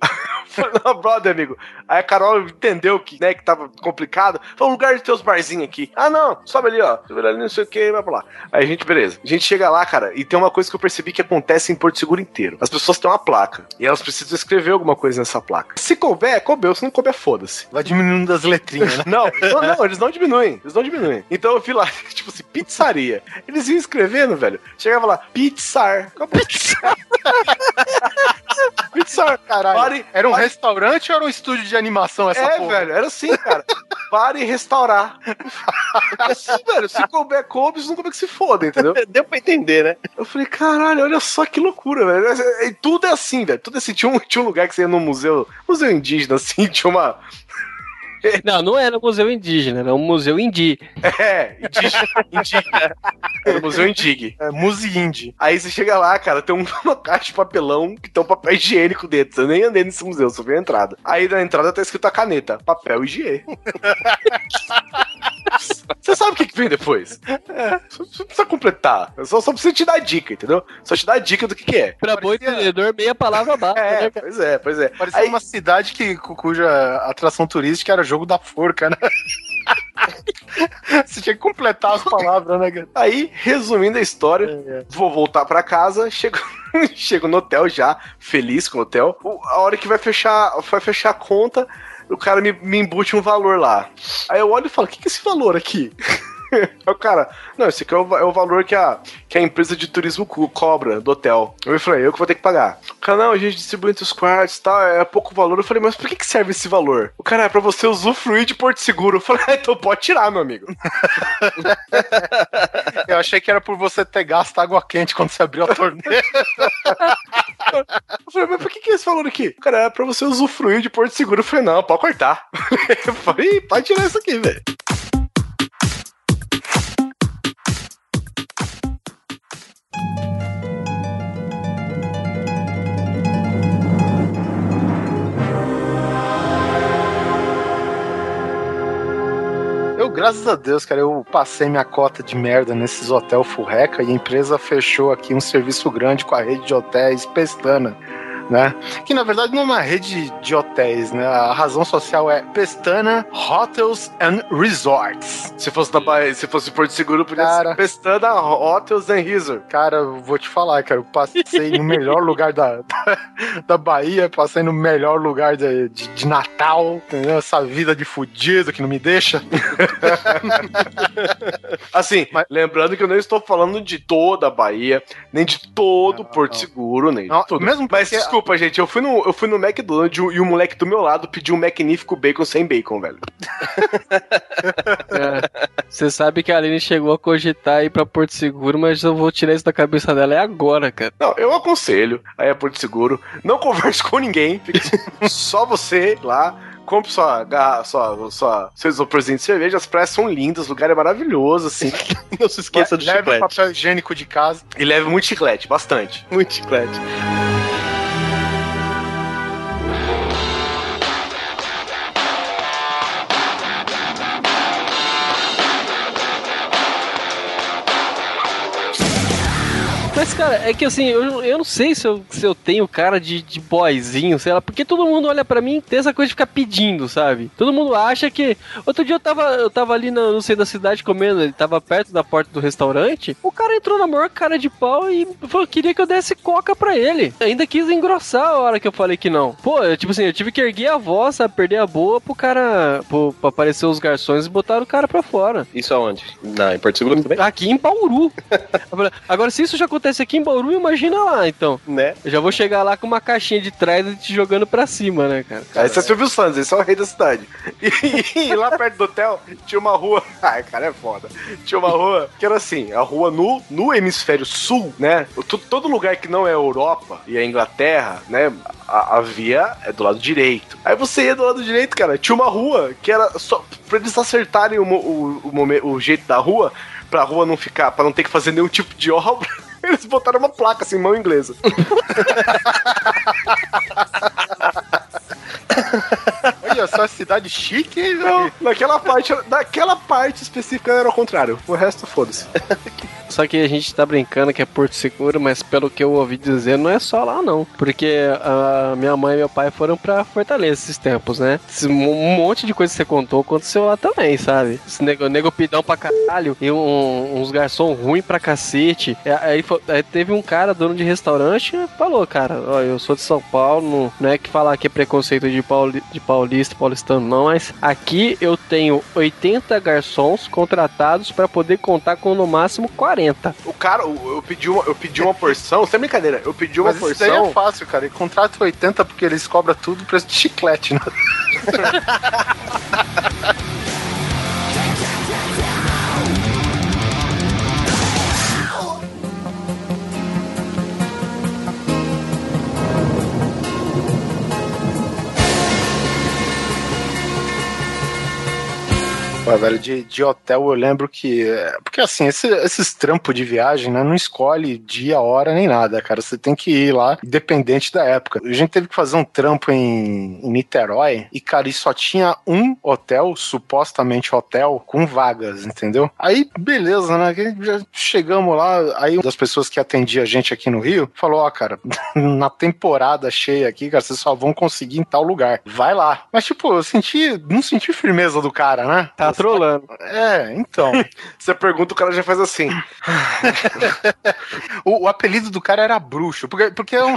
Falei, não, brother, amigo. Aí a Carol entendeu que, né, que tava complicado. Falou, lugar de ter os barzinhos aqui. Ah, não, sobe ali, ó. Sobe ali, não sei o que, vai pra lá. Aí a gente, beleza. A gente chega lá, cara, e tem uma coisa que eu percebi que acontece em Porto Seguro inteiro. As pessoas têm uma placa. E elas precisam escrever alguma coisa nessa placa. Se couber, coubeu. Se não couber, foda-se. Vai diminuindo das letrinhas, né? Não, não, não, eles não diminuem. Eles não diminuem. Então eu vi lá, tipo assim, pizzaria. Eles iam escrevendo, velho. Chegava lá, pizzar. Pizzar. pizzar. Caralho. Pare, Era um restaurante ou era um estúdio de animação essa É, porra? velho, era assim, cara. Pare e restaurar. assim, velho, se couber, coube, não couber que se foda, entendeu? Deu pra entender, né? Eu falei, caralho, olha só que loucura, velho. E tudo é assim, velho. Tudo é assim. Tinha um, tinha um lugar que você ia no museu, museu indígena, assim, tinha uma. Não, não era um museu indígena, era um museu indi. É, indígena. indígena. Era o museu Indig. É, Muzi Indie. Aí você chega lá, cara, tem um- uma caixa de papelão que tem um papel higiênico dentro. Eu nem andei nesse museu, só vi a entrada. Aí na entrada tá escrito a caneta: papel higiene. Você sabe o que, que vem depois? É, só, só precisa completar. Eu Só, só precisa te dar a dica, entendeu? Só te dar a dica do que, que é. Pra bom entendedor, meia palavra basta, É, né, pois é, pois é. Parecia Aí- uma cidade que, cu- cuja atração turística era jogo da forca, né? Você tinha que completar as palavras, né, cara? Aí, resumindo a história, vou voltar pra casa, chego, chego no hotel já, feliz com o hotel. O- A hora que vai fechar, vai fechar a conta, o cara me, me embute um valor lá. Aí eu olho e falo, o que, que é esse valor aqui? Aí o cara, não, esse aqui é o, é o valor que a, que a empresa de turismo co- cobra do hotel. Eu falei, eu que vou ter que pagar. O cara, não, a gente distribui entre os quartos e tal, é pouco valor. Eu falei, mas por que, que serve esse valor? O cara, é pra você usufruir de Porto Seguro. Eu falei, ah, então pode tirar, meu amigo. Eu achei que era por você ter gasto água quente quando você abriu a torneira. Eu falei, mas por que, que esse valor aqui? Cara, é pra você usufruir de Porto Seguro. Eu falei, não, pode cortar. Eu falei, "Ih, pode tirar isso aqui, velho. Graças a Deus, cara, eu passei minha cota de merda nesses hotel furreca e a empresa fechou aqui um serviço grande com a rede de hotéis Pestana, né? Que na verdade não é uma rede de hotéis, né? A razão social é Pestana Hotels and Resorts. Se fosse, na Bahia, se fosse Porto Seguro, podia Cara. ser Pestana Hotels and Resort. Cara, vou te falar, cara, eu passei no melhor lugar da, da, da Bahia, passei no melhor lugar de, de, de Natal, entendeu? Essa vida de fudido que não me deixa. Assim, lembrando que eu não estou falando de toda a Bahia, nem de todo Não, Porto não. Seguro, nem Não, de tudo. mesmo Mas porque- desculpa, gente, eu fui, no, eu fui no McDonald's e o moleque do meu lado pediu um magnífico bacon sem bacon, velho. É. Você sabe que a Aline chegou a cogitar ir pra Porto Seguro, mas eu vou tirar isso da cabeça dela é agora, cara. Não, eu aconselho aí a Porto Seguro, não converse com ninguém, só você lá. Compre sua, garra- sua, sua, seu isoporzinho de cerveja, as praias são lindas, o lugar é maravilhoso, assim. Não se esqueça do Leve chiclete. papel higiênico de casa. E leve muito chiclete, bastante. Muito chiclete. Mas, cara, é que assim, eu, eu não sei se eu, se eu tenho cara de, de boyzinho, sei lá, porque todo mundo olha pra mim e tem essa coisa de ficar pedindo, sabe? Todo mundo acha que. Outro dia eu tava, eu tava ali no, no centro da cidade comendo, ele tava perto da porta do restaurante. O cara entrou na maior cara de pau e falou, queria que eu desse coca pra ele. Ainda quis engrossar a hora que eu falei que não. Pô, eu, tipo assim, eu tive que erguer a voz, sabe? Perder a boa pro cara. Pro, pra aparecer os garçons e botar o cara pra fora. Isso aonde? Na, em Porto Seguro também? Aqui em falei, Agora, se isso já acontece aqui em Bauru, imagina lá, então. Né? Eu já vou chegar lá com uma caixinha de trás e te jogando pra cima, né, cara? Aí você é Silvio Santos, esse é o rei da cidade. E, e lá perto do hotel tinha uma rua. Ai, cara, é foda. Tinha uma rua que era assim: a rua no, no hemisfério sul, né? To- Todo lugar que não é Europa e é Inglaterra, né? A, a via é do lado direito. Aí você ia do lado direito, cara. Tinha uma rua que era só pra eles acertarem o, o, o, o jeito da rua, pra rua não ficar, pra não ter que fazer nenhum tipo de obra. Eles botaram uma placa assim, mão inglesa. Olha só, cidade chique, hein, Não, velho? naquela parte, naquela parte específica era ao contrário. O resto, foda-se. Só que a gente tá brincando que é Porto Seguro, mas pelo que eu ouvi dizer, não é só lá não. Porque a minha mãe e meu pai foram pra Fortaleza esses tempos, né? Esse Um monte de coisa que você contou aconteceu lá também, sabe? Esse nego, nego pidão pra caralho e um- uns garçom ruim pra cacete. É, Aí, aí teve um cara, dono de restaurante, falou, cara, ó, eu sou de São Paulo, não, não é que falar que é preconceito de, pauli, de paulista, paulistano não, mas aqui eu tenho 80 garçons contratados pra poder contar com no máximo 40. O cara, eu pedi uma, eu pedi uma porção, sem brincadeira, eu pedi uma Mas isso daí é porção. fácil, cara. E contrata 80 porque eles cobram tudo preço de chiclete, né? Pô, velho, de, de hotel eu lembro que. é, Porque assim, esse- esses trampos de viagem, né? Não escolhe dia, hora nem nada, cara. Você tem que ir lá, independente da época. A gente teve que fazer um trampo em, em Niterói e, cara, e só tinha um hotel, supostamente hotel, com vagas, entendeu? Aí, beleza, né? Já chegamos lá, aí uma das pessoas que atendia a gente aqui no Rio falou: Ó, cara, na temporada cheia aqui, cara, vocês só vão conseguir em tal lugar. Vai lá. Mas, tipo, eu senti. Não senti firmeza do cara, né? Tá trolando. É, então. Você pergunta, o cara já faz assim. o, o apelido do cara era bruxo. Porque, porque é um.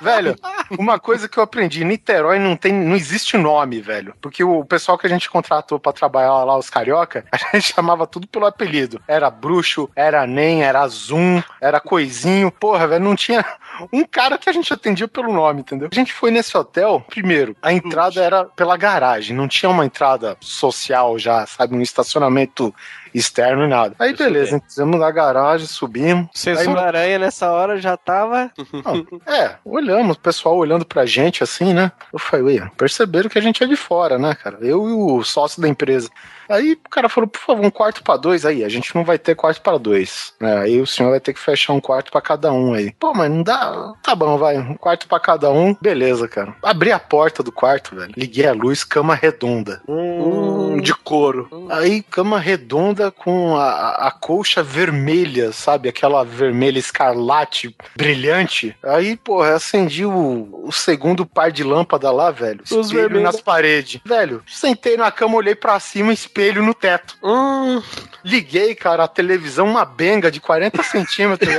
velho, uma coisa que eu aprendi: Niterói não tem. Não existe nome, velho. Porque o pessoal que a gente contratou pra trabalhar lá, os carioca, a gente chamava tudo pelo apelido. Era bruxo, era nem, era zoom, era coisinho. Porra, velho, não tinha um cara que a gente atendia pelo nome, entendeu? A gente foi nesse hotel, primeiro, a entrada era pela garagem, não tinha uma entrada social já, sabe? Um estacionamento externo e nada. Aí beleza, entramos na garagem, subimos. Censura Aranha nessa hora já tava. Não, é, olhamos, o pessoal olhando pra gente assim, né? Eu falei, ué, perceberam que a gente é de fora, né, cara? Eu e o sócio da empresa. Aí o cara falou, por favor, um quarto pra dois aí. A gente não vai ter quarto pra dois. Né? Aí o senhor vai ter que fechar um quarto pra cada um aí. Pô, mas não dá. Tá bom, vai. Um quarto pra cada um. Beleza, cara. Abri a porta do quarto, velho. Liguei a luz, cama redonda. Hum, de couro. Aí, cama redonda com a, a- colcha vermelha, sabe? Aquela vermelha escarlate brilhante. Aí, porra, acendi o, o segundo par de lâmpada lá, velho. Os Espelho vermelhos. nas paredes. Velho, sentei na cama, olhei pra cima, espelho no teto. Hum, Liguei, cara, a televisão, uma benga de 40 centímetros.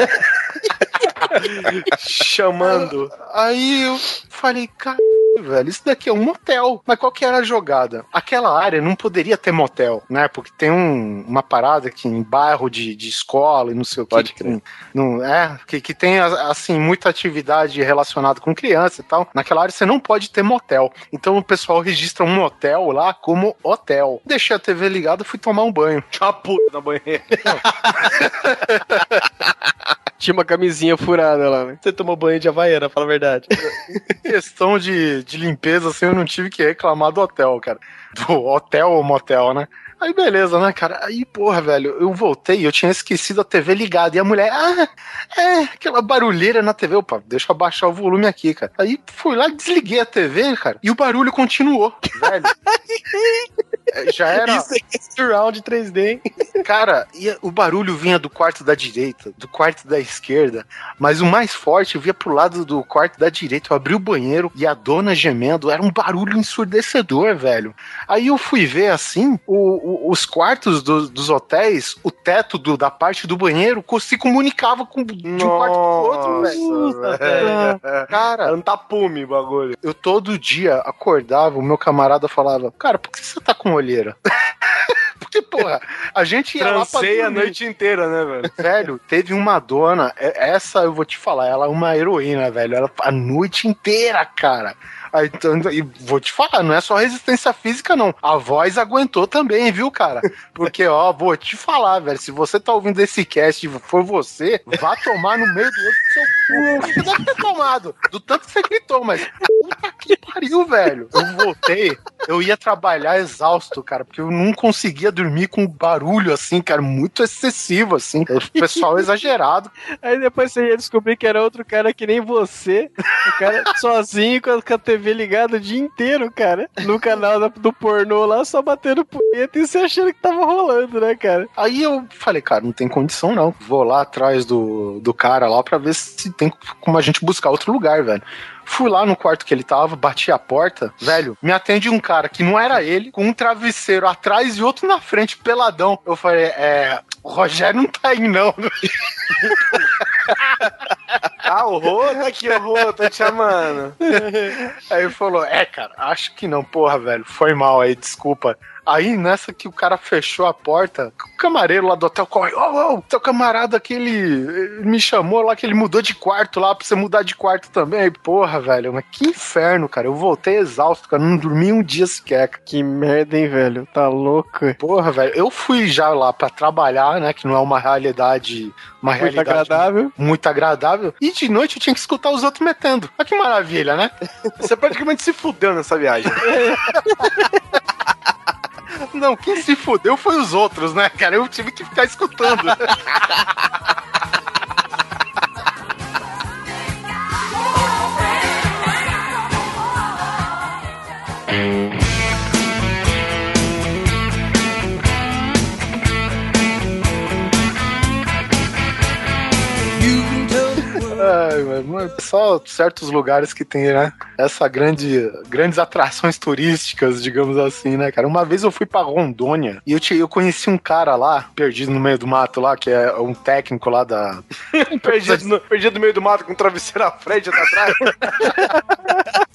chamando. Aí eu falei, cara, velho, isso daqui é um motel. Mas qual que era a jogada? Aquela área não poderia ter motel, né? Porque tem um- uma parada que em bairro de, de escola e não sei o que. Pode que não, é, que, que tem, assim, muita atividade relacionada com criança e tal. Naquela área você não pode ter motel. Então o pessoal registra um motel lá como hotel. Deixei a TV ligada e fui tomar um banho. Tinha uma puta na banheira. Tinha uma camisinha furada lá, né? Você tomou banho de Havaiana, fala a verdade. questão de, de limpeza, assim, eu não tive que reclamar do hotel, cara. Do hotel ou motel, né? Aí beleza, né, cara? Aí, porra, velho, eu voltei, eu tinha esquecido a TV ligada. E a mulher, ah, é, aquela barulheira na TV. Opa, deixa eu abaixar o volume aqui, cara. Aí fui lá, desliguei a TV, cara, e o barulho continuou, velho. É, Já era. Isso é surround 3D, hein? Cara, e o barulho vinha do quarto da direita, do quarto da esquerda, mas o mais forte vinha pro lado do quarto da direita. Eu abri o banheiro e a dona gemendo, era um barulho ensurdecedor, velho. Aí eu fui ver assim, o- o- os quartos do- dos hotéis, o teto do- da parte do banheiro se comunicava com, de um quarto pro outro, velho. Velho. Cara, Era um tapume o bagulho. eu todo dia acordava, o meu camarada falava, cara, por que você tá com olheira? Porque, porra, a gente ia lá pra a noite inteira, né, velho? Velho, teve uma dona, é- essa eu vou te falar, ela é uma heroína, velho. Ela a noite inteira, cara. Aí, então, e vou te falar, não é só resistência física, não. A voz aguentou também, viu, cara? Porque, ó, vou te falar, velho. Se você tá ouvindo esse cast e for você, vá tomar no meio do outro seu cu. Você deve ter tomado. Do tanto que você gritou, mas. Puta que pariu, velho. Eu voltei, eu ia trabalhar exausto, cara, porque eu não conseguia dormir com barulho assim, cara, muito excessivo, assim. O pessoal exagerado. Aí depois você ia descobrir que era outro cara que nem você, o cara sozinho com a, com a TV TV ligada o dia inteiro, cara. No canal do pornô lá, só batendo punheta e você achando que tava rolando, né, cara? Aí eu falei, cara, não tem condição não. Vou lá atrás do, do cara lá pra ver se tem como a gente buscar outro lugar, velho. Fui lá no quarto que ele tava, bati a porta, velho, me atende um cara que não era ele, com um travesseiro atrás e outro na frente, peladão. Eu falei, é. O Rogério não tá aí, não. Ah, o Rô tá aqui, o Rô, tá te chamando. Aí ele falou: É, cara, acho que não, porra, velho. Foi mal aí, desculpa. Aí, nessa que o cara fechou a porta, o camareiro lá do hotel corre: Ô, ô, teu camarada aqui, ele, ele me chamou lá que ele mudou de quarto lá pra você mudar de quarto também. Aí, porra, velho, mas que inferno, cara. Eu voltei exausto, cara. Não dormi um dia sequer. cara. Que merda, hein, velho? Tá louco? Porra, velho. Eu fui já lá pra trabalhar, né? Que não é uma realidade. Uma Muito realidade agradável. muito agradável. E de noite eu tinha que escutar os outros metendo. Olha que maravilha, né? Você praticamente se fudeu nessa viagem. Não, quem se fudeu foi os outros, né, cara? Eu tive que ficar escutando. Só certos lugares que tem, né? Essa grande, grandes atrações turísticas, digamos assim, né, cara? Uma vez eu fui pra Rondônia e eu, te- eu conheci um cara lá, perdido no meio do mato lá, que é um técnico lá da. perdido, no, perdido no meio do mato com um travesseiro à frente e atrás.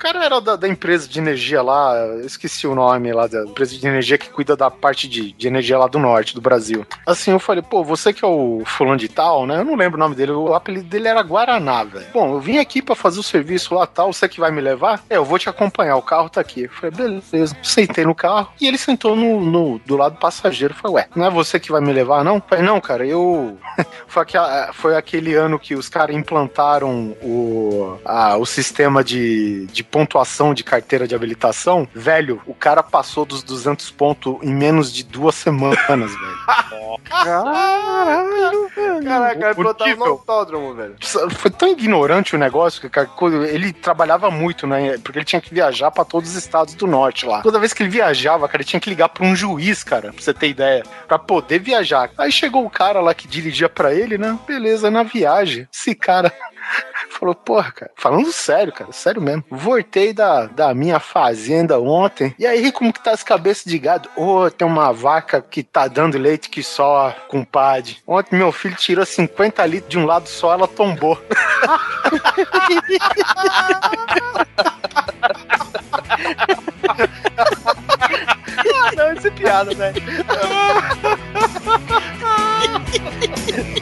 Cara era da, da empresa de energia lá, esqueci o nome lá, da empresa de energia que cuida da parte de, de energia lá do norte do Brasil. Assim, eu falei, pô, você que é o fulano de tal, né? Eu não lembro o nome dele, o apelido dele era Guaraná, velho. Bom, eu vim aqui pra fazer o serviço lá tal, você que vai me levar? É, eu vou te acompanhar, o carro tá aqui. Eu falei, beleza. Sentei no carro e ele sentou no, no- do lado do passageiro. Eu falei, ué, não é você que vai me levar, não? Eu falei, não, cara, eu. foi, aquela- foi aquele ano que os caras implantaram o, a- o sistema de, de pontuação de carteira de habilitação. Velho, o cara passou dos 200 pontos em menos de duas semanas, velho. Caralho, velho. Caraca, eu botava no autódromo, velho. Foi tão ignorante o negócio que cara, ele trabalhava muito, né? Porque ele tinha que viajar pra todos os estados do norte lá. Toda vez que ele viajava, cara, ele tinha que ligar pra um juiz, cara, pra você ter ideia, pra poder viajar. Aí chegou o cara lá que dirigia pra ele, né? Beleza, na viagem. Esse cara falou, porra, cara, falando sério, cara, sério mesmo. Voltei da, da minha fazenda ontem. E aí, como que tá as cabeças de gado? Ô, tem uma vaca que tá dando leite que só, compadre. Ontem meu filho tirou 50 litros de um lado só, ela tombou. Não, isso é piada, velho.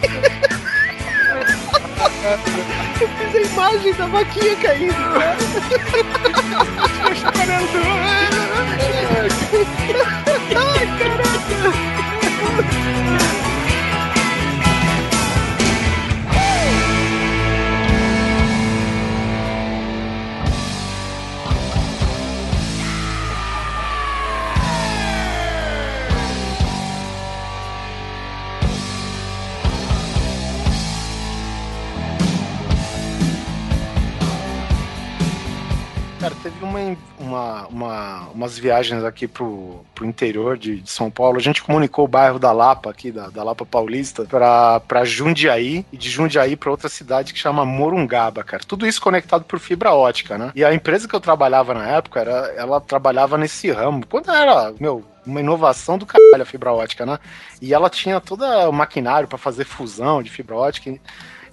Eu fiz a imagem da vaquinha caindo, cara. Ai, caraca. Cara, teve uma, uma, uma- umas viagens aqui pro, pro interior de, de São Paulo. A gente comunicou o bairro da Lapa, aqui, da, da Lapa Paulista, pra, pra Jundiaí, e de Jundiaí pra outra cidade que chama Morungaba, cara. Tudo isso conectado por fibra ótica, né? E a empresa que eu trabalhava na época, era, ela trabalhava nesse ramo. Quando era, meu, uma inovação do caralho a fibra ótica, né? E ela tinha todo o maquinário pra fazer fusão de fibra ótica.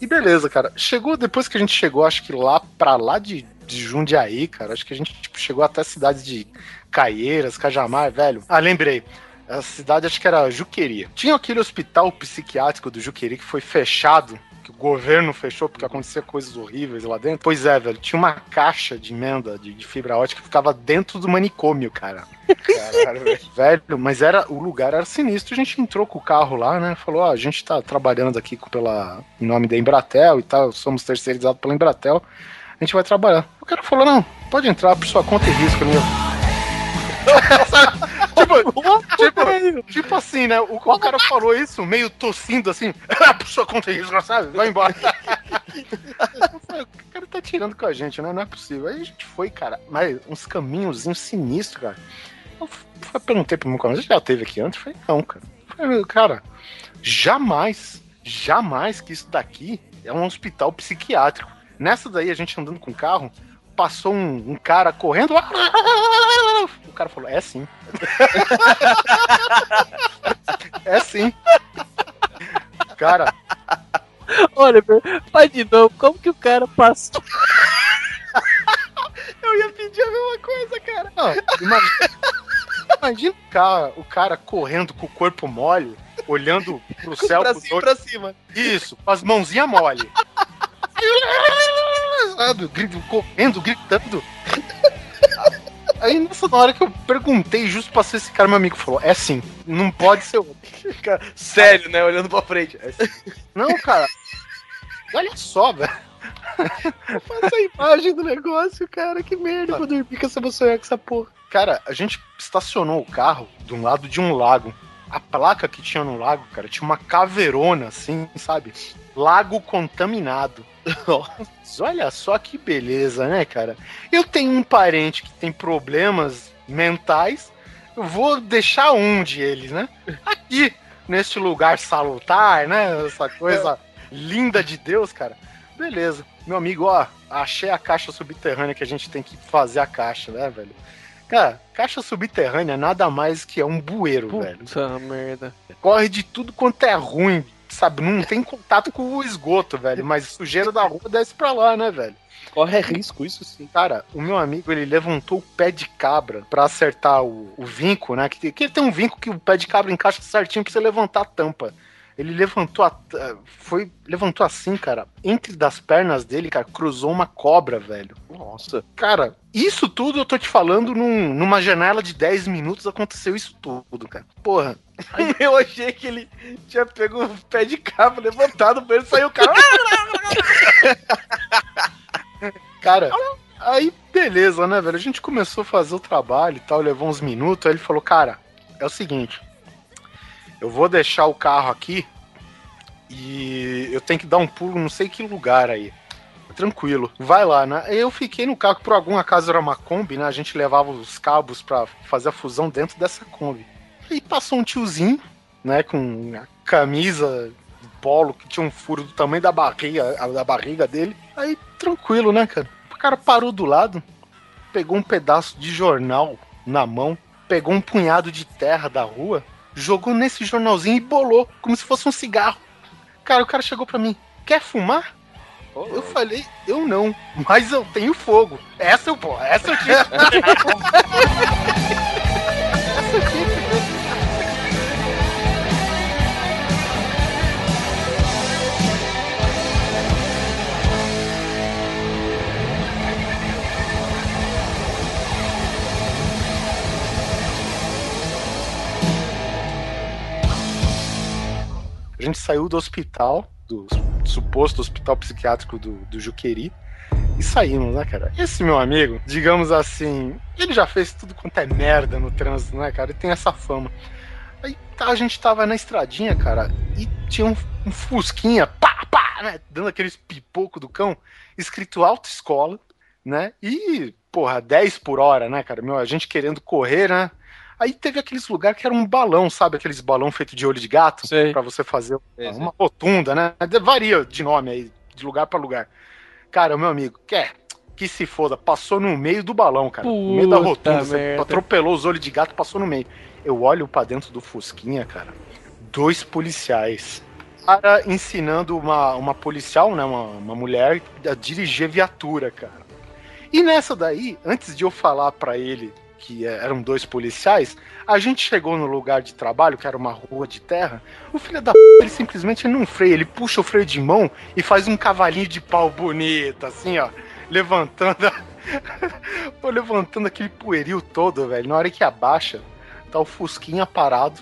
E beleza, cara. Chegou, depois que a gente chegou, acho que lá pra lá de, de Jundiaí, cara, acho que a gente tipo, chegou até a cidade de Caieiras, Cajamar, velho. Ah, lembrei. A cidade acho que era Juqueri. Tinha aquele hospital psiquiátrico do Juqueri que foi fechado, que o governo fechou porque acontecia coisas horríveis lá dentro. Pois é, velho, tinha uma caixa de emenda de, de fibra ótica que ficava dentro do manicômio, cara. Caralho, velho. Mas era o lugar era sinistro. A gente entrou com o carro lá, né? Falou: Ó, a gente tá trabalhando aqui com- pela, em nome da Embratel e tal, somos terceirizados pela Embratel. A gente vai trabalhar. O cara falou: Não, pode entrar por sua conta e risco, meu. tipo, tipo, tipo assim, né? O, o cara falou isso meio tossindo assim, por sua conta e risco, sabe? Vai embora. O cara tá tirando com a gente, né? Não é possível. Aí a gente foi, cara, mas uns caminhozinhos sinistros, cara. Eu, eu perguntei pro meu colega, já teve aqui antes? Eu falei, não, cara. Falei, cara, jamais, jamais que isso daqui é um hospital psiquiátrico. Nessa daí, a gente andando com o carro, passou um, um cara correndo. O cara falou, é sim. é sim. Cara, Olha, faz de novo, como que o cara passou? Eu ia pedir a mesma coisa, cara. Não, imagina, imagina o, cara, o cara correndo com o corpo mole, olhando pro céu. pra pro cima, pra cima. Isso, com as mãozinhas mole. Sabe, grito, correndo, gritando. Aí nessa hora que eu perguntei, justo pra ser esse cara, meu amigo falou: é sim, não pode ser outro. Cara, sério, né? Olhando pra frente. É Não, cara. Olha só, velho. Faça a imagem do negócio, cara. Que merda. Eu vou dormir com essa vou sonhar com essa porra. Cara, a gente estacionou o carro do lado de um lago. A placa que tinha no lago, cara, tinha uma caveirona, assim, sabe? Lago contaminado. Nossa, olha só que beleza, né, cara? Eu tenho um parente que tem problemas mentais. Eu vou deixar um de eles, né? Aqui, neste lugar salutar, né? Essa coisa linda de Deus, cara. Beleza. Meu amigo, ó, achei a caixa subterrânea que a gente tem que fazer a caixa, né, velho? Cara, caixa subterrânea nada mais que é um bueiro, velho. Puta merda. Corre de tudo quanto é ruim, sabe? Não tem contato com o esgoto, velho. Mas sujeira da rua desce pra lá, né, velho? Corre risco, isso sim. Cara, o meu amigo, ele levantou o pé de cabra pra acertar o, o vinco, né? Que, que tem um vinco que o pé de cabra encaixa certinho pra você levantar a tampa. Ele levantou a, foi levantou assim, cara, entre das pernas dele, cara, cruzou uma cobra, velho. Nossa. Cara, isso tudo eu tô te falando num- numa janela de 10 minutos aconteceu isso tudo, cara. Porra, Eu achei que ele tinha pego o pé de cabra, levantado pra ele saiu o cara. Cara, aí beleza, né, velho? A gente começou a fazer o trabalho e tal, levou uns minutos. Aí ele falou: Cara, é o seguinte, eu vou deixar o carro aqui e eu tenho que dar um pulo, não sei que lugar aí. Tranquilo, vai lá, né? Eu fiquei no carro, por algum acaso era uma Kombi, né? A gente levava os cabos pra fazer a fusão dentro dessa Kombi. Aí passou um tiozinho, né, com a camisa de polo que tinha um furo do tamanho da barriga, da barriga dele. Aí tranquilo, né, cara? O cara parou do lado, pegou um pedaço de jornal na mão, pegou um punhado de terra da rua, jogou nesse jornalzinho e bolou, como se fosse um cigarro. Cara, o cara chegou pra mim: Quer fumar? Eu falei, eu não, mas eu tenho fogo. Essa eu pô, essa eu tinha. essa eu. A gente saiu do hospital, do suposto hospital psiquiátrico do, do Juqueri, e saímos, né, cara? Esse meu amigo, digamos assim, ele já fez tudo quanto é merda no trânsito, né, cara? Ele tem essa fama. Aí tá, a gente tava na estradinha, cara, e tinha um, um fusquinha, pá, pá, né? Dando aqueles pipoco do cão, escrito autoescola, né? E, porra, 10 por hora, né, cara? Meu, a gente querendo correr, né? Aí teve aqueles lugares que era um balão, sabe? Aqueles balão feito de olho de gato, pra você fazer Sei, uma rotunda, né? Varia de nome aí, de lugar pra lugar. Cara, meu amigo, quer que se foda, passou no meio do balão, cara. no meio da Puta rotunda, merda. atropelou os olhos de gato, passou no meio. Eu olho pra dentro do Fusquinha, cara. Dois policiais. Cara ensinando uma, uma policial, né? Uma, uma mulher a dirigir viatura, cara. E nessa daí, antes de eu falar pra ele que é, eram dois policiais, a gente chegou no lugar de trabalho, que era uma rua de terra. O filho da p, ele simplesmente não freia, ele puxa o freio de mão e faz um cavalinho de pau bonito, assim, ó, levantando, a- levantando aquele poeril todo, velho. Na hora que abaixa, tá o Fusquinha parado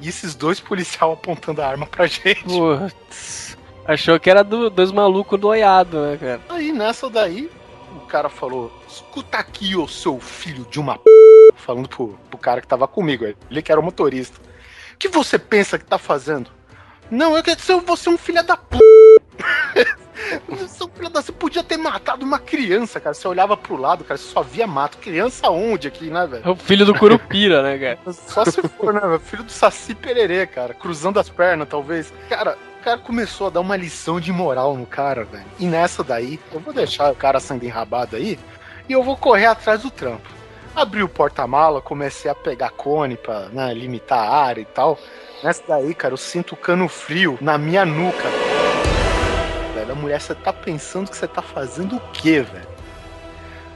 e esses dois policiais apontando a arma pra gente. Putz. Achou que era do, dos malucos do oiado, né, cara? Aí nessa daí, o cara falou: escuta aqui, ô seu filho de uma p. Falando pro, pro cara que tava comigo, ele que era o motorista. O que você pensa que tá fazendo? Não, eu quero ser você um filho da p. Você podia ter matado uma criança, cara. Você olhava pro lado, cara, você só via mato. Criança onde aqui, né, velho? É o filho do Curupira, né, cara? Só se for, né, velho? Filho do Saci Pererê, cara. Cruzando as pernas, talvez. Cara, o cara começou a dar uma lição de moral no cara, velho. E nessa daí, eu vou deixar o cara sendo enrabado aí e eu vou correr atrás do trampo. Abri o porta-mala, comecei a pegar cone pra né, limitar a área e tal. Nessa daí, cara, eu sinto o cano frio na minha nuca. Velho, a mulher, você tá pensando que você tá fazendo o quê, velho?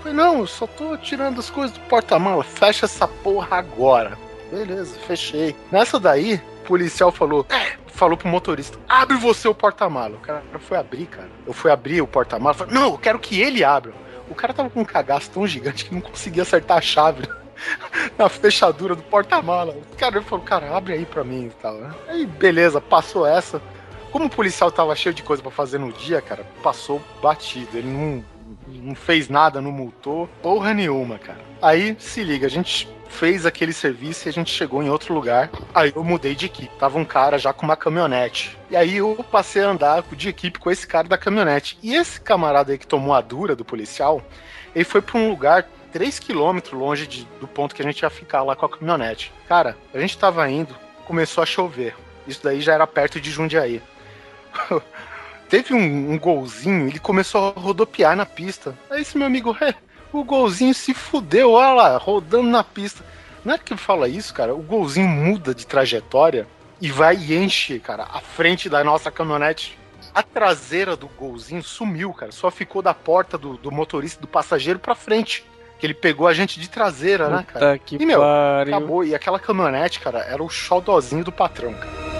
Falei, não, eu só tô tirando as coisas do porta-mala. Fecha essa porra agora. Beleza, fechei. Nessa daí, o policial falou, é, falou pro motorista, abre você o porta-mala. O cara foi abrir, cara. Eu fui abrir o porta-mala, falei, não, eu quero que ele abra. O cara tava com um cagaço tão gigante que não conseguia acertar a chave na fechadura do porta-mala. O cara falou, cara, abre aí pra mim e tal. Aí, beleza, passou essa. Como o policial tava cheio de coisa pra fazer no dia, cara, passou batido. Ele não, não fez nada, não multou, porra nenhuma, cara. Aí, se liga, a gente fez aquele serviço e a gente chegou em outro lugar. Aí eu mudei de equipe. Tava um cara já com uma caminhonete. E aí eu passei a andar de equipe com esse cara da caminhonete. E esse camarada aí que tomou a dura do policial, ele foi pra um lugar 3 km longe de- do ponto que a gente ia ficar lá com a caminhonete. Cara, a gente tava indo, começou a chover. Isso daí já era perto de Jundiaí. Teve um, um golzinho, ele começou a rodopiar na pista. Aí esse meu amigo, é, o golzinho se fudeu, olha lá, rodando na pista. Não é que ele fala isso, cara. O golzinho muda de trajetória e vai e enche, cara, a frente da nossa caminhonete. A traseira do golzinho sumiu, cara. Só ficou da porta do, do motorista, do passageiro pra frente. Que ele pegou a gente de traseira, né, cara? Puta que E, meu, pariu. Acabou. E aquela caminhonete, cara, era o xodózinho do patrão, cara.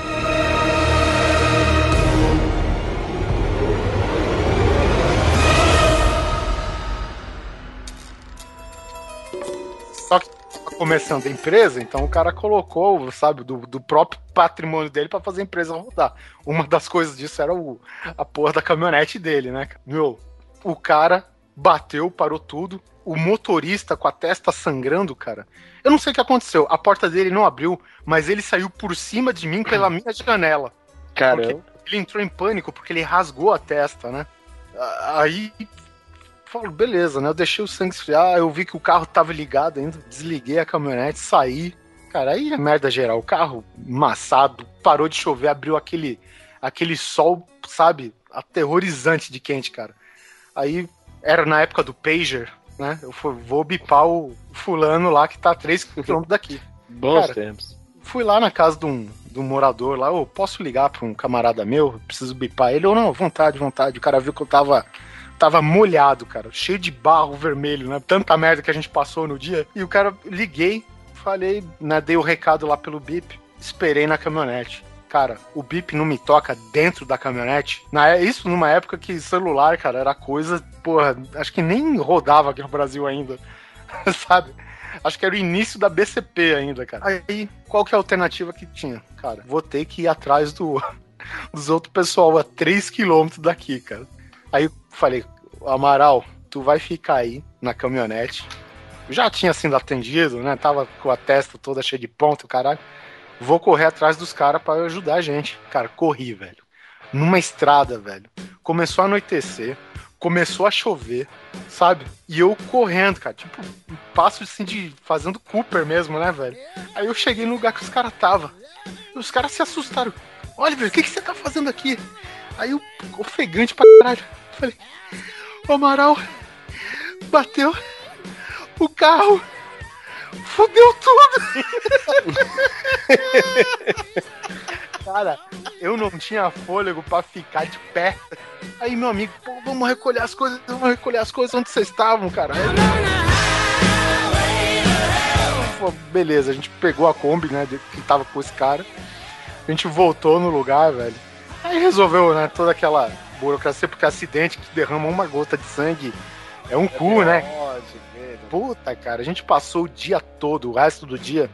Começando a empresa, então o cara colocou, sabe, do, do próprio patrimônio dele pra fazer a empresa rodar. Uma das coisas disso era o, a porra da caminhonete dele, né? cara? Meu, o cara bateu, parou tudo. O motorista com a testa sangrando, cara. Eu não sei o que aconteceu. A porta dele não abriu, mas ele saiu por cima de mim pela minha janela. Caramba. Ele entrou em pânico porque ele rasgou a testa, né? Aí falo, beleza, né? Eu deixei o sangue esfriar, eu vi que o carro tava ligado ainda, desliguei a caminhonete, saí. Cara, aí é merda geral. O carro amassado, parou de chover, abriu aquele, aquele sol, sabe, aterrorizante de quente, cara. Aí era na época do Pager, né? Eu fui- vou bipar o fulano lá que tá a 3 km daqui. Bons Cara, tempos. Fui lá na casa de um, de um morador lá, eu posso ligar pra um camarada meu, eu preciso bipar ele ou não, vontade, vontade. O cara viu que eu tava tava molhado, cara, cheio de barro vermelho, né? Tanta merda que a gente passou no dia. E o cara liguei, falei, né, dei o recado lá pelo bip, esperei na caminhonete. Cara, o bip não me toca dentro da caminhonete. Na, é- isso numa época que celular, cara, era coisa, porra, acho que nem rodava aqui no Brasil ainda. Sabe? Acho que era o início da BCP ainda, cara. Aí, qual que é a alternativa que tinha? Cara, vou ter que ir atrás do, dos outros pessoal a 3km daqui, cara. Aí falei, Amaral, tu vai ficar aí na caminhonete. Já tinha sido atendido, né? Tava com a testa toda cheia de ponto, caralho. Vou correr atrás dos caras pra ajudar a gente. Cara, corri, velho. Numa estrada, velho. Começou a anoitecer, começou a chover, sabe? E eu correndo, cara, tipo, um passo assim de fazendo Cooper mesmo, né, velho? Aí eu cheguei no lugar que os caras tava. E os caras se assustaram. Oliver, o que, que você tá fazendo aqui? Aí eu, ofegante pra caralho. Falei, o Amaral bateu o carro. Fudeu tudo! Cara, eu não tinha fôlego pra ficar de pé. Aí meu amigo, vamos recolher as coisas, vamos recolher as coisas onde vocês estavam, cara. Pô, beleza, a gente pegou a Kombi, né, que tava com esse cara. A gente voltou no lugar, velho. Aí resolveu, né, toda aquela burocracia, porque acidente que derrama uma gota de sangue é um cu, né? Puta, cara, a gente passou o dia todo, o resto do dia,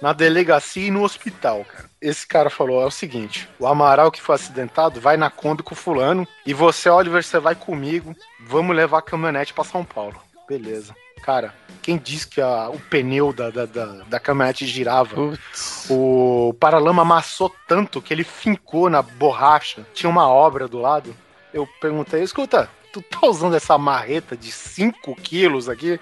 na delegacia e no hospital, cara. Esse cara falou: é o seguinte, o Amaral que foi acidentado vai na Kombi com o fulano e você, Oliver, você vai comigo, vamos levar a caminhonete pra São Paulo. Beleza. Cara, quem disse que a- o pneu da, da, da, da caminhonete girava? Putz. O paralama amassou tanto que ele fincou na borracha. Tinha uma obra do lado. Eu perguntei, escuta, tu tá usando essa marreta de 5 quilos aqui?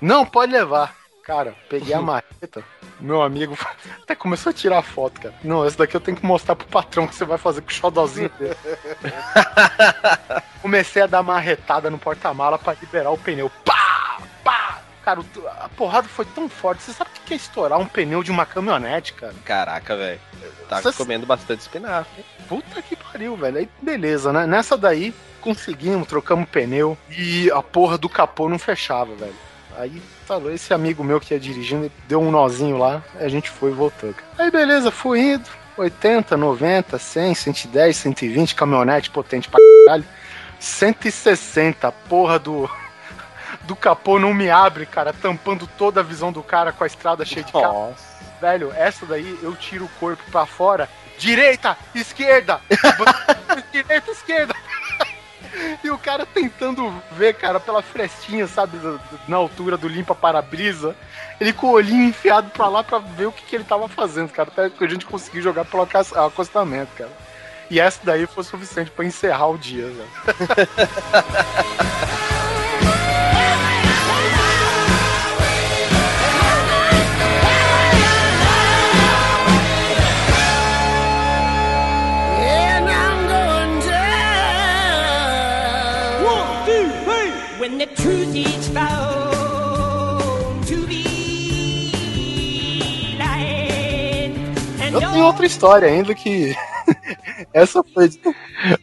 Não, pode levar. Cara, peguei a marreta, meu amigo até começou a tirar a foto, cara. Não, essa daqui eu tenho que mostrar pro patrão que você vai fazer com o xodozinho dele. Comecei a dar marretada no porta-mala pra liberar o pneu. Pá! Pá! Cara, a porrada foi tão forte. Você sabe o que é estourar um pneu de uma caminhonete, cara? Caraca, velho. Tá comendo bastante espinafre. Puta que pariu, velho. Aí beleza, né? Nessa daí, conseguimos, trocamos pneu e a porra do capô não fechava, velho. Aí falou, esse amigo meu que ia dirigindo, deu um nozinho lá, a gente foi e voltou, cara. Aí beleza, fui indo. 80, 90, 100, 110, 120, caminhonete potente pra caralho. 160, porra do. Do capô não me abre, cara, tampando toda a visão do cara com a estrada cheia de carro. Nossa. Velho, essa daí eu tiro o corpo pra fora. Direita, esquerda! direita, esquerda! E o cara tentando ver, cara, pela frestinha, sabe, na altura do limpa-para-brisa. Ele com o olhinho enfiado pra lá pra ver o que, que ele tava fazendo, cara. Até que a gente conseguiu jogar pelo acostamento, cara. E essa daí foi suficiente pra encerrar o dia, velho. Eu tenho outra história ainda que. essa foi.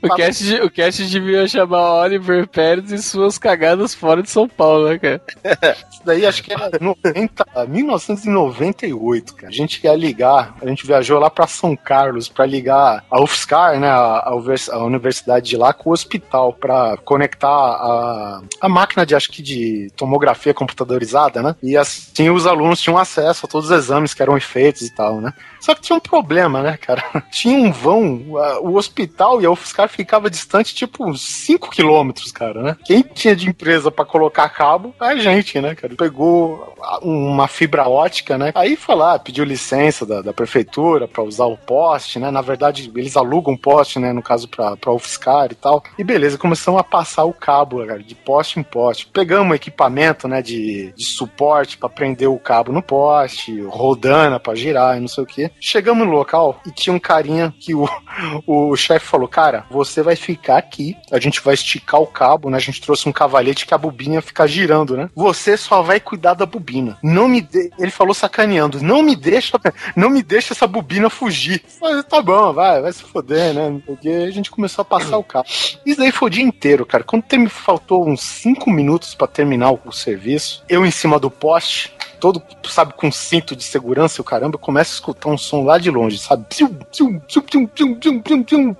O cast, de- o cast devia chamar Oliver Pérez e suas cagadas fora de São Paulo, né, cara? Isso daí acho que era 90, 1998, cara. A gente ia ligar, a gente viajou lá pra São Carlos pra ligar a UFSCar, né, a, a univers- a universidade de lá com o hospital pra conectar a, a máquina de acho que de tomografia computadorizada, né? E assim os alunos tinham acesso a todos os exames que eram feitos e tal, né? Só que tinha um problema, né, cara? Tinha um vão, a- o hospital e a UFSCar ficava distante tipo uns 5 quilômetros, cara, né? Quem tinha de empresa pra colocar cabo? A gente, né, cara? Pegou uma fibra ótica, né? Aí foi lá, pediu licença da, da prefeitura pra usar o poste, né? Na verdade, eles alugam poste, né? No caso pra, pra UFSCar e tal. E beleza, começamos a passar o cabo, cara, de poste em poste. Pegamos equipamento, né, de, de suporte pra prender o cabo no poste, rodana pra girar e não sei o que. Chegamos no local e tinha um carinha que o, chefe falou: Cara, você vai ficar aqui, a gente vai esticar o cabo, né? A gente trouxe um cavalete que a bobina ia ficar girando, né? Você só vai cuidar da bobina. Não me de... Ele falou sacaneando: Não me deixa, não me deixa essa bobina fugir. Tá bom, vai, vai se foder, né? Porque a gente começou a passar o cabo. Isso daí foi o dia inteiro, cara. Quando tem- faltou uns 5 minutos pra terminar o serviço, eu em cima do poste, todo, sabe, com cinto de segurança e o caramba, eu começo a escutar um som lá de longe, sabe?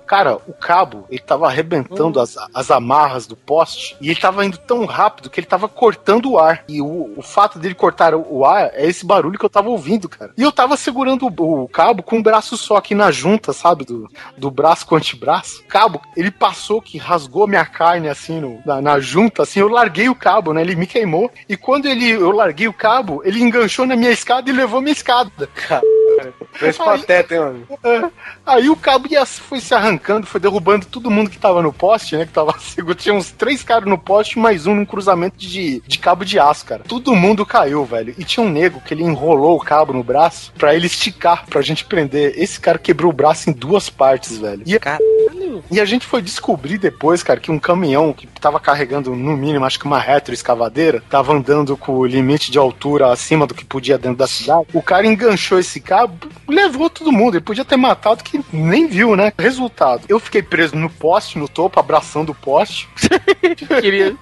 Cara, o cabo, ele tava arrebentando as, as amarras do poste e ele tava indo tão rápido que ele tava cortando o ar. E o, o fato dele cortar o, o ar é esse barulho que eu tava ouvindo, cara. E eu tava segurando o, o cabo com um braço só aqui na junta, sabe? Do, do braço com o antebraço. Cabo, ele passou que rasgou minha carne assim no- na, na junta, assim, eu larguei o cabo, né? Ele me queimou. E quando ele, eu larguei o cabo, ele enganchou na minha escada e levou minha escada. Esse pateta, hein, mano? É. Aí o cabo ia, foi se arrancando, foi derrubando todo mundo que tava no poste, né? Que tava seguro. Tinha uns três caras no poste mais um num cruzamento de, de cabo de aço, cara. Todo mundo caiu, velho. E tinha um nego que ele enrolou o cabo no braço pra ele esticar, pra gente prender. Esse cara quebrou o braço em duas partes, velho. E, e a gente foi descobrir depois, cara, que um caminhão que tava carregando, no mínimo, acho que uma retroescavadeira, tava andando com o limite de altura acima do que podia dentro da cidade. O cara enganchou esse levou todo mundo. Ele podia ter matado que nem viu, né? Resultado, eu fiquei preso no poste, no topo, abraçando o poste. Queria.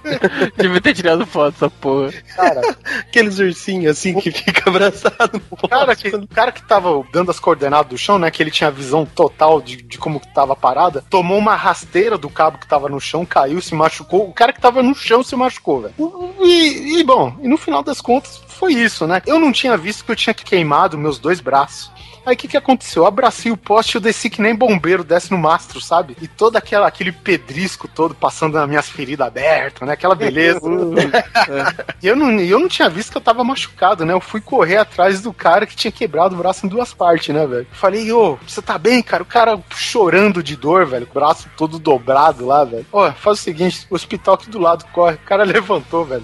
Devia ter tirado foto dessa porra. Cara, Aqueles ursinhos assim que fica abraçado. o cara que, o cara que tava dando as coordenadas do chão, né? Que ele tinha a visão total de, de como que tava a parada, tomou uma rasteira do cabo que tava no chão, caiu, se machucou. O cara que tava no chão se machucou, velho. E, e, bom, e no final das contas, foi isso, né? Eu não tinha visto que eu tinha queimado meus dois braços. Aí o que, que aconteceu? Eu abracei o poste e eu desci que nem bombeiro desce no mastro, sabe? E todo aquela, aquele pedrisco todo passando nas minhas feridas abertas, né? Aquela beleza. e eu não, eu não tinha visto que eu tava machucado, né? Eu fui correr atrás do cara que tinha quebrado o braço em duas partes, né, velho? Falei, ô, você tá bem, cara? O cara chorando de dor, velho. O braço todo dobrado lá, velho. Ó, faz o seguinte, o hospital aqui do lado corre. O cara levantou, velho.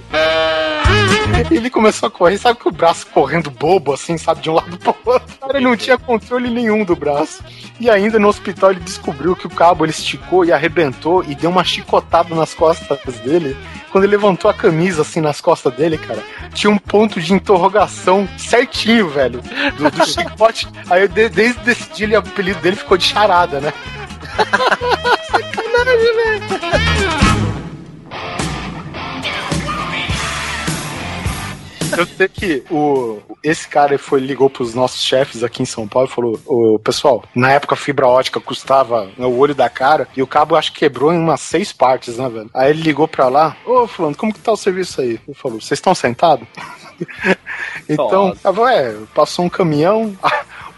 Ele começou a correr, sabe que o braço correndo bobo, assim, sabe, de um lado pro outro. O cara não tinha controle nenhum do braço. E ainda no hospital ele descobriu que o cabo ele esticou e arrebentou e deu uma chicotada nas costas dele. Quando ele levantou a camisa, assim, nas costas dele, cara, tinha um ponto de interrogação certinho, velho, do, do chicote. Aí de- desde esse dia, ele- o apelido dele ficou de charada, né? Sacanagem, velho. Eu sei que o, esse cara foi, ligou pros nossos chefes aqui em São Paulo e falou: Ô, pessoal, na época a fibra ótica custava né, o olho da cara e o cabo acho que quebrou em umas seis partes, né, velho? Aí ele ligou pra lá: Ô, Fulano, como que tá o serviço aí? Ele falou: Vocês estão sentados? então, falei, é, passou um caminhão.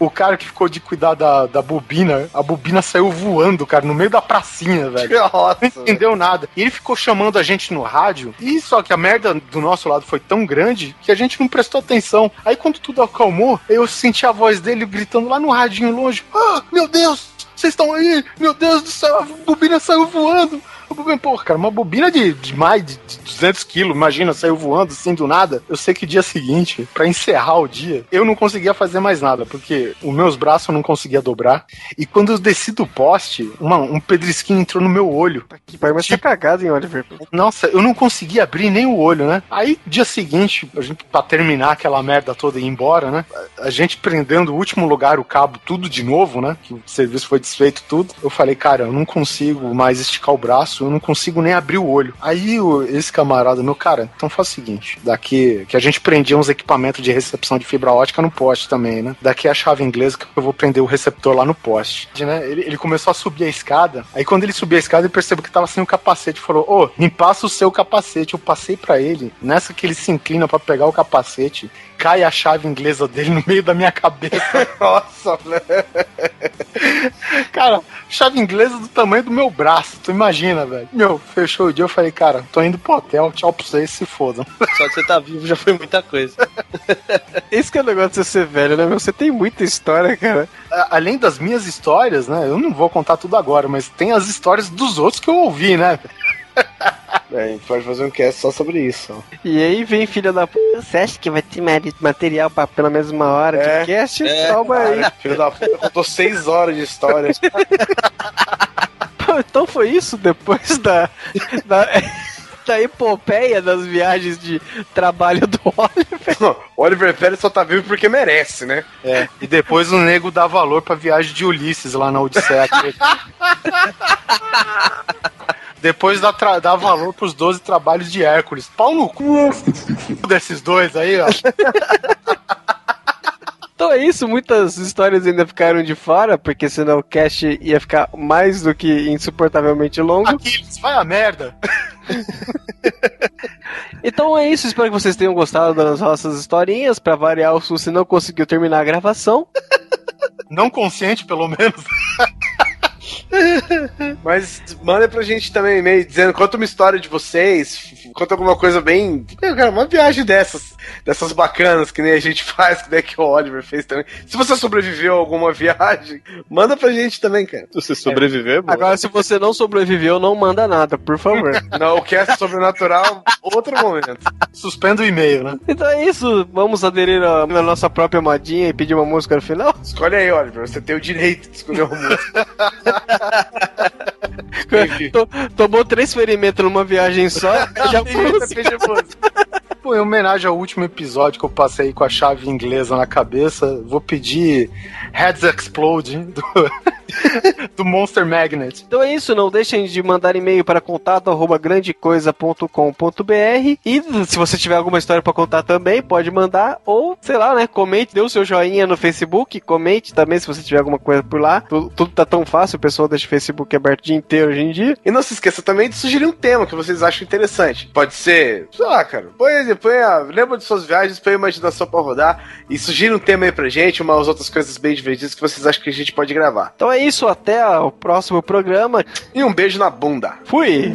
O cara que ficou de cuidar da, da bobina, a bobina saiu voando, cara, no meio da pracinha, velho. Nossa, Não entendeu nada. E ele ficou chamando a gente no rádio. E só que a merda do nosso lado foi tão grande que a gente não prestou atenção. Aí quando tudo acalmou, eu senti a voz dele gritando lá no radinho longe: Ah, meu Deus! Vocês estão aí? Meu Deus do céu, a bobina saiu voando. Pô, cara, uma bobina de, de mais de 200 quilos, imagina, saiu voando assim do nada. Eu sei que dia seguinte, pra encerrar o dia, eu não conseguia fazer mais nada, porque os meus braços eu não conseguia dobrar. E quando eu desci do poste, uma- um pedrisquinho entrou no meu olho. Que pai, mas tá cagado, hein, Oliver? Nossa, eu não conseguia abrir nem o olho, né? Aí, dia seguinte, a gente, pra terminar aquela merda toda e ir embora, né? A gente prendendo o último lugar, o cabo, tudo de novo, né? Que o serviço foi desfeito, tudo. Eu falei, cara, eu não consigo mais esticar o braço, eu não consigo nem abrir o olho. Aí, esse camarada, meu cara, então faz o seguinte: daqui, que a gente prendia uns equipamentos de recepção de fibra ótica no poste também, né? Daqui a chave inglesa que eu vou prender o receptor lá no poste. Né? Ele, ele começou a subir a escada. Aí, quando ele subiu a escada, ele percebeu que tava sem o capacete. Falou: Ô, me passa o seu capacete. Eu passei pra ele. Nessa que ele se inclina pra pegar o capacete, cai a chave inglesa dele no meio da minha cabeça. Nossa, velho. Cara, chave inglesa do tamanho do meu braço, tu imagina, velho. Meu, fechou o dia, eu falei, cara, tô indo pro hotel, tchau pra vocês, se fodam. Só de você tá vivo já foi muita coisa. Esse que é o negócio de você ser velho, né? Você tem muita história, cara. Além das minhas histórias, né, eu não vou contar tudo agora, mas tem as histórias dos outros que eu ouvi, né? É, a gente pode fazer um cast só sobre isso. E aí vem filha da p. Você acha que vai ter material pra pela mesma hora É. de cast? É. Calma aí. Filho da puta, contou seis horas de história. Então foi isso depois da. da... Da epopeia das viagens de trabalho do Oliver. Não, Oliver Pérez só tá vivo porque merece, né? É. E depois o nego dá valor pra viagem de Ulisses lá na Odisseia. Depois dá, dá valor pros 12 trabalhos de Hércules. Pau no cu desses dois aí, ó. Então é isso, muitas histórias ainda ficaram de fora, porque senão o cast ia ficar mais do que insuportavelmente longo. Aquiles, vai a merda. Então é isso, espero que vocês tenham gostado das nossas historinhas. Pra variar, o Susi não conseguiu terminar a gravação. Não consciente, pelo menos. Mas manda pra gente também um e-mail dizendo, conta uma história de vocês, conta alguma coisa bem. É, Cara, uma viagem dessas, dessas bacanas que nem a gente faz, que nem que o Oliver fez também. Se você sobreviveu a alguma viagem, manda pra gente também, cara. Se você sobreviver, bom. Agora, se você não sobreviveu, não manda nada, por favor. Não, o cast sobrenatural, outro momento. Suspenda o e-mail, né? então é isso, vamos aderir à nossa própria modinha e pedir uma música no final? Escolhe aí, Oliver, você tem o direito de escolher uma música. Tomou três ferimentos numa viagem só, já foi. Pô, em homenagem ao último episódio que eu passei com a chave inglesa na cabeça, vou pedir Heads Explode do do Monster Magnet. Então é isso, não deixem de mandar e-mail para contato arroba grandecoisa.com.br e se você tiver alguma história para contar também, pode mandar ou, sei lá, né, comente, dê o seu joinha no Facebook, comente também se você tiver alguma coisa por lá. Tudo, tudo tá tão fácil, o pessoal deixa o Facebook aberto o dia inteiro hoje em dia. E não se esqueça também de sugerir um tema que vocês acham interessante. Pode ser, sei lá, cara, põe, põe a, lembra de suas viagens, põe a imaginação pra rodar e sugira um tema aí pra gente, umas outras coisas bem divertidas que vocês acham que a gente pode gravar. Então é isso, até o próximo programa. E um beijo na bunda. Fui!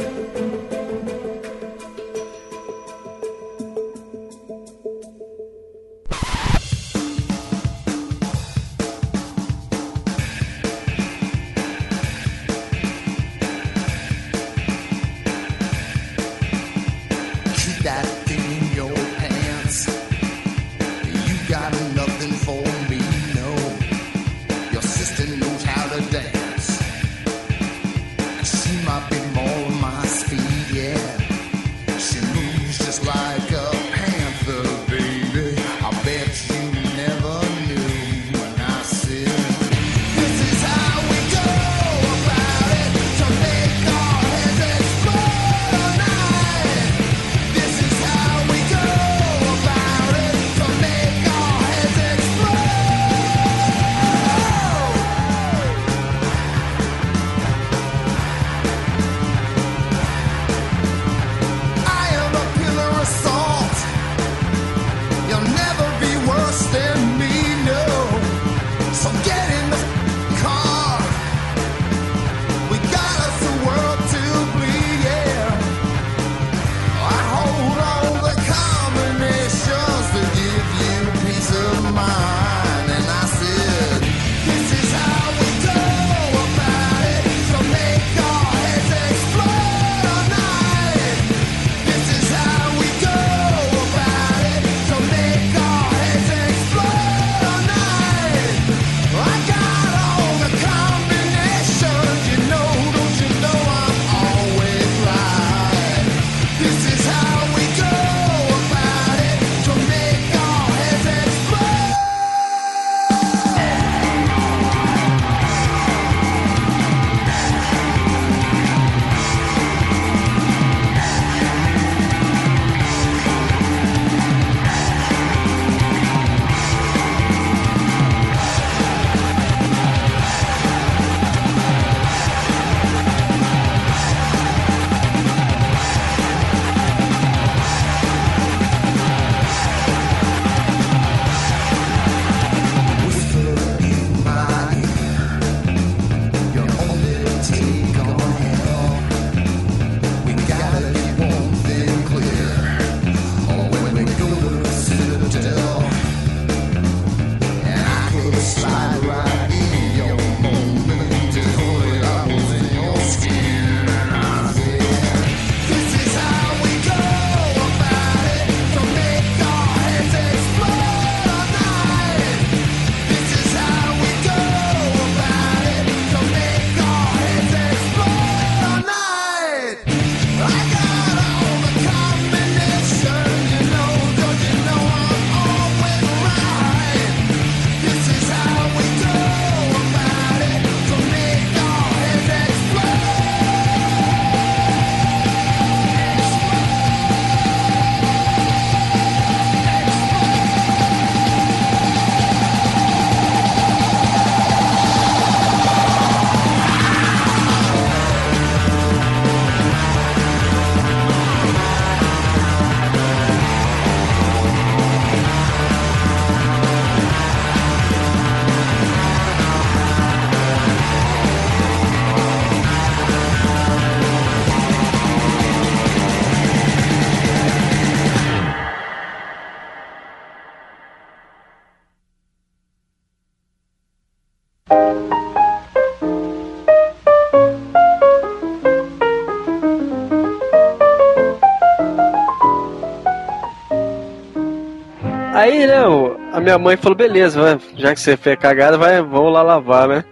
Aí, né, o- a minha mãe falou, beleza, vai, já que você fez cagada, vai, vamos lá lavar, né?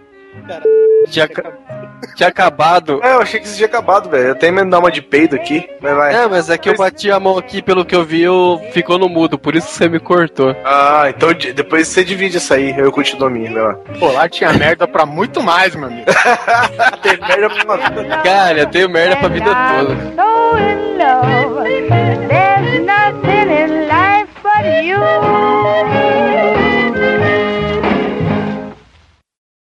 Tinha, Tinha acabado. É, eu achei que isso tinha acabado, velho. Eu até me dar uma de peido aqui, mas vai. É, mas é que eu bati a mão aqui, pelo que eu vi, eu ficou no mudo, por isso que você me cortou. Ah, então depois você divide essa aí, eu continuo a minha, lá. Pô, lá tinha merda pra muito mais, meu amigo. Tem merda pra vida. Cara, eu tenho merda pra vida toda.